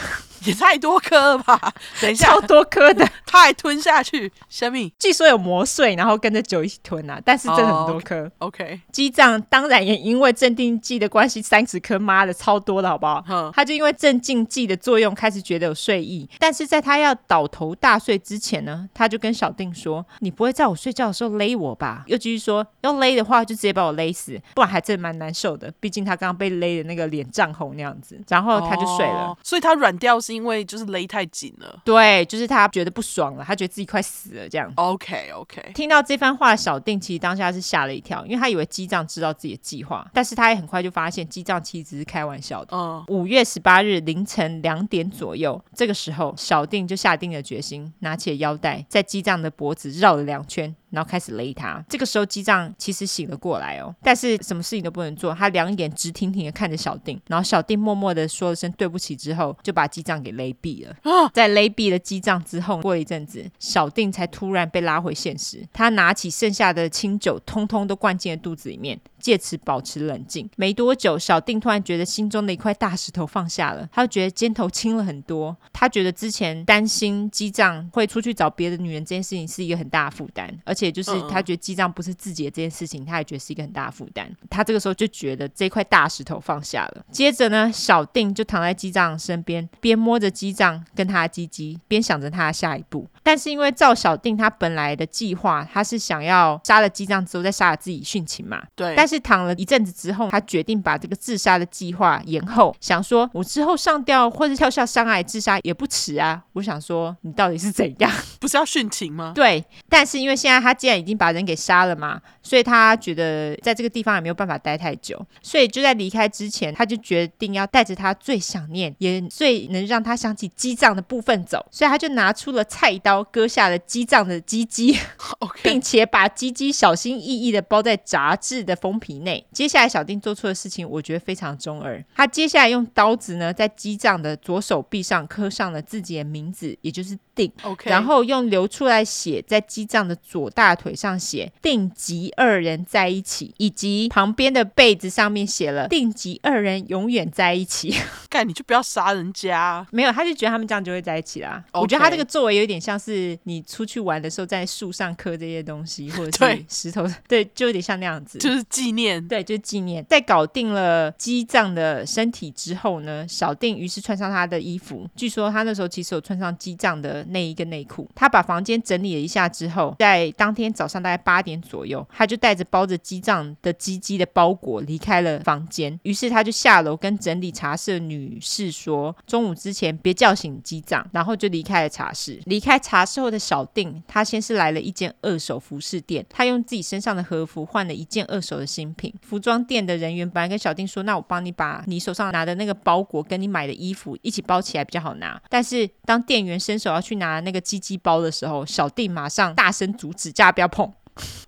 也太多颗了吧？(laughs) 等一下，超多颗的，他还吞下去，生命据。说有磨碎，然后跟着酒一起吞啊，但是真的很多颗。Oh, OK，机长当然也因为镇定剂的关系，三十颗，妈的超多的，好不好？Huh. 他就因为镇静剂的作用开始觉得有睡意，但是在他要倒头大睡之前呢，他就跟小定说：“你不会在我睡觉的时候勒我吧？”又继续说：“要勒的话就直接把我勒死，不然还真蛮难受的。毕竟他刚刚被勒的那个脸涨红那样子。”然后他就睡了。Oh, 所以他软掉是因为就是勒太紧了。对，就是他觉得不爽了，他觉得自己快死了这样。OK OK。听到这番话的小定其实当下是吓了一跳，因为他以为机长知道自己的计划，但是他也很快就发现机长其实只是开玩笑的。嗯，五月十八日凌晨两点左右，这个时候小定就下定了决心，拿起了腰带，在机长的脖子绕了两圈。然后开始勒他，这个时候机长其实醒了过来哦，但是什么事情都不能做，他两眼直挺挺的看着小定，然后小定默默的说了声对不起之后，就把机长给勒毙了。啊，在勒毙了机长之后，过了一阵子，小定才突然被拉回现实，他拿起剩下的清酒，通通都灌进了肚子里面。借此保持冷静。没多久，小定突然觉得心中的一块大石头放下了，他就觉得肩头轻了很多。他觉得之前担心机藏会出去找别的女人这件事情是一个很大的负担，而且就是他觉得机藏不是自己的这件事情，他也觉得是一个很大的负担。他这个时候就觉得这块大石头放下了。接着呢，小定就躺在机藏身边，边摸着机藏跟他的鸡鸡，边想着他的下一步。但是因为赵小定他本来的计划，他是想要杀了机长之后再杀了自己殉情嘛？对。但是躺了一阵子之后，他决定把这个自杀的计划延后，想说我之后上吊或者跳下山崖自杀也不迟啊。我想说你到底是怎样？(laughs) 不是要殉情吗？对。但是因为现在他既然已经把人给杀了嘛，所以他觉得在这个地方也没有办法待太久，所以就在离开之前，他就决定要带着他最想念也最能让他想起机长的部分走，所以他就拿出了菜刀。割下了机脏的鸡鸡，(laughs) Okay. 并且把鸡鸡小心翼翼的包在杂志的封皮内。接下来，小丁做错的事情，我觉得非常中二。他接下来用刀子呢，在机脏的左手臂上刻上了自己的名字，也就是定。Okay. 然后用流出来血在机脏的左大腿上写“定吉二人在一起”，以及旁边的被子上面写了“定吉二人永远在一起”。(laughs) 干，你就不要杀人家。(laughs) 没有，他就觉得他们这样就会在一起啦。我觉得他这个作为有点像。是你出去玩的时候，在树上刻这些东西，或者是石头，对，对，就有点像那样子，就是纪念，对，就是纪念。在搞定了机藏的身体之后呢，小定于是穿上他的衣服。据说他那时候其实有穿上机藏的内衣跟内裤。他把房间整理了一下之后，在当天早上大概八点左右，他就带着包着机藏的鸡鸡的包裹离开了房间。于是他就下楼跟整理茶室的女士说，中午之前别叫醒机藏，然后就离开了茶室。离开茶。室后的小定，他先是来了一间二手服饰店，他用自己身上的和服换了一件二手的新品。服装店的人员本来跟小定说：“那我帮你把你手上拿的那个包裹跟你买的衣服一起包起来比较好拿。”但是当店员伸手要去拿那个鸡鸡包的时候，小定马上大声阻止，叫他不要碰。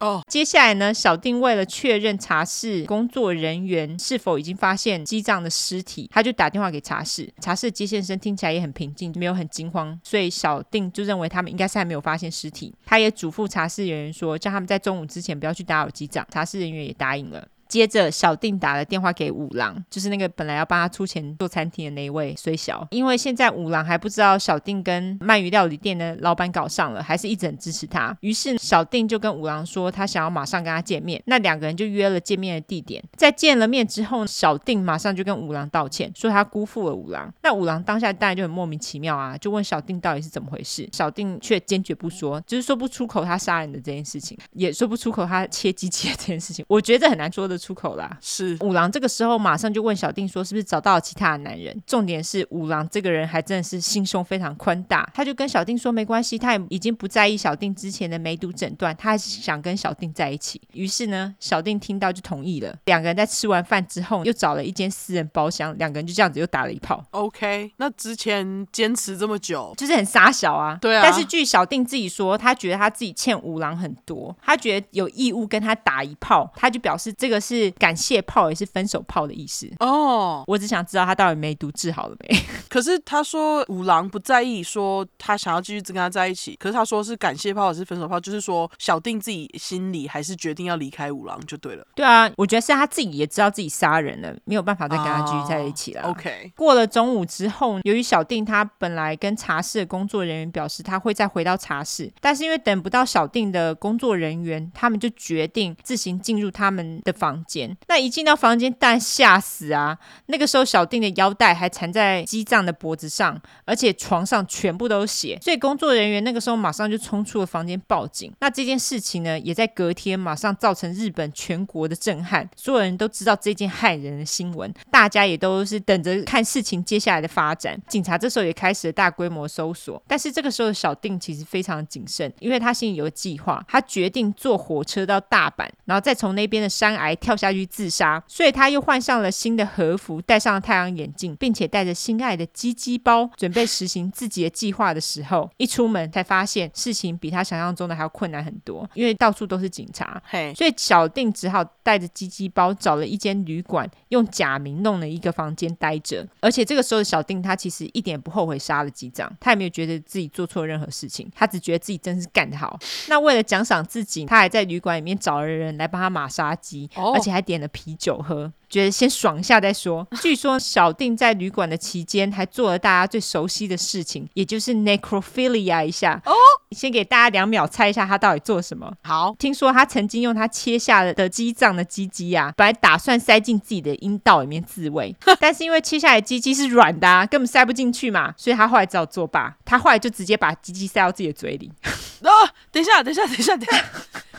哦，接下来呢，小定为了确认茶室工作人员是否已经发现机长的尸体，他就打电话给茶室。茶室接线生听起来也很平静，没有很惊慌，所以小定就认为他们应该是还没有发现尸体。他也嘱咐茶室人员说，叫他们在中午之前不要去打扰机长。茶室人员也答应了。接着，小定打了电话给五郎，就是那个本来要帮他出钱做餐厅的那一位虽小。因为现在五郎还不知道小定跟鳗鱼料理店的老板搞上了，还是一直很支持他。于是小定就跟五郎说，他想要马上跟他见面。那两个人就约了见面的地点。在见了面之后，小定马上就跟五郎道歉，说他辜负了五郎。那五郎当下当然就很莫名其妙啊，就问小定到底是怎么回事。小定却坚决不说，就是说不出口他杀人的这件事情，也说不出口他切鸡切这件事情。我觉得很难说得出。出口啦。是五郎这个时候马上就问小定说：“是不是找到了其他的男人？”重点是五郎这个人还真的是心胸非常宽大，他就跟小定说：“没关系，他也已经不在意小定之前的梅毒诊断，他还是想跟小定在一起。”于是呢，小定听到就同意了。两个人在吃完饭之后，又找了一间私人包厢，两个人就这样子又打了一炮。OK，那之前坚持这么久，就是很傻小啊。对啊。但是据小定自己说，他觉得他自己欠五郎很多，他觉得有义务跟他打一炮，他就表示这个是感谢炮，也是分手炮的意思。哦。我只想知道他到底梅毒治好了没？(laughs) 可是他说五郎不在意，说他想要继续跟他在一起。可是他说是感谢炮，也是分手炮，就是说小定自己心里还是决定要离开五郎就对了。对啊，我觉得是他自己也知道自己杀人了，没有办法再跟他继续在一起了。Oh, OK。过了中午之后，由于小定他本来跟茶室的工作人员表示他会再回到茶室，但是因为等不到小定的工作人员，他们就决定自行进入他们的房房间。那一进到房间，当然吓死啊！那个时候小定的腰带还缠在机长的脖子上，而且床上全部都是血，所以工作人员那个时候马上就冲出了房间报警。那这件事情呢，也在隔天马上造成日本全国的震撼，所有人都知道这件骇人的新闻，大家也都是等着看事情接下来的发展。警察这时候也开始了大规模搜索，但是这个时候小定其实非常谨慎，因为他心里有计划，他决定坐火车到大阪，然后再从那边的山崖跳下去自杀。所以他又换上了新的和服，戴上了太阳眼镜，并且带着心爱的鸡鸡包，准备实行自己的计划的时候，(laughs) 一出门才发现事情比他想象中的还要困难很多，因为到处都是警察。嘿，所以小定只好带着鸡鸡包找了一间旅馆，用假名弄了一个房间待着。而且这个时候的小丁他其实一点不后悔杀了机长，他也没有觉得自己做错任何事情，他只觉得自己真是干得好。那为了奖赏自己，他还在旅馆里面找了人来帮他马杀鸡，而且还点了啤酒喝。觉得先爽一下再说。(laughs) 据说小定在旅馆的期间还做了大家最熟悉的事情，也就是 necrophilia 一下。哦，先给大家两秒猜一下他到底做什么。好，听说他曾经用他切下了的鸡脏的鸡鸡啊，本来打算塞进自己的阴道里面自慰，(laughs) 但是因为切下来的鸡鸡是软的啊，根本塞不进去嘛，所以他后来只好作罢。他后来就直接把鸡鸡塞到自己的嘴里。(laughs) 哦，等一下，等一下，等一下，等一下。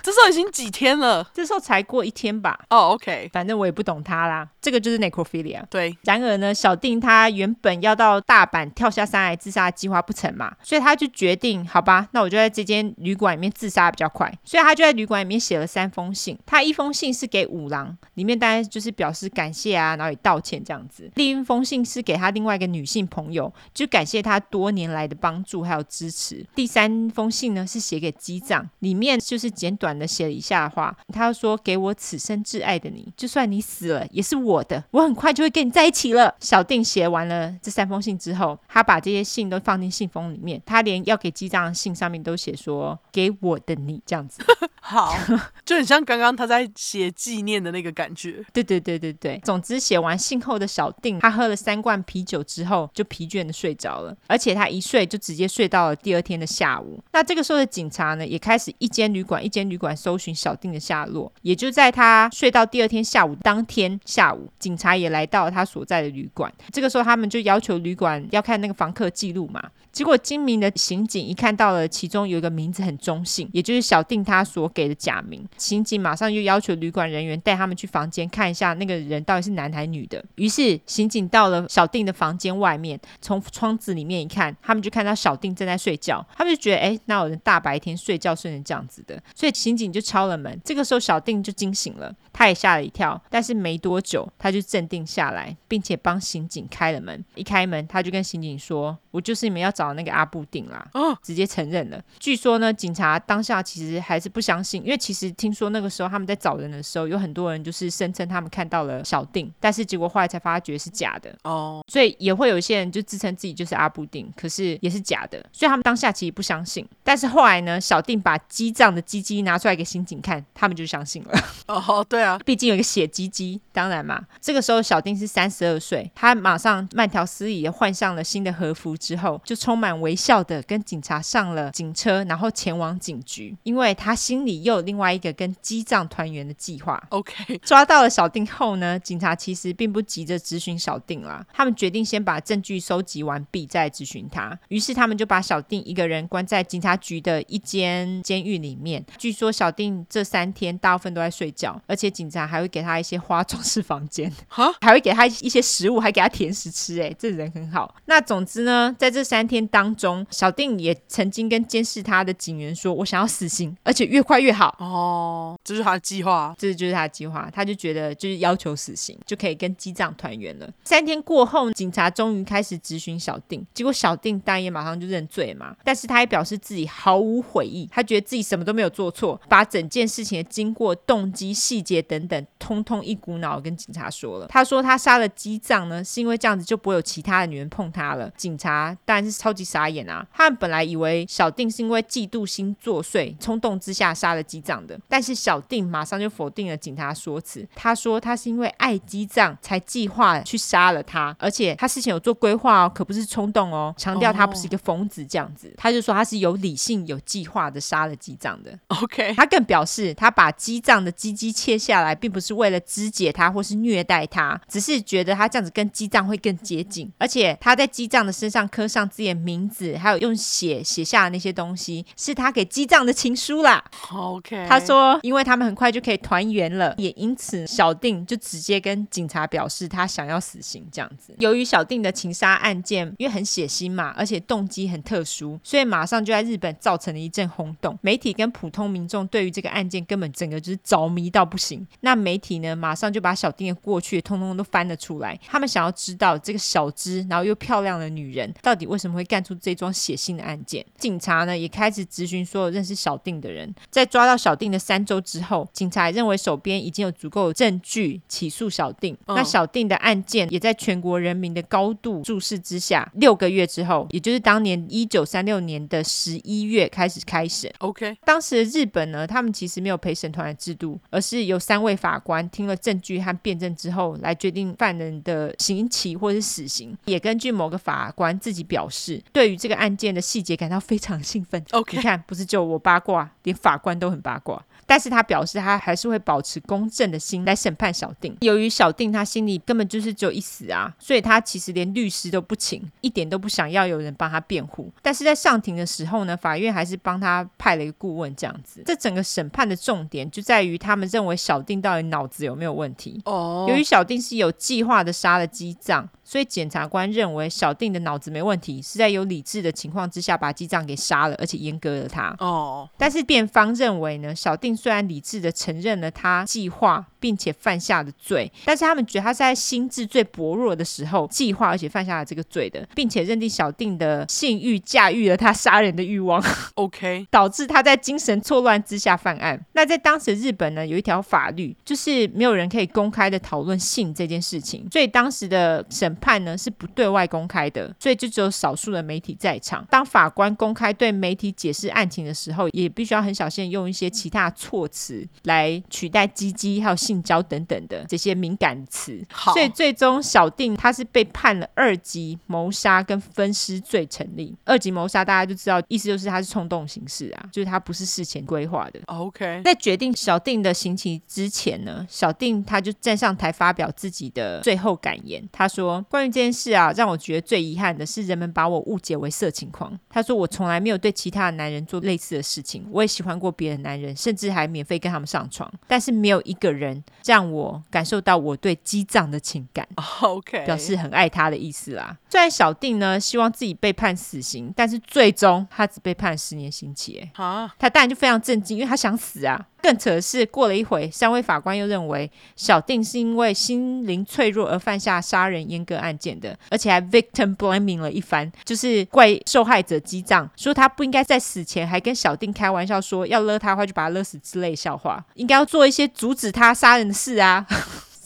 这时候已经几天了？这时候才过一天吧。哦、oh，OK，反正我也不懂他啦。这个就是 necrophilia。对。然而呢，小定他原本要到大阪跳下山来自杀的计划不成嘛，所以他就决定，好吧，那我就在这间旅馆里面自杀比较快。所以他就在旅馆里面写了三封信。他一封信是给五郎，里面当然就是表示感谢啊，然后也道歉这样子。另一封信是给他另外一个女性朋友，就感谢他多年来的帮助还有支持。第三封信呢是写给机长，里面就是简短写了一下话，他说：“给我此生挚爱的你，就算你死了也是我的，我很快就会跟你在一起了。”小定写完了这三封信之后，他把这些信都放进信封里面，他连要给机长的信上面都写说：“给我的你”这样子。好，(laughs) 就很像刚刚他在写纪念的那个感觉。对对对对对。总之，写完信后的小定，他喝了三罐啤酒之后，就疲倦的睡着了，而且他一睡就直接睡到了第二天的下午。那这个时候的警察呢，也开始一间旅馆一间旅馆搜寻小定的下落。也就在他睡到第二天下午当天下午，警察也来到了他所在的旅馆。这个时候，他们就要求旅馆要看那个房客记录嘛。结果精明的刑警一看到了其中有一个名字很中性，也就是小定他所给的假名。刑警马上就要求旅馆人员带他们去房间看一下那个人到底是男还是女的。于是刑警到了小定的房间外面，从窗子里面一看，他们就看到小定正在睡觉。他们就觉得，哎，那有人大白天睡觉睡成这样子的？所以刑警就敲了门。这个时候小定就惊醒了，他也吓了一跳，但是没多久他就镇定下来，并且帮刑警开了门。一开门，他就跟刑警说：“我就是你们要找那个阿布定啦。”哦，直接承认了。据说呢，警察当下其实还是不相信，因为其实听说那个时候他们在找人的时候，有很多人就是声称他们看到了小定，但是结果后来才发觉是假的。哦，所以也会有一些人就自称自己就是阿布定，可是也是假的。所以他们当下其实不相信。但是后来呢，小定把机账的鸡鸡拿出来给刑警看，他们就相信了。(laughs) 哦，对啊，毕竟有一个血鸡鸡，当然嘛。这个时候小定是三十二岁，他马上慢条斯理的换上了新的和服之后，就充满微笑的跟警察上了警车，然后前往警局，因为他心里又有另外一个跟机长团圆的计划。OK，(laughs) 抓到了小定后呢，警察其实并不急着质询小定啦，他们决定先把证据收集完毕再质询他。于是他们就把小定一个人关在警察局的一间监狱里面。据说小定这三天大部分都在睡觉，而且警察还会给他一些花装饰房间，哈，还会给他一些食物，还给他甜食吃。哎，这人很好。那总之呢，在这三天当中，小定也曾经跟监视他的警员说：“我想要死刑，而且越快越好。”哦，这是他的计划，这就是他的计划。他就觉得就是要求死刑就可以跟机长团圆了。三天过后，警察终于开始质询小定，结果小定当然也马上就认罪嘛。但是他也表示自己毫无悔意，他觉得自己什么都没有做错，把整件事情的经过、动机、细节等等，通通一股脑跟警察说了。他说他杀了机长呢，是因为这样子就不会有其他的女人碰他了。警察当然是超级傻眼啊！他们本来以为小定是因为嫉妒心作祟，冲动之下杀了机长的，但是小定马上就否定了警察说辞。他说他是因为爱机长才计划去杀了他，而且他事前有做规划哦，可不是冲动哦。强调他不是一个疯子这样子，他就说他是有理性、有计划的杀了机长的。OK，他更表示他把机长的鸡鸡切下来，并不是为了肢解他或是虐待他，只是觉得他这样子跟机长会更接近，而且他在机长的身上刻上自己的名字，还有用血写下的那些东西，是他给机长的情书啦。OK，他说，因为他们很快就可以团圆了，也因此小定就直接跟警察表示他想要死刑这样子。由于小定的情杀案件因为很血腥嘛，而且动机很特殊，所以马上就在日本造成了一阵轰动。媒体跟普通民众对于这个案件根本整个就是着迷到不行。那媒体呢，马上就把小定的过去通通都翻了出来，他们想要知道这个小资然后又漂亮的女人到底为什么会干出这桩血腥的案件。警察呢也开始质询所有认识小定的人。在抓到小定的三周之后，警察认为手边已经有足够的证据起诉小定。那小定的案件也在全国人民的高度注视之下，六个月之后，也就是当年一九三六年的十一月开始开审。OK，当时的日本呢，他们其实没有陪审团的制度，而是由三位法官听了证据和辩证之后，来决定犯人的刑期或是死刑。也根据某个法官自己表示，对于这个案件的细节感到非常兴奋。OK，你看，不是就我八卦，连法官都很八卦。但是他表示，他还是会保持公正的心来审判小定。由于小定他心里根本就是只有一死啊，所以他其实连律师都不请，一点都不想要有人帮他辩护。但是在上庭的时候呢，法院还是帮他派了一个顾问，这样子。这整个审判的重点就在于他们认为小定到底脑子有没有问题。哦，由于小定是有计划的杀了机长，所以检察官认为小定的脑子没问题，是在有理智的情况之下把机长给杀了，而且阉割了他。哦，但是辩方认为呢，小定。虽然理智的承认了他计划并且犯下的罪，但是他们觉得他是在心智最薄弱的时候计划而且犯下了这个罪的，并且认定小定的性欲驾驭了他杀人的欲望。(laughs) OK，导致他在精神错乱之下犯案。那在当时日本呢，有一条法律，就是没有人可以公开的讨论性这件事情，所以当时的审判呢是不对外公开的，所以就只有少数的媒体在场。当法官公开对媒体解释案情的时候，也必须要很小心用一些其他措辞来取代鸡鸡还有性交等等的这些敏感词，所以最终小定他是被判了二级谋杀跟分尸罪成立。二级谋杀大家就知道，意思就是他是冲动行事啊，就是他不是事前规划的。OK，在决定小定的刑期之前呢，小定他就站上台发表自己的最后感言。他说：“关于这件事啊，让我觉得最遗憾的是人们把我误解为色情狂。”他说：“我从来没有对其他的男人做类似的事情，我也喜欢过别的男人，甚至还免费跟他们上床，但是没有一个人让我感受到我对机长的情感。(laughs) OK，表示很爱他的意思啦。虽然小定呢希望自己被判死刑，但是最终他只被判十年刑期。他当然就非常震惊，因为他想死啊。更扯的是，过了一会，三位法官又认为小定是因为心灵脆弱而犯下杀人阉割案件的，而且还 victim blaming 了一番，就是怪受害者激账，说他不应该在死前还跟小丁开玩笑说要勒他的话就把他勒死之类笑话，应该要做一些阻止他杀人的事啊。(laughs)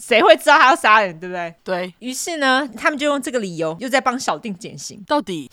谁会知道他要杀人，对不对？对。于是呢，他们就用这个理由又在帮小定减刑。到底？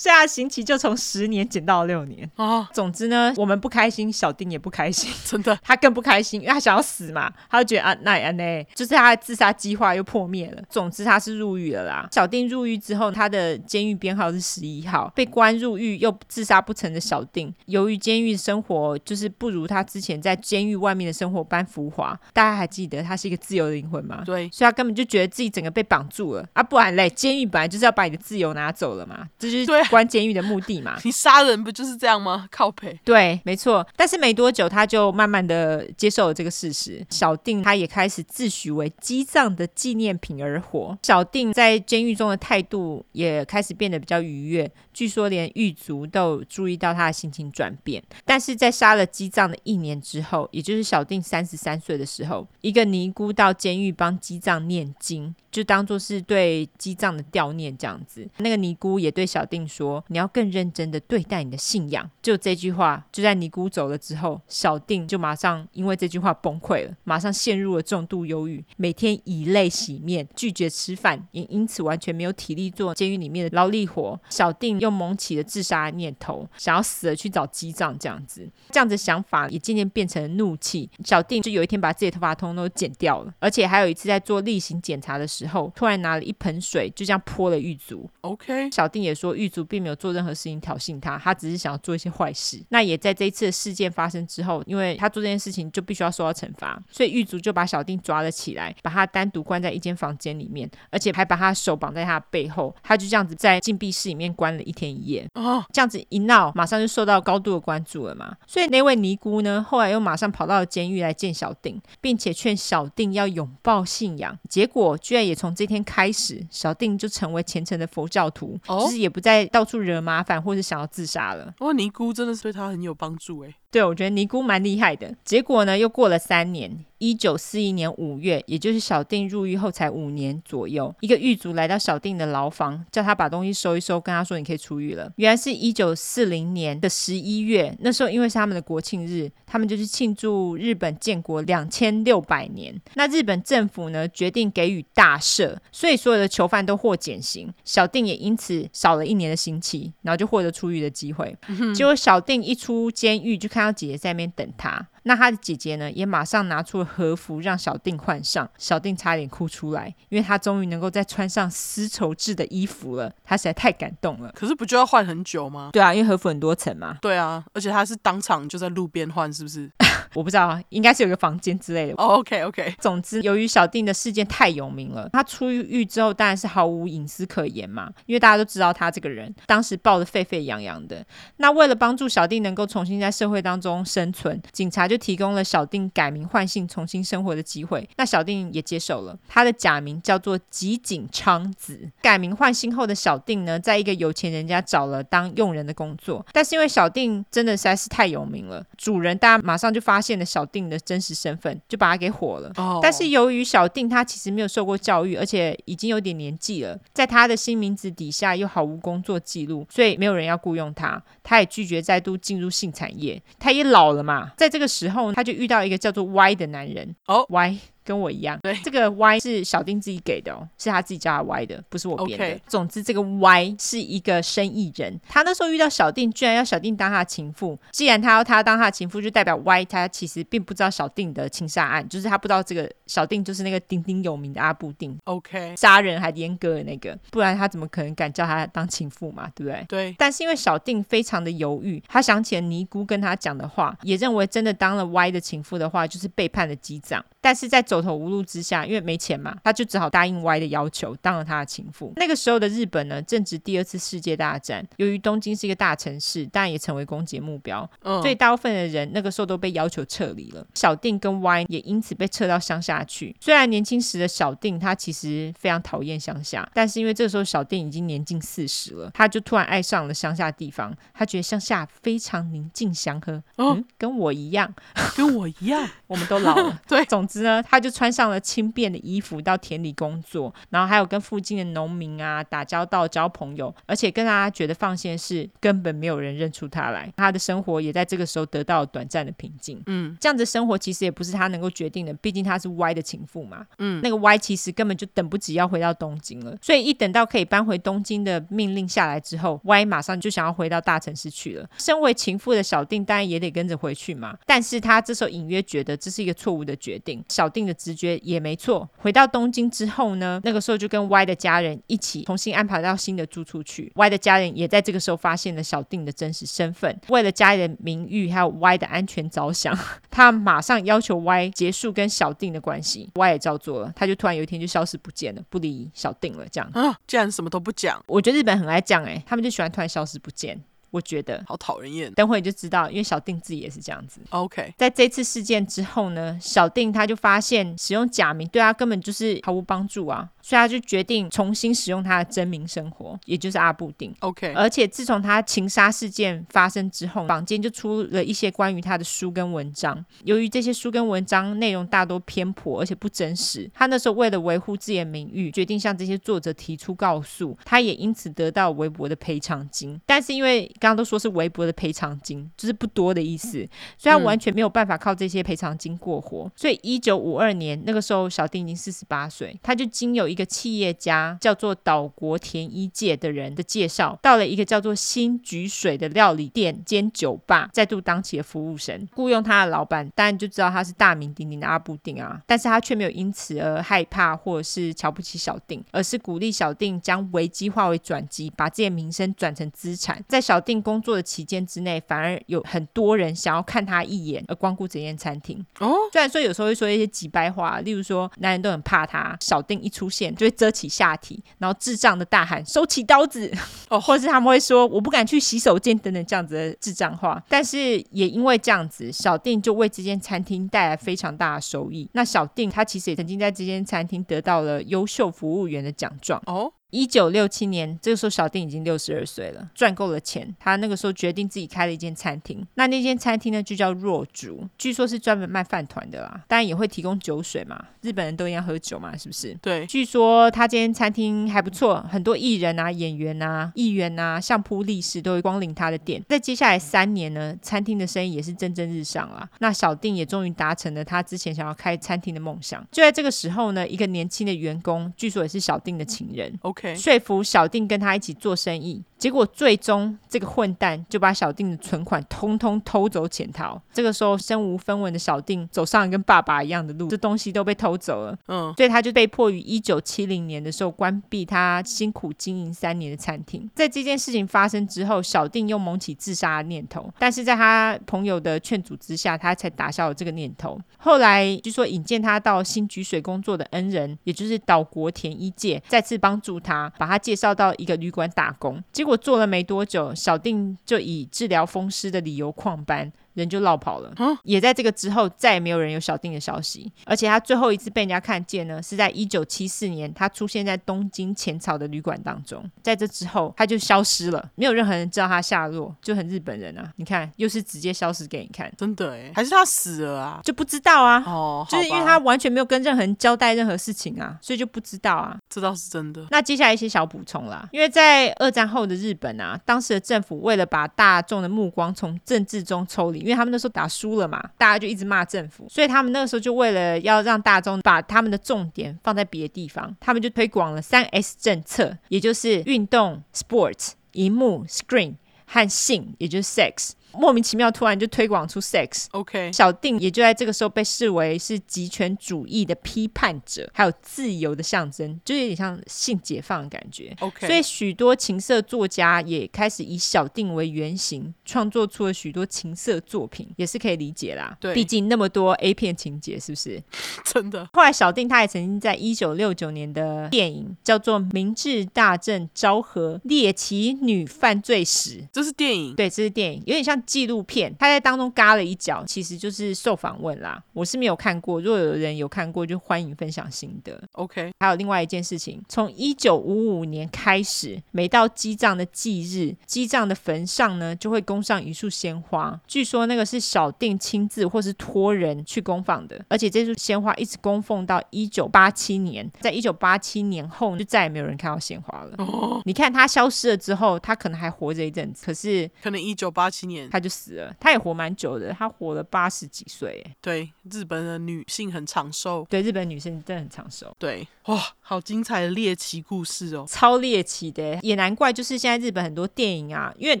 所以他刑期就从十年减到六年。啊，总之呢，我们不开心，小丁也不开心，(laughs) 真的，他更不开心，因为他想要死嘛，他就觉得啊，那安呢，就是他的自杀计划又破灭了。总之他是入狱了啦。小丁入狱之后，他的监狱编号是十一号，被关入狱又自杀不成的小丁，由于监狱生活就是不如他之前在监狱外面的生活般浮华，大家还记得他是一个自由的灵魂吗？对，所以他根本就觉得自己整个被绑住了。啊，不然嘞，监狱本来就是要把你的自由拿走了嘛，这就是关监狱的目的嘛。你杀人不就是这样吗？靠北。对，没错。但是没多久，他就慢慢的接受了这个事实。小定他也开始自诩为姬藏的纪念品而活。小定在监狱中的态度也开始变得比较愉悦。据说连狱卒都注意到他的心情转变。但是在杀了姬藏的一年之后，也就是小定三十三岁的时候，一个尼姑到监狱帮姬藏念经。就当做是对姬藏的悼念这样子，那个尼姑也对小丁说：“你要更认真的对待你的信仰。”就这句话，就在尼姑走了之后，小定就马上因为这句话崩溃了，马上陷入了重度忧郁，每天以泪洗面，拒绝吃饭，也因此完全没有体力做监狱里面的劳力活。小定又萌起了自杀的念头，想要死了去找机长这样子，这样子想法也渐渐变成了怒气。小定就有一天把自己的头发通通都剪掉了，而且还有一次在做例行检查的时候。突然拿了一盆水，就这样泼了狱卒。OK，小定也说，狱卒并没有做任何事情挑衅他，他只是想要做一些坏事。那也在这一次的事件发生之后，因为他做这件事情就必须要受到惩罚，所以狱卒就把小丁抓了起来，把他单独关在一间房间里面，而且还把他手绑在他的背后。他就这样子在禁闭室里面关了一天一夜。哦，这样子一闹，马上就受到高度的关注了嘛。所以那位尼姑呢，后来又马上跑到了监狱来见小丁，并且劝小丁要拥抱信仰。结果居然也。从这天开始，小丁就成为虔诚的佛教徒，就、哦、是也不再到处惹麻烦或是想要自杀了。哇，尼姑真的是对他很有帮助哎。对，我觉得尼姑蛮厉害的。结果呢，又过了三年。一九四一年五月，也就是小定入狱后才五年左右，一个狱卒来到小定的牢房，叫他把东西收一收，跟他说：“你可以出狱了。”原来是一九四零年的十一月，那时候因为是他们的国庆日，他们就是庆祝日本建国两千六百年。那日本政府呢，决定给予大赦，所以所有的囚犯都获减刑，小定也因此少了一年的刑期，然后就获得出狱的机会。嗯、结果小定一出监狱，就看到姐姐在那边等他。那他的姐姐呢，也马上拿出了和服让小定换上，小定差点哭出来，因为他终于能够再穿上丝绸制的衣服了，他实在太感动了。可是不就要换很久吗？对啊，因为和服很多层嘛。对啊，而且他是当场就在路边换，是不是？(laughs) 我不知道啊，应该是有个房间之类的。Oh, OK OK。总之，由于小定的事件太有名了，他出狱之后当然是毫无隐私可言嘛，因为大家都知道他这个人当时爆得沸沸扬扬的。那为了帮助小定能够重新在社会当中生存，警察就提供了小定改名换姓、重新生活的机会。那小定也接受了，他的假名叫做吉井昌子。改名换姓后的小定呢，在一个有钱人家找了当佣人的工作，但是因为小定真的实在是太有名了，主人大家马上就发现了小定的真实身份，就把他给火了。但是由于小定他其实没有受过教育，而且已经有点年纪了，在他的新名字底下又毫无工作记录，所以没有人要雇佣他。他也拒绝再度进入性产业。他也老了嘛，在这个时候他就遇到一个叫做 Y 的男人。哦、oh.，Y。跟我一样，对，这个 Y 是小丁自己给的哦，是他自己叫他 Y 的，不是我编的。Okay. 总之，这个 Y 是一个生意人，他那时候遇到小丁，居然要小丁当他的情妇。既然他要他当他的情妇，就代表 Y 他其实并不知道小丁的情杀案，就是他不知道这个小丁就是那个鼎鼎有名的阿布丁，OK，杀人还阉割的那个，不然他怎么可能敢叫他当情妇嘛，对不对？对。但是因为小丁非常的犹豫，他想起了尼姑跟他讲的话，也认为真的当了 Y 的情妇的话，就是背叛了姬藏。但是在走投无路之下，因为没钱嘛，他就只好答应 Y 的要求，当了他的情妇。那个时候的日本呢，正值第二次世界大战。由于东京是一个大城市，但也成为攻击目标，所以大部分的人那个时候都被要求撤离了。小定跟 Y 也因此被撤到乡下去。虽然年轻时的小定他其实非常讨厌乡下，但是因为这个时候小定已经年近四十了，他就突然爱上了乡下地方。他觉得乡下非常宁静祥和，嗯，跟我一样，跟我一样，我们都老了。(laughs) 对，总。之呢，他就穿上了轻便的衣服到田里工作，然后还有跟附近的农民啊打交道、交朋友，而且更让他觉得放心的是，根本没有人认出他来。他的生活也在这个时候得到了短暂的平静。嗯，这样子生活其实也不是他能够决定的，毕竟他是 Y 的情妇嘛。嗯，那个 Y 其实根本就等不及要回到东京了，所以一等到可以搬回东京的命令下来之后，Y 马上就想要回到大城市去了。身为情妇的小定当然也得跟着回去嘛，但是他这时候隐约觉得这是一个错误的决定。小定的直觉也没错，回到东京之后呢，那个时候就跟 Y 的家人一起重新安排到新的住处去。Y 的家人也在这个时候发现了小定的真实身份，为了家人的名誉还有 Y 的安全着想，(laughs) 他马上要求 Y 结束跟小定的关系。Y 也照做了，他就突然有一天就消失不见了，不理小定了。这样啊，竟然什么都不讲。我觉得日本很爱讲，哎，他们就喜欢突然消失不见。我觉得好讨人厌。等会你就知道，因为小定自己也是这样子。OK，在这次事件之后呢，小定他就发现使用假名对他根本就是毫无帮助啊。所以他就决定重新使用他的真名生活，也就是阿布丁。OK，而且自从他情杀事件发生之后，坊间就出了一些关于他的书跟文章。由于这些书跟文章内容大多偏颇，而且不真实，他那时候为了维护自己的名誉，决定向这些作者提出告诉。他也因此得到微薄的赔偿金。但是因为刚刚都说是微薄的赔偿金，就是不多的意思，所以他完全没有办法靠这些赔偿金过活。嗯、所以一九五二年那个时候，小丁已经四十八岁，他就经有。一个企业家叫做岛国田一介的人的介绍，到了一个叫做新菊水的料理店兼酒吧，再度当起了服务生，雇佣他的老板，当然就知道他是大名鼎鼎的阿布定啊，但是他却没有因此而害怕或者是瞧不起小定，而是鼓励小定将危机化为转机，把自己的名声转成资产。在小定工作的期间之内，反而有很多人想要看他一眼而光顾这间餐厅。哦，虽然说有时候会说一些几白话，例如说男人都很怕他，小定一出现。就会遮起下体，然后智障的大喊“收起刀子”，哦，或是他们会说“我不敢去洗手间”等等这样子的智障话。但是也因为这样子，小定就为这间餐厅带来非常大的收益。那小定他其实也曾经在这间餐厅得到了优秀服务员的奖状哦。一九六七年，这个时候小定已经六十二岁了，赚够了钱，他那个时候决定自己开了一间餐厅。那那间餐厅呢，就叫若竹，据说是专门卖饭团的啦，当然也会提供酒水嘛，日本人都一样喝酒嘛，是不是？对。据说他这间餐厅还不错，很多艺人啊、演员啊、议员啊、相扑力士都会光临他的店。在接下来三年呢，餐厅的生意也是蒸蒸日上啦。那小定也终于达成了他之前想要开餐厅的梦想。就在这个时候呢，一个年轻的员工，据说也是小定的情人。OK。说服小定跟他一起做生意。结果最终这个混蛋就把小定的存款通通偷走潜逃。这个时候身无分文的小定走上了跟爸爸一样的路，这东西都被偷走了。嗯，所以他就被迫于一九七零年的时候关闭他辛苦经营三年的餐厅。在这件事情发生之后，小定又萌起自杀的念头，但是在他朋友的劝阻之下，他才打消了这个念头。后来据说引荐他到新菊水工作的恩人，也就是岛国田一介，再次帮助他，把他介绍到一个旅馆打工。结果。我做了没多久，小定就以治疗风湿的理由旷班。人就落跑了，也在这个之后再也没有人有小定的消息，而且他最后一次被人家看见呢，是在一九七四年，他出现在东京浅草的旅馆当中，在这之后他就消失了，没有任何人知道他下落，就很日本人啊，你看又是直接消失给你看，真的哎，还是他死了啊？就不知道啊，哦，就是因为他完全没有跟任何人交代任何事情啊，所以就不知道啊，这倒是真的。那接下来一些小补充啦，因为在二战后的日本啊，当时的政府为了把大众的目光从政治中抽离，因为他们那时候打输了嘛，大家就一直骂政府，所以他们那个时候就为了要让大众把他们的重点放在别的地方，他们就推广了三 S 政策，也就是运动 （sports）、荧幕 （screen） 和性，也就是 sex。莫名其妙，突然就推广出 sex。OK，小定也就在这个时候被视为是极权主义的批判者，还有自由的象征，就有点像性解放的感觉。OK，所以许多情色作家也开始以小定为原型，创作出了许多情色作品，也是可以理解啦。对，毕竟那么多 A 片情节，是不是？(laughs) 真的。后来小定他也曾经在一九六九年的电影叫做《明治大正昭和猎奇女犯罪史》，这是电影。对，这是电影，有点像。纪录片，他在当中嘎了一脚，其实就是受访问啦。我是没有看过，如果有人有看过，就欢迎分享心得。OK，还有另外一件事情，从一九五五年开始，每到基藏的忌日，基藏的坟上呢就会供上一束鲜花。据说那个是小定亲自或是托人去供奉的，而且这束鲜花一直供奉到一九八七年，在一九八七年后就再也没有人看到鲜花了。哦，你看他消失了之后，他可能还活着一阵子，可是可能一九八七年他就死了。他也活蛮久的，他活了八十几岁。对，日本的女性很长寿。对，日本女性真的很长寿。对，哇，好精彩的猎奇故事哦，超猎奇的，也难怪就是现在日本很多电影啊，因为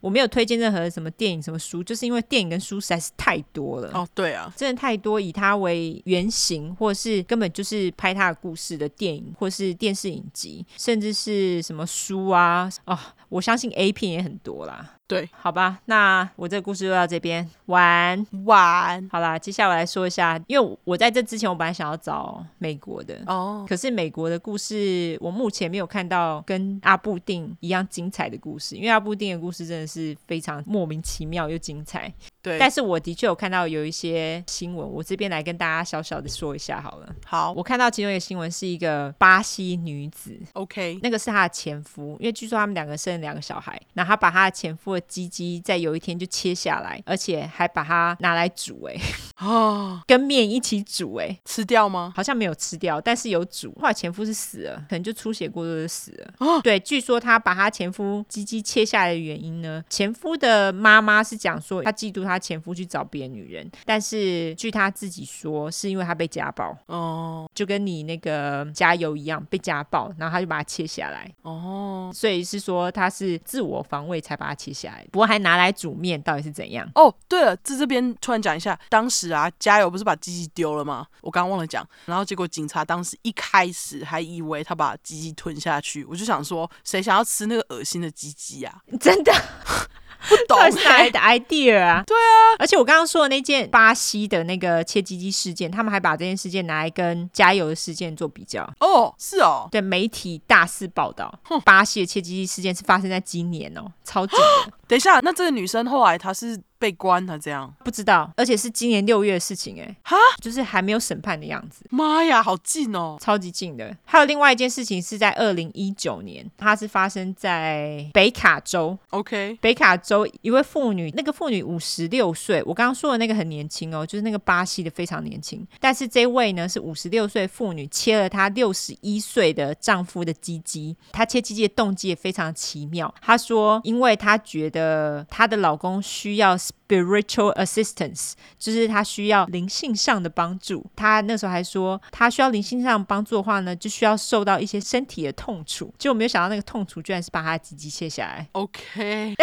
我没有推荐任何什么电影什么书，就是因为电影跟书实在是太多了。哦，对啊，真的太多，以他为原型，或是根本就是拍他的故事的电影，或是电视影集，甚至是什么书啊，哦，我相信 A 片也很多啦。对，好吧，那我这个故事就到这边，晚晚。好啦，接下来我来说一下，因为我在这之前我本来想要找美国的。哦，可是美国的故事我目前没有看到跟阿布定一样精彩的故事，因为阿布定的故事真的是非常莫名其妙又精彩。对，但是我的确有看到有一些新闻，我这边来跟大家小小的说一下好了。好，我看到其中一个新闻是一个巴西女子，OK，那个是她的前夫，因为据说他们两个生了两个小孩，然后她把她的前夫的鸡鸡在有一天就切下来，而且还把它拿来煮，哎，哦，跟面一起煮，哎，吃掉吗？好像没有吃掉，但是有煮。后来前夫是死了，可能就出血过多就死了。哦，对，据说他把他前夫鸡鸡切下来的原因呢，前夫的妈妈是讲说他嫉妒她。她前夫去找别的女人，但是据他自己说，是因为他被家暴哦，就跟你那个加油一样被家暴，然后他就把它切下来哦，所以是说他是自我防卫才把它切下来，不过还拿来煮面，到底是怎样？哦，对了，在这边突然讲一下，当时啊，加油不是把鸡鸡丢了吗？我刚刚忘了讲，然后结果警察当时一开始还以为他把鸡鸡吞下去，我就想说，谁想要吃那个恶心的鸡鸡啊？(laughs) 真的。不懂哪来的 idea 啊？对啊，而且我刚刚说的那件巴西的那个切鸡鸡事件，他们还把这件事件拿来跟加油的事件做比较。哦，是哦，对，媒体大肆报道，哼巴西的切鸡鸡事件是发生在今年哦，超近的。(gasps) 等一下，那这个女生后来她是？被关了这样不知道，而且是今年六月的事情哎，哈，就是还没有审判的样子。妈呀，好近哦，超级近的。还有另外一件事情是在二零一九年，它是发生在北卡州。OK，北卡州一位妇女，那个妇女五十六岁，我刚刚说的那个很年轻哦，就是那个巴西的非常年轻。但是这位呢是五十六岁妇女，切了她六十一岁的丈夫的鸡鸡。她切鸡鸡的动机也非常奇妙。她说，因为她觉得她的老公需要。Spiritual assistance 就是他需要灵性上的帮助。他那时候还说，他需要灵性上的帮助的话呢，就需要受到一些身体的痛楚。结果没有想到，那个痛楚居然是把他的鸡鸡切下来。OK，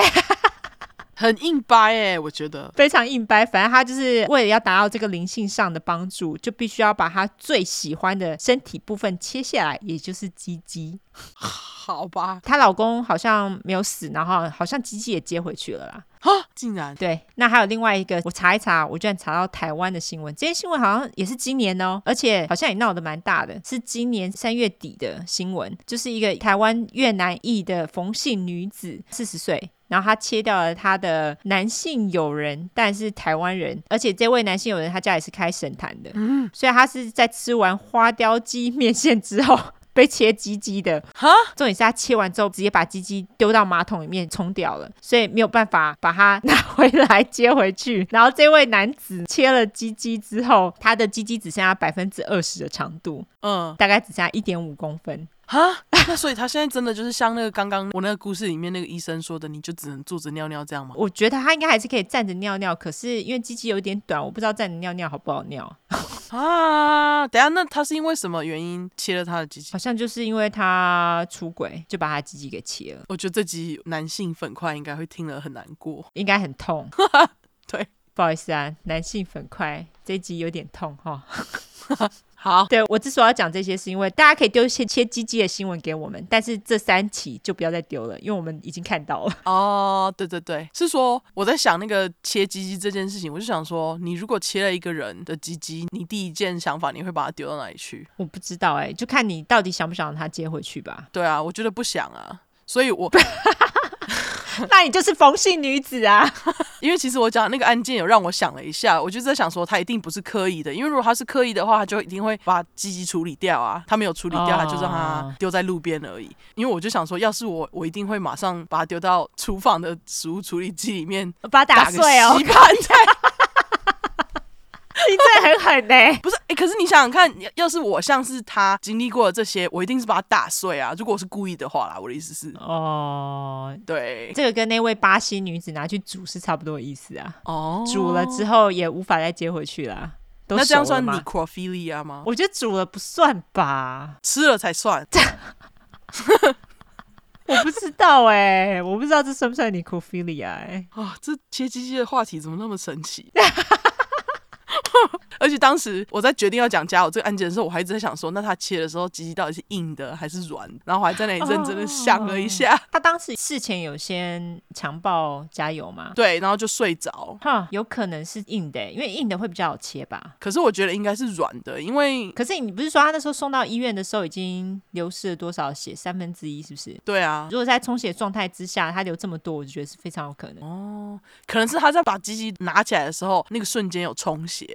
(laughs) 很硬掰哎，我觉得非常硬掰。反正他就是为了要达到这个灵性上的帮助，就必须要把他最喜欢的身体部分切下来，也就是鸡鸡。(laughs) 好吧，她老公好像没有死，然后好像鸡鸡也接回去了啦。哈，竟然对。那还有另外一个，我查一查，我居然查到台湾的新闻。这些新闻好像也是今年哦，而且好像也闹得蛮大的，是今年三月底的新闻，就是一个台湾越南裔的冯姓女子，四十岁，然后她切掉了她的男性友人，但是台湾人，而且这位男性友人他家里是开神坛的，嗯，所以他是在吃完花雕鸡面线之后。被切鸡鸡的，哈，重点是他切完之后直接把鸡鸡丢到马桶里面冲掉了，所以没有办法把它拿回来接回去。然后这位男子切了鸡鸡之后，他的鸡鸡只剩下百分之二十的长度，嗯，大概只剩下一点五公分。哈，(laughs) 那所以他现在真的就是像那个刚刚我那个故事里面那个医生说的，你就只能坐着尿尿这样吗？我觉得他应该还是可以站着尿尿，可是因为鸡鸡有点短，我不知道站着尿尿好不好尿。(laughs) 啊，等下，那他是因为什么原因切了他的鸡鸡？好像就是因为他出轨，就把他鸡鸡给切了。我觉得这集男性粉块应该会听了很难过，应该很痛。(laughs) 对，不好意思啊，男性粉块这一集有点痛哈。好，对，我之所以要讲这些，是因为大家可以丢一些切鸡鸡的新闻给我们，但是这三期就不要再丢了，因为我们已经看到了。(laughs) 哦，对对对，是说我在想那个切鸡鸡这件事情，我就想说，你如果切了一个人的鸡鸡，你第一件想法你会把它丢到哪里去？我不知道哎、欸，就看你到底想不想让它接回去吧。对啊，我觉得不想啊，所以我。(laughs) (laughs) 那你就是冯姓女子啊！(laughs) 因为其实我讲那个案件有让我想了一下，我就在想说他一定不是刻意的，因为如果他是刻意的话，他就一定会把鸡鸡处理掉啊。他没有处理掉，他就让他丢在路边而已。因为我就想说，要是我，我一定会马上把它丢到厨房的食物处理机里面，把它打碎哦。(laughs) 你真的很狠呢、欸，(laughs) 不是？哎、欸，可是你想想看，要是我像是他经历过的这些，我一定是把它打碎啊！如果我是故意的话啦，我的意思是，哦，对，这个跟那位巴西女子拿去煮是差不多的意思啊。哦，煮了之后也无法再接回去啦。那这样算 necrophilia 吗？我觉得煮了不算吧，吃了才算。(laughs) 我不知道哎、欸，我不知道这算不算 necrophilia 哎、欸。啊，这切鸡鸡的话题怎么那么神奇？(laughs) 而且当时我在决定要讲加油这个案件的时候，我还一直在想说，那他切的时候鸡鸡到底是硬的还是软？然后我还在那里认真的想了一下。哦、他当时事前有先强暴加油吗？对，然后就睡着。哈，有可能是硬的，因为硬的会比较好切吧。可是我觉得应该是软的，因为可是你不是说他那时候送到医院的时候已经流失了多少血？三分之一是不是？对啊。如果在充血状态之下，他流这么多，我就觉得是非常有可能。哦，可能是他在把鸡鸡拿起来的时候，那个瞬间有充血。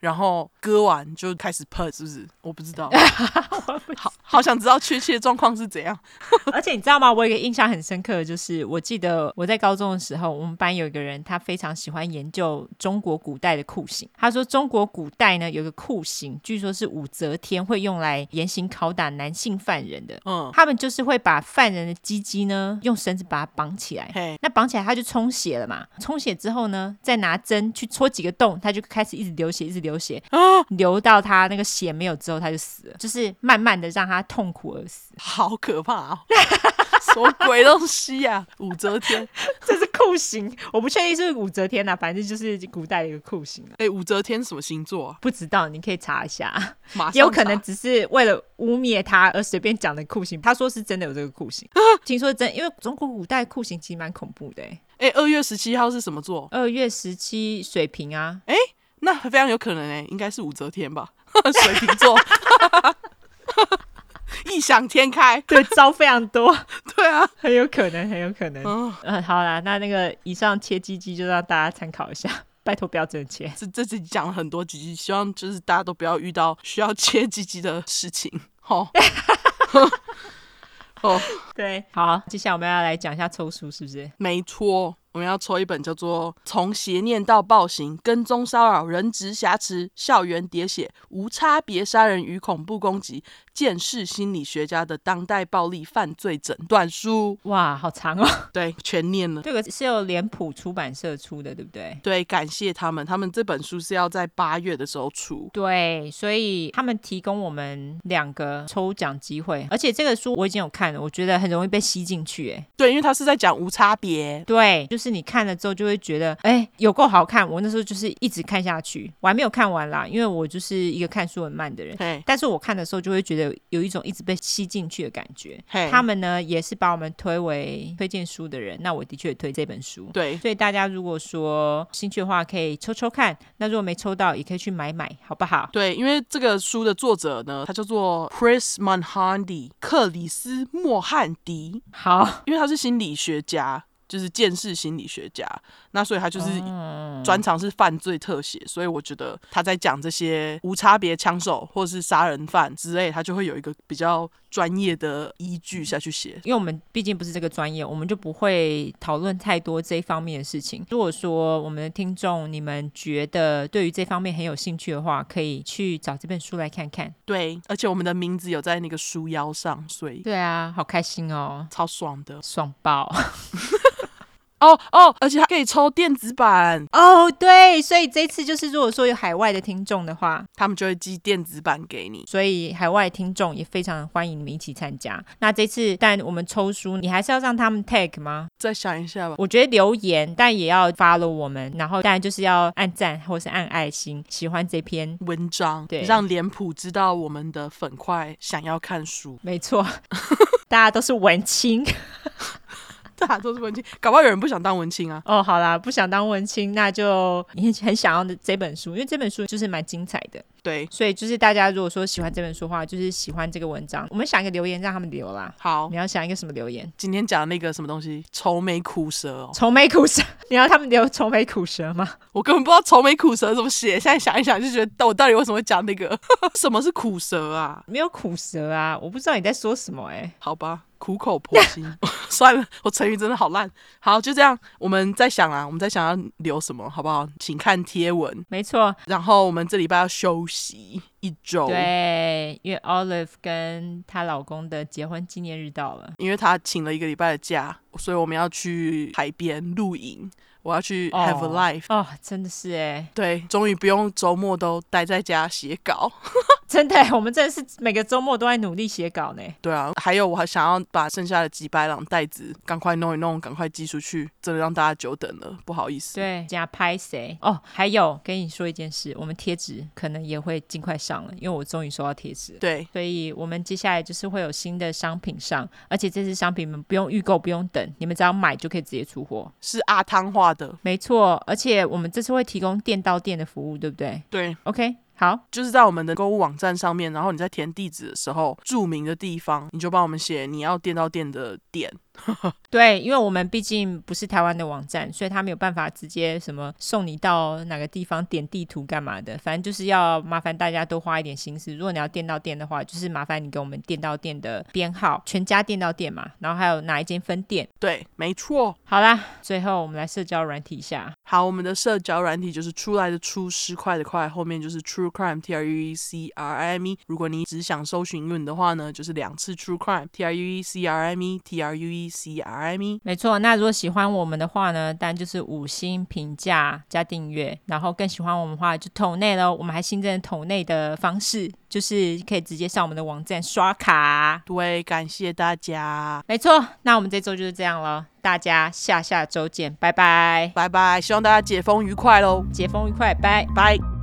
然后割完就开始喷，是不是？我不知道，(laughs) 好 (laughs) 好想知道确切状况是怎样。(laughs) 而且你知道吗？我有一个印象很深刻的就是，我记得我在高中的时候，我们班有一个人，他非常喜欢研究中国古代的酷刑。他说，中国古代呢有个酷刑，据说是武则天会用来严刑拷打男性犯人的。嗯，他们就是会把犯人的鸡鸡呢用绳子把它绑起来。嘿，那绑起来他就充血了嘛。充血之后呢，再拿针去戳几个洞，他就开始一直流血，一直流。流血啊，流到他那个血没有之后，他就死了，就是慢慢的让他痛苦而死，好可怕哦！(laughs) 什么鬼东西呀？武则天，(laughs) 这是酷刑，我不确定是不是武则天呐，反正就是古代的一个酷刑。哎，武则天什么星座啊？不知道，你可以查一下，马。有可能只是为了污蔑他而随便讲的酷刑。他说是真的有这个酷刑，听说真，因为中国古代酷刑其实蛮恐怖的。哎，二月十七号是什么座？二月十七水瓶啊，哎。那非常有可能哎、欸，应该是武则天吧，(laughs) 水瓶座，(laughs) 异想天开，对，招非常多，(laughs) 对啊，很有可能，很有可能。嗯，嗯，好啦，那那个以上切鸡鸡就让大家参考一下，拜托不要切。这这次讲了很多鸡鸡，希望就是大家都不要遇到需要切鸡鸡的事情。好，哦，对，好，接下来我们要来讲一下抽书，是不是？没错。我们要抽一本叫做《从邪念到暴行、跟踪骚扰、人质挟持、校园喋血、无差别杀人与恐怖攻击》，鉴识心理学家的当代暴力犯罪诊断书。哇，好长哦！对，全念了。这个是由脸谱出版社出的，对不对？对，感谢他们，他们这本书是要在八月的时候出。对，所以他们提供我们两个抽奖机会，而且这个书我已经有看了，我觉得很容易被吸进去。哎，对，因为他是在讲无差别。对，就是你看了之后就会觉得，哎，有够好看。我那时候就是一直看下去，我还没有看完啦，因为我就是一个看书很慢的人。对，但是我看的时候就会觉得有一种一直被吸进去的感觉。他们呢也是把我们推为推荐书的人，那我的确也推这本书。对，所以大家如果说兴趣的话，可以抽抽看。那如果没抽到，也可以去买买，好不好？对，因为这个书的作者呢，他叫做 Chris Manhandy，克里斯·莫汉迪。好，因为他是心理学家。就是见识心理学家，那所以他就是专长是犯罪特写，所以我觉得他在讲这些无差别枪手或是杀人犯之类，他就会有一个比较专业的依据下去写。因为我们毕竟不是这个专业，我们就不会讨论太多这一方面的事情。如果说我们的听众你们觉得对于这方面很有兴趣的话，可以去找这本书来看看。对，而且我们的名字有在那个书腰上，所以对啊，好开心哦，超爽的，爽爆。(laughs) 哦哦，而且还可以抽电子版哦，对，所以这次就是如果说有海外的听众的话，他们就会寄电子版给你，所以海外听众也非常欢迎你们一起参加。那这次但我们抽书，你还是要让他们 tag 吗？再想一下吧。我觉得留言，但也要 follow 我们，然后当然就是要按赞或是按爱心，喜欢这篇文章，对，让脸谱知道我们的粉块想要看书。没错，(laughs) 大家都是文青。(laughs) 大家都是文青，搞不好有人不想当文青啊。哦，好啦，不想当文青，那就你很想要的这本书，因为这本书就是蛮精彩的。对，所以就是大家如果说喜欢这本书的话，就是喜欢这个文章，我们想一个留言让他们留啦。好，你要想一个什么留言？今天讲的那个什么东西？愁眉苦舌哦。愁眉苦舌，你要他们留愁眉苦舌吗？(laughs) 我根本不知道愁眉苦舌怎么写，现在想一想就觉得，我到底为什么会讲那个？(laughs) 什么是苦舌啊？没有苦舌啊，我不知道你在说什么哎、欸。好吧。苦口婆心，(laughs) 算了，我成语真的好烂。好，就这样，我们在想啊，我们在想要留什么，好不好？请看贴文。没错，然后我们这礼拜要休息一周。对，因为 Olive 跟她老公的结婚纪念日到了，因为她请了一个礼拜的假，所以我们要去海边露营。我要去 have a life 哦，真的是哎，对，终于不用周末都待在家写稿，(laughs) 真的，我们真的是每个周末都在努力写稿呢。对啊，还有我还想要把剩下的几百两袋子赶快弄一弄，赶快寄出去，真的让大家久等了，不好意思。对，加拍谁？哦，还有跟你说一件事，我们贴纸可能也会尽快上了，因为我终于收到贴纸。对，所以我们接下来就是会有新的商品上，而且这次商品们不用预购，不用等，你们只要买就可以直接出货，是阿汤话的，没错，而且我们这次会提供店到店的服务，对不对？对，OK，好，就是在我们的购物网站上面，然后你在填地址的时候，注明的地方，你就帮我们写你要店到店的店。(laughs) 对，因为我们毕竟不是台湾的网站，所以他没有办法直接什么送你到哪个地方点地图干嘛的。反正就是要麻烦大家多花一点心思。如果你要店到店的话，就是麻烦你给我们店到店的编号，全家店到店嘛，然后还有哪一间分店。对，没错。好啦，最后我们来社交软体一下。好，我们的社交软体就是出来的出，十块的块，后面就是 True Crime T R U E C R I M E。如果你只想搜寻英文的话呢，就是两次 True Crime T R U E C R I M E T R U E C R I M E。没错，那如果喜欢我们的话呢，当然就是五星评价加订阅，然后更喜欢我们的话就抖内喽。我们还新增抖内的方式，就是可以直接上我们的网站刷卡。对，感谢大家。没错，那我们这周就是这样了，大家下下周见，拜拜，拜拜，希望大家解封愉快喽，解封愉快，拜拜。